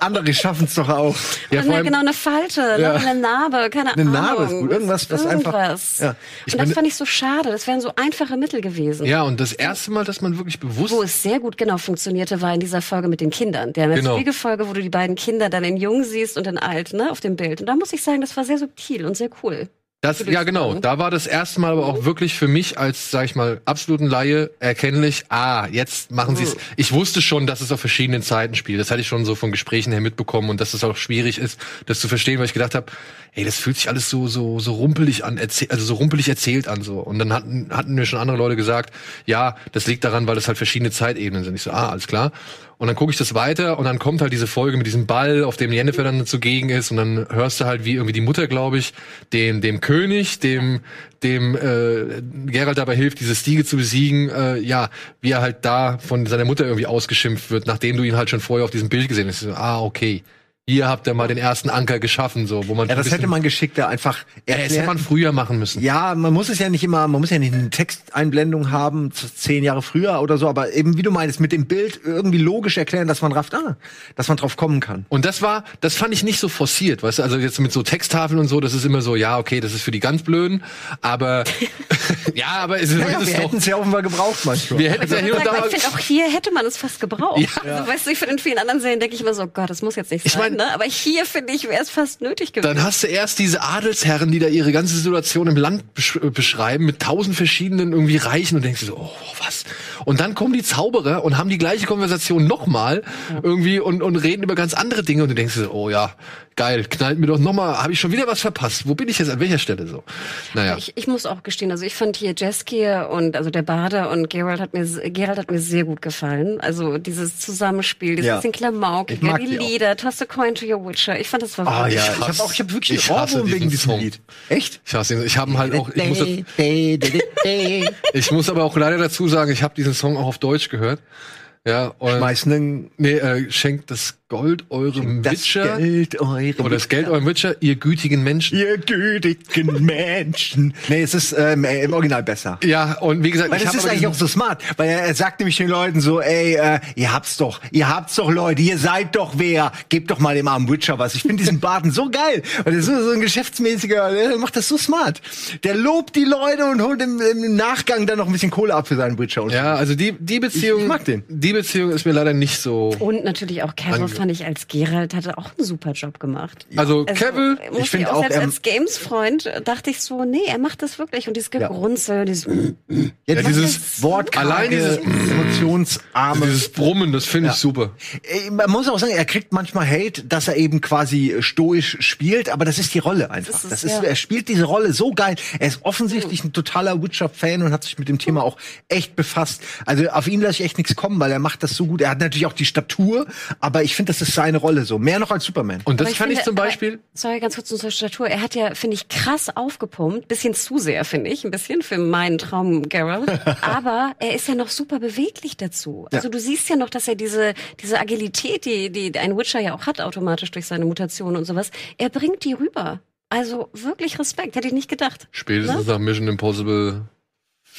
Andere schaffen es doch auch. Ja, vor allem, genau, eine Falte, ja. eine Narbe, keine eine Ahnung. Eine Narbe ist gut. Irgendwas, was irgendwas. einfach. Ja. Ich und das fand ich so schade. Das wären so einfache Mittel gewesen. Ja, und das erste Mal, dass man wirklich bewusst. Wo es sehr gut genau funktionierte, war in dieser Folge mit den Kindern. Der genau. Folge, wo du die beiden Kinder dann in jung siehst und in alt, ne, auf dem Bild. Und da muss ich sagen, das war sehr subtil und sehr cool. Das, ja, genau. Da war das erste Mal aber auch wirklich für mich als, sag ich mal, absoluten Laie erkennlich, ah, jetzt machen sie es. Ich wusste schon, dass es auf verschiedenen Zeiten spielt. Das hatte ich schon so von Gesprächen her mitbekommen und dass es auch schwierig ist, das zu verstehen, weil ich gedacht habe, ey, das fühlt sich alles so, so, so rumpelig an, also so rumpelig erzählt an, so. Und dann hatten, hatten mir schon andere Leute gesagt, ja, das liegt daran, weil das halt verschiedene Zeitebenen sind. Ich so, ah, alles klar. Und dann gucke ich das weiter und dann kommt halt diese Folge mit diesem Ball, auf dem Jennifer dann zugegen ist und dann hörst du halt, wie irgendwie die Mutter, glaube ich, dem dem König, dem dem äh, Gerald dabei hilft, diese Stiege zu besiegen, äh, ja, wie er halt da von seiner Mutter irgendwie ausgeschimpft wird, nachdem du ihn halt schon vorher auf diesem Bild gesehen hast. Ah, okay. Hier habt ihr mal den ersten Anker geschaffen, so, wo man Ja, das hätte man geschickter einfach ja, das hätte man früher machen müssen. Ja, man muss es ja nicht immer, man muss ja nicht eine Texteinblendung haben, zehn Jahre früher oder so, aber eben, wie du meinst, mit dem Bild irgendwie logisch erklären, dass man rafft, ah, dass man drauf kommen kann. Und das war, das fand ich nicht so forciert, weißt du, also jetzt mit so Texttafeln und so, das ist immer so, ja, okay, das ist für die ganz Blöden, aber, ja, aber es ist, Ja, es ist wir hätten es ja offenbar gebraucht manchmal. wir hätten es ja hier und Sag mal, da, ich finde, auch hier hätte man es fast gebraucht. Ja. Also, weißt du, für den vielen anderen Serien denke ich immer so, Gott, das muss jetzt nicht Ich sein, ne? Aber hier, finde ich, wäre es fast nötig gewesen. dann hast du erst diese Adelsherren, die da ihre ganze Situation im Land besch äh, beschreiben, mit tausend verschiedenen irgendwie Reichen und denkst du so, oh, was? Und dann kommen die Zauberer und haben die gleiche Konversation nochmal irgendwie und, und reden über ganz andere Dinge und du denkst so, oh ja, geil, knallt mir doch nochmal, habe ich schon wieder was verpasst? Wo bin ich jetzt, an welcher Stelle so? Naja. Ich, ich muss auch gestehen, also ich fand hier Jaskier und also der Bade und Geralt hat mir Geralt hat mir sehr gut gefallen. Also dieses Zusammenspiel, dieses Ja. bisschen mag die. Lieder, Toss a Coin to your Witcher. Ich fand das war Ah wirklich ja, Ich ich habe auch, ich habe wirklich ich Ohrwurm wegen diesem Song. Lied. Echt? Ich hasse ihn. Ich habe halt auch, ich muss, ich muss aber auch leider dazu sagen, ich habe diesen Song auch auf Deutsch gehört. Ja, und Schmeißen nee, äh, schenkt das Gold eurem das Witcher Geld eurem oder das Geld eurem Witcher, ihr gütigen Menschen. Ihr gütigen Menschen. Nee, es ist ähm, äh, im Original besser. Ja, und wie gesagt, Weil ich das ist aber eigentlich auch so smart, weil er, er sagt nämlich den Leuten so, ey, äh, ihr habt's doch, ihr habt's doch, Leute, ihr seid doch wer, gebt doch mal dem armen Witcher was. Ich finde diesen Barton so geil, weil der ist so, ein geschäftsmäßiger, der macht das so smart. Der lobt die Leute und holt im, im Nachgang dann noch ein bisschen Kohle ab für seinen Witcher. Und ja, also die die Beziehung, Ich- ich mag den. die Beziehung ist mir leider nicht so. und natürlich auch Ange- fand ich als Geralt hatte auch einen super Job gemacht. Also Also, muss ich find auch, auch, selbst er- als Games-Freund dachte ich so, nee, er macht das wirklich und dieses Gegrunzel, dieses ja, Ja, dieses wortkarge, allein dieses- emotionsarme. dieses Brummen, das finde ich Ja. super. Man muss auch sagen, er kriegt manchmal Hate, dass er eben quasi stoisch spielt, aber das ist die Rolle einfach. Das ist Das ist, ja. er spielt diese Rolle so geil. Er ist offensichtlich ein totaler Witcher-Fan und hat sich mit dem Thema auch echt befasst. Also auf ihn lasse ich echt nichts kommen, weil er macht das so gut. Er hat natürlich auch die Statur, aber ich finde, das ist seine Rolle so. Mehr noch als Superman. Und das Aber fand ich finde, zum aber- Beispiel. Sorry, ganz kurz zur Statur. Er hat ja, finde ich, krass aufgepumpt. Bisschen zu sehr, finde ich. Ein bisschen für meinen Traum Geralt. Aber er ist ja noch super beweglich dazu. Also du siehst ja noch, dass er diese, diese Agilität, die, die ein Witcher ja auch hat, automatisch durch seine Mutation und sowas, er bringt die rüber. Also wirklich Respekt. Hätte ich nicht gedacht. Spätestens nach Mission Impossible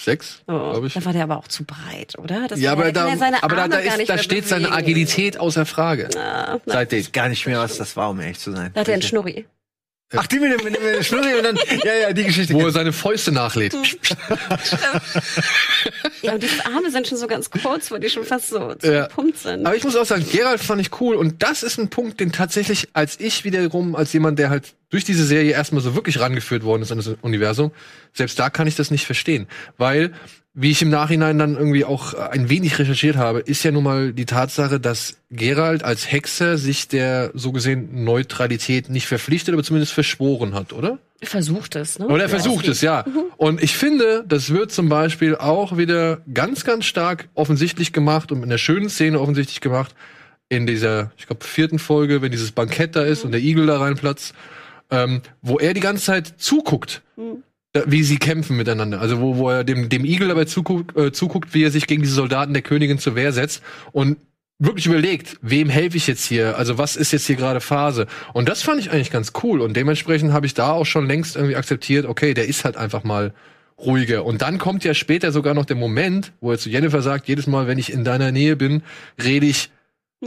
6, Oh, glaube ich. da war der aber auch zu breit, oder? Das Ja, aber da, er seine aber da, da, ist, da steht seine bewegen. Agilität außer Frage. Ah, na, Seitdem. Gar nicht mehr, was das war, um ehrlich zu sein. da hat er einen Schnurri. Ach, die mit dem, mit dem, mit dem Schnurri und dann, ja, ja, die Geschichte. Wo er seine Fäuste nachlädt. Ja, und die Arme sind schon so ganz kurz, wo die schon fast so, so Ja. gepumpt sind. Aber ich muss auch sagen, Geralt fand ich cool und das ist ein Punkt, den tatsächlich, als ich wiederum, als jemand, der halt durch diese Serie erstmal so wirklich rangeführt worden ist an das Universum, selbst da kann ich das nicht verstehen. Weil, wie ich im Nachhinein dann irgendwie auch ein wenig recherchiert habe, ist ja nun mal die Tatsache, dass Geralt als Hexer sich der so gesehen Neutralität nicht verpflichtet, aber zumindest verschworen hat, oder? Versucht es, ne? Oder er versucht es, ja. Und ich finde, das wird zum Beispiel auch wieder ganz, ganz stark offensichtlich gemacht und in der schönen Szene offensichtlich gemacht in dieser, ich glaube, vierten Folge, wenn dieses Bankett da ist und der Igel da reinplatzt, ähm, wo er die ganze Zeit zuguckt, da- wie sie kämpfen miteinander. Also wo, wo er dem, dem Igel dabei zuguckt, äh, zuguckt, wie er sich gegen diese Soldaten der Königin zur Wehr setzt und wirklich überlegt, wem helfe ich jetzt hier? Also was ist jetzt hier gerade Phase? Und das fand ich eigentlich ganz cool und dementsprechend habe ich da auch schon längst irgendwie akzeptiert, okay, der ist halt einfach mal ruhiger. Und dann kommt ja später sogar noch der Moment, wo er zu Jennifer sagt, jedes Mal, wenn ich in deiner Nähe bin, rede ich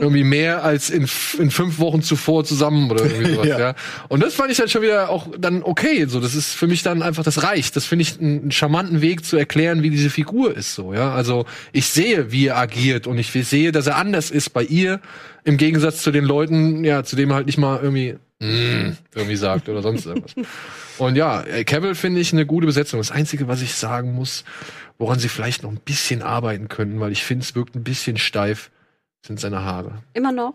irgendwie mehr als in, in fünf Wochen zuvor zusammen oder irgendwie sowas, ja. Ja. Und das fand ich dann schon wieder auch dann okay, so. Das ist für mich dann einfach, das reicht. Das finde ich einen, einen charmanten Weg zu erklären, wie diese Figur ist, so, ja. Also, ich sehe, wie er agiert und ich sehe, dass er anders ist bei ihr, im Gegensatz zu den Leuten, ja, zu dem er halt nicht mal irgendwie, mm, irgendwie sagt oder sonst irgendwas. Und ja, äh, Cavill finde ich eine gute Besetzung. Das Einzige, was ich sagen muss, woran sie vielleicht noch ein bisschen arbeiten könnten, weil ich finde, es wirkt ein bisschen steif, sind seine Haare. Immer noch.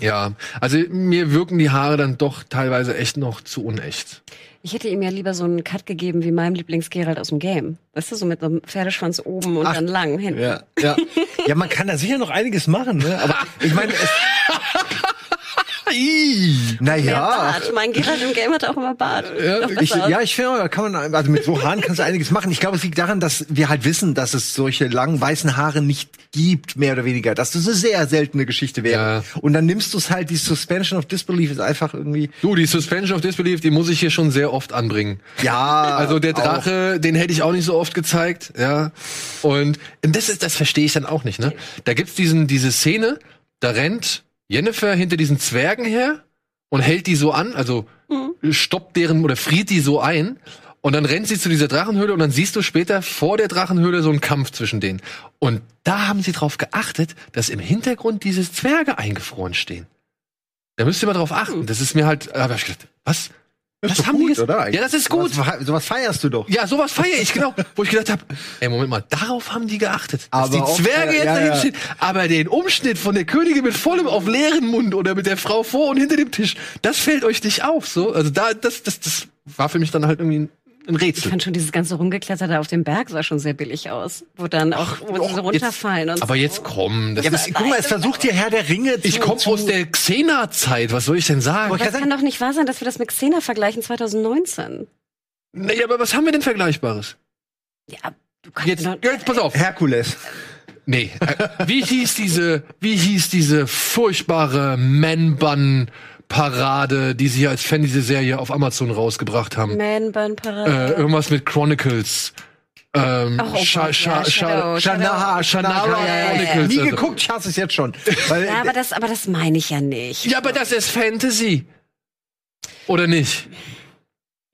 Ja, also mir wirken die Haare dann doch teilweise echt noch zu unecht. Ich hätte ihm ja lieber so einen Cut gegeben wie meinem Lieblingsgerald aus dem Game. Weißt du, so mit einem Pferdeschwanz oben und Ach, dann lang hinten. Ja, ja. ja, man kann da sicher noch einiges machen, ne? Aber ich meine, es, Naja. Bart. Mein Gerald im Game hat auch immer Bart. Doch Ich, ja, ich finde, da kann man, also mit so Haaren kannst du einiges machen. Ich glaube, es liegt daran, dass wir halt wissen, dass es solche langen weißen Haare nicht gibt, mehr oder weniger. Dass das eine sehr seltene Geschichte wäre. Ja. Und dann nimmst du es halt, die Suspension of Disbelief ist einfach irgendwie, Du, die Suspension of Disbelief, die muss ich hier schon sehr oft anbringen. ja. Also der auch. Drache, den hätte ich auch nicht so oft gezeigt, ja. Und das ist, das verstehe ich dann auch nicht, ne? Da gibt's diesen, diese Szene, da rennt Jennifer hinter diesen Zwergen her und hält die so an, also stoppt deren oder friert die so ein. Und dann rennt sie zu dieser Drachenhöhle und dann siehst du später vor der Drachenhöhle so einen Kampf zwischen denen. Und da haben sie drauf geachtet, dass im Hintergrund diese Zwerge eingefroren stehen. Da müsst ihr mal drauf achten. Das ist mir halt, da hab ich gedacht, was? Das doch haben die gut, jetzt- oder? Ja, das ist gut. Sowas, sowas feierst du doch. Ja, sowas feiere ich, genau. Wo ich gedacht habe, ey, Moment mal, darauf haben die geachtet. Dass Aber die Zwerge jetzt ja, dahin ja. stehen. Aber den Umschnitt von der Königin mit vollem auf leeren Mund oder mit der Frau vor und hinter dem Tisch, das fällt euch nicht auf, so. Also da, das, das, das war für mich dann halt irgendwie ein, ein Ich Rätsel. fand schon dieses ganze Rumgekletterte auf dem Berg sah schon sehr billig aus. Wo dann auch wo sie so runterfallen und Aber so. jetzt komm, das Ja, ist, guck mal, es versucht hier Herr der Ringe ich zu- komme zu- aus der Xena-Zeit, was soll ich denn sagen? Aber es kann doch nicht wahr sein, dass wir das mit Xena vergleichen 2019. Naja, aber was haben wir denn Vergleichbares? Ja, du kannst Jetzt, doch, jetzt pass auf. Herkules. Nee. Äh, wie hieß diese, wie hieß diese furchtbare Man-Bun-Parade, die sie hier als Fantasy-Serie auf Amazon rausgebracht haben? Man Bun Äh, Parade. irgendwas mit Chronicles. Ähm, Ach, oh Sha- Sha- Sha-. Shanaha, ja. Chronicles. Nie also. geguckt, ich hasse es jetzt schon. Weil, ja, aber das, aber das meine ich ja nicht. Ja, aber das ist Fantasy. Oder nicht?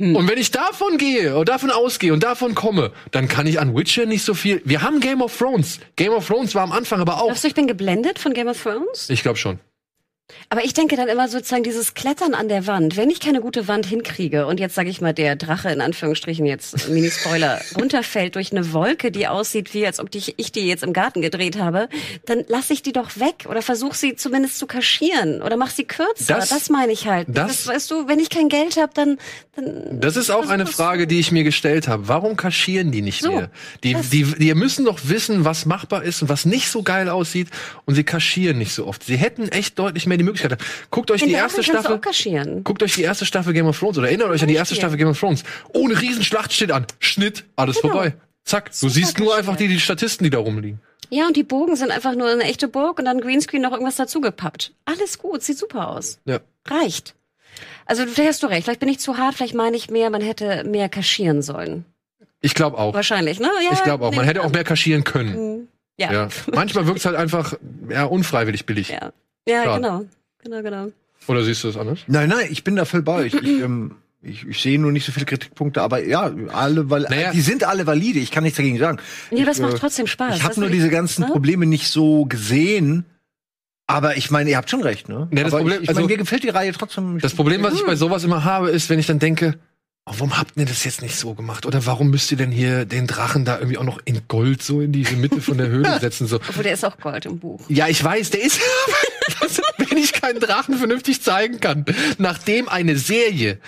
Hm. Und wenn ich davon gehe und davon ausgehe und davon komme, dann kann ich an Witcher nicht so viel. Wir haben Game of Thrones. Game of Thrones war am Anfang aber auch. Glaubst du, ich bin geblendet von Game of Thrones? Ich glaube schon. Aber ich denke dann immer sozusagen dieses Klettern an der Wand. Wenn ich keine gute Wand hinkriege und jetzt sage ich mal der Drache in Anführungsstrichen jetzt Mini-Spoiler runterfällt durch eine Wolke, die aussieht wie als ob die, ich die jetzt im Garten gedreht habe, dann lasse ich die doch weg oder versuche sie zumindest zu kaschieren oder mach sie kürzer. Das- Das, meine ich halt. das- weißt du, wenn ich kein Geld habe, dann, dann Das ist auch eine das- Frage, die ich mir gestellt habe. Warum kaschieren die nicht So, mehr? Die, das- die, die müssen doch wissen, was machbar ist und was nicht so geil aussieht. Und sie kaschieren nicht so oft. Sie hätten echt deutlich mehr die Möglichkeit. Guckt euch den die erste Staffel. Guckt euch die erste Staffel Game of Thrones oder erinnert euch an die erste. Staffel Game of Thrones. Ohne Riesenschlacht steht an. Schnitt, alles Genau. vorbei. Zack. Du siehst nur einfach die, die Statisten, die da rumliegen. Ja, und die Bogen sind einfach nur eine echte Burg und dann Greenscreen noch irgendwas dazu gepappt. Alles gut, sieht super aus. Ja. Reicht. Also vielleicht hast du recht. Vielleicht bin ich zu hart, vielleicht meine ich mehr, man hätte mehr kaschieren sollen. Ich glaube auch. Wahrscheinlich, ne? Ja, Ich glaube auch. Man hätte auch mehr kaschieren können. Ja. Ja. Manchmal wirkt es halt einfach ja, unfreiwillig billig. Ja, ja Klar. genau. Genau, genau. Oder siehst du das anders? Nein, nein, ich bin da voll bei euch. Ich, ähm, ich, ich sehe nur nicht so viele Kritikpunkte, aber ja, alle, weil Naja. die sind alle valide. Ich kann nichts dagegen sagen. Ja, das ich, macht äh, trotzdem Spaß. Ich habe Das nur diese ganzen ne? Probleme nicht so gesehen. Aber ich meine, ihr habt schon recht, ne? Ja, das aber Problem- ich, ich also- mir gefällt die Reihe trotzdem. Das Problem, was ich bei sowas immer habe, ist, wenn ich dann denke, warum habt ihr das jetzt nicht so gemacht? Oder warum müsst ihr denn hier den Drachen da irgendwie auch noch in Gold so in diese Mitte von der Höhle setzen? So. Obwohl, der ist auch Gold im Buch. Ja, ich weiß, der ist, wenn ich keinen Drachen vernünftig zeigen kann, nachdem eine Serie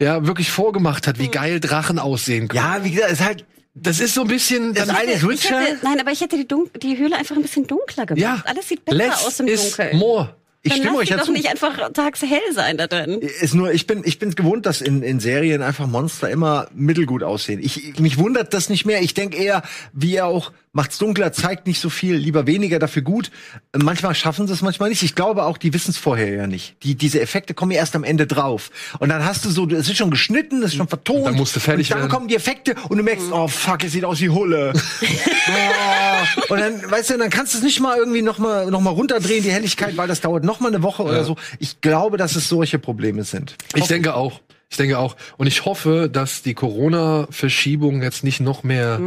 ja wirklich vorgemacht hat, wie geil Drachen aussehen können. ja, wie gesagt, es ist halt. Das ist so ein bisschen, Das dann, eine Witcher. hätte, nein, aber ich hätte die, Dun die Höhle einfach ein bisschen dunkler gemacht. ja, Alles sieht besser less aus im is Dunkeln. more. Ich Dann stimme euch die doch dazu. nicht einfach tagshell sein da drin. Ist nur, ich bin, ich bin gewohnt, dass in, in Serien einfach Monster immer mittelgut aussehen. Ich, mich wundert das nicht mehr. Ich denke eher, wie er auch macht's dunkler, zeigt nicht so viel, lieber weniger, dafür gut. Manchmal schaffen sie es, manchmal nicht. Ich glaube auch, die wissen es vorher ja nicht. Die, diese Effekte kommen ja erst am Ende drauf. Und dann hast du so, es ist schon geschnitten, es ist schon vertont. Dann musst du fertig und dann werden. kommen die Effekte und du merkst, oh fuck, es sieht aus wie Hulle. oh. Und dann, weißt du, dann kannst du es nicht mal irgendwie noch mal, noch mal runterdrehen, die Helligkeit, weil das dauert noch mal eine Woche oder so. Ich glaube, dass es solche Probleme sind. Ich denke auch. Ich denke auch. Und ich hoffe, dass die Corona-Verschiebung jetzt nicht noch mehr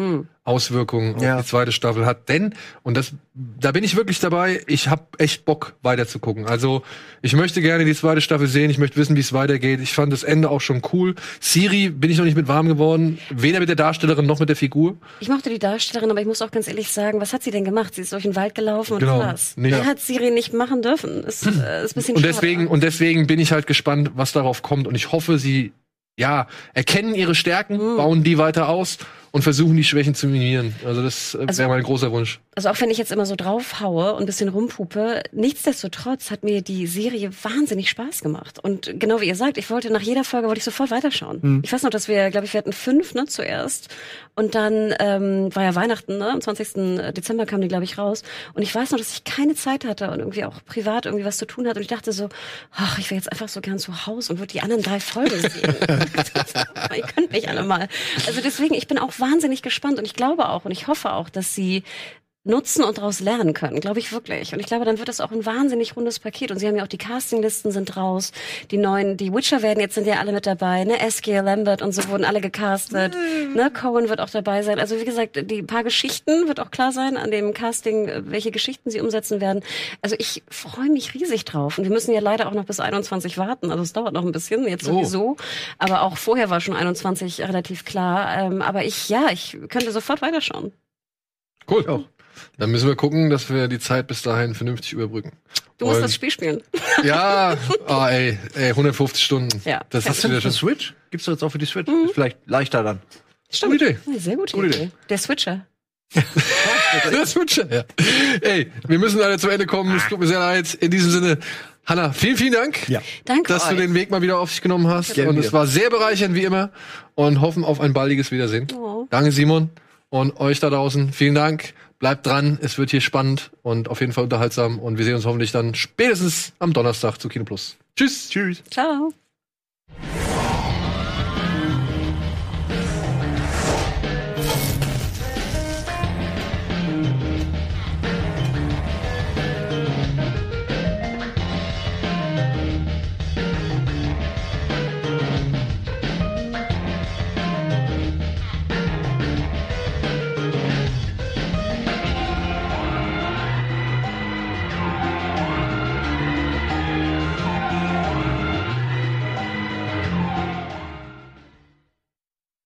Auswirkungen Ja. auf die zweite Staffel hat. Denn, und das, da bin ich wirklich dabei, ich habe echt Bock weiter zu gucken. Also, ich möchte gerne die zweite Staffel sehen, ich möchte wissen, wie es weitergeht. Ich fand das Ende auch schon cool. Siri bin ich noch nicht mit warm geworden, weder mit der Darstellerin noch mit der Figur. Ich mochte die Darstellerin, aber ich muss auch ganz ehrlich sagen, was hat sie denn gemacht? Sie ist durch den Wald gelaufen und Genau. was? Nicht- Mehr hat Siri nicht machen dürfen. Ist, äh, ist ein bisschen Und schade. deswegen, und deswegen bin ich halt gespannt, was darauf kommt. Und ich hoffe, sie, ja, erkennen ihre Stärken, bauen die weiter aus und versuchen, die Schwächen zu minimieren. Also das äh, Also- wäre mein großer Wunsch. Also auch wenn ich jetzt immer so draufhaue und ein bisschen rumpupe, nichtsdestotrotz hat mir die Serie wahnsinnig Spaß gemacht. Und genau wie ihr sagt, ich wollte nach jeder Folge wollte ich sofort weiterschauen. Ich weiß noch, dass wir, glaube ich, wir hatten fünf ne, zuerst. Und dann ähm, war ja Weihnachten, ne? Am 20. Dezember kam die, glaube ich, raus. Und ich weiß noch, dass ich keine Zeit hatte und irgendwie auch privat irgendwie was zu tun hatte. Und ich dachte so, ach, ich wäre jetzt einfach so gern zu Hause und würde die anderen drei Folgen sehen. ihr könnt mich alle mal. Also deswegen, ich bin auch wahnsinnig gespannt und ich glaube auch und ich hoffe auch, dass sie nutzen und daraus lernen können, glaube ich wirklich. Und ich glaube, dann wird das auch ein wahnsinnig rundes Paket. Und sie haben ja auch die Castinglisten sind raus. Die neuen, die Witcher werden jetzt sind ja alle mit dabei. Ne, Askia, Lambert und so wurden alle gecastet. Ne, Cohen wird auch dabei sein. Also wie gesagt, die paar Geschichten wird auch klar sein an dem Casting, welche Geschichten sie umsetzen werden. Also ich freue mich riesig drauf. Und wir müssen ja leider auch noch bis 21 warten. Also es dauert noch ein bisschen, jetzt Oh. sowieso. Aber auch vorher war schon 21 relativ klar. Ähm, aber ich, ja, ich könnte sofort weiterschauen. Cool. Dann müssen wir gucken, dass wir die Zeit bis dahin vernünftig überbrücken. Du musst Und- das Spiel spielen. Ja, ah, ey, ey, 150 Stunden. Ja. Das hast du wieder schon. Switch? Gibt's doch jetzt auch für die Switch. Mhm. Ist vielleicht leichter dann. Gute Idee. Ja, Sehr gute, Gute Idee. Der Switcher. Wird schon, ja. Ey, wir müssen leider zum Ende kommen. Es tut mir sehr leid. In diesem Sinne, Hanna, vielen, vielen Dank. Ja. Danke Dass du euch. den Weg mal wieder auf dich genommen hast. Gerne und es war sehr bereichernd, wie immer. Und hoffen auf ein baldiges Wiedersehen. Oh. Danke, Simon. Und euch da draußen, vielen Dank. Bleibt dran. Es wird hier spannend und auf jeden Fall unterhaltsam. Und wir sehen uns hoffentlich dann spätestens am Donnerstag zu Kino Plus. Tschüss. Tschüss. Ciao.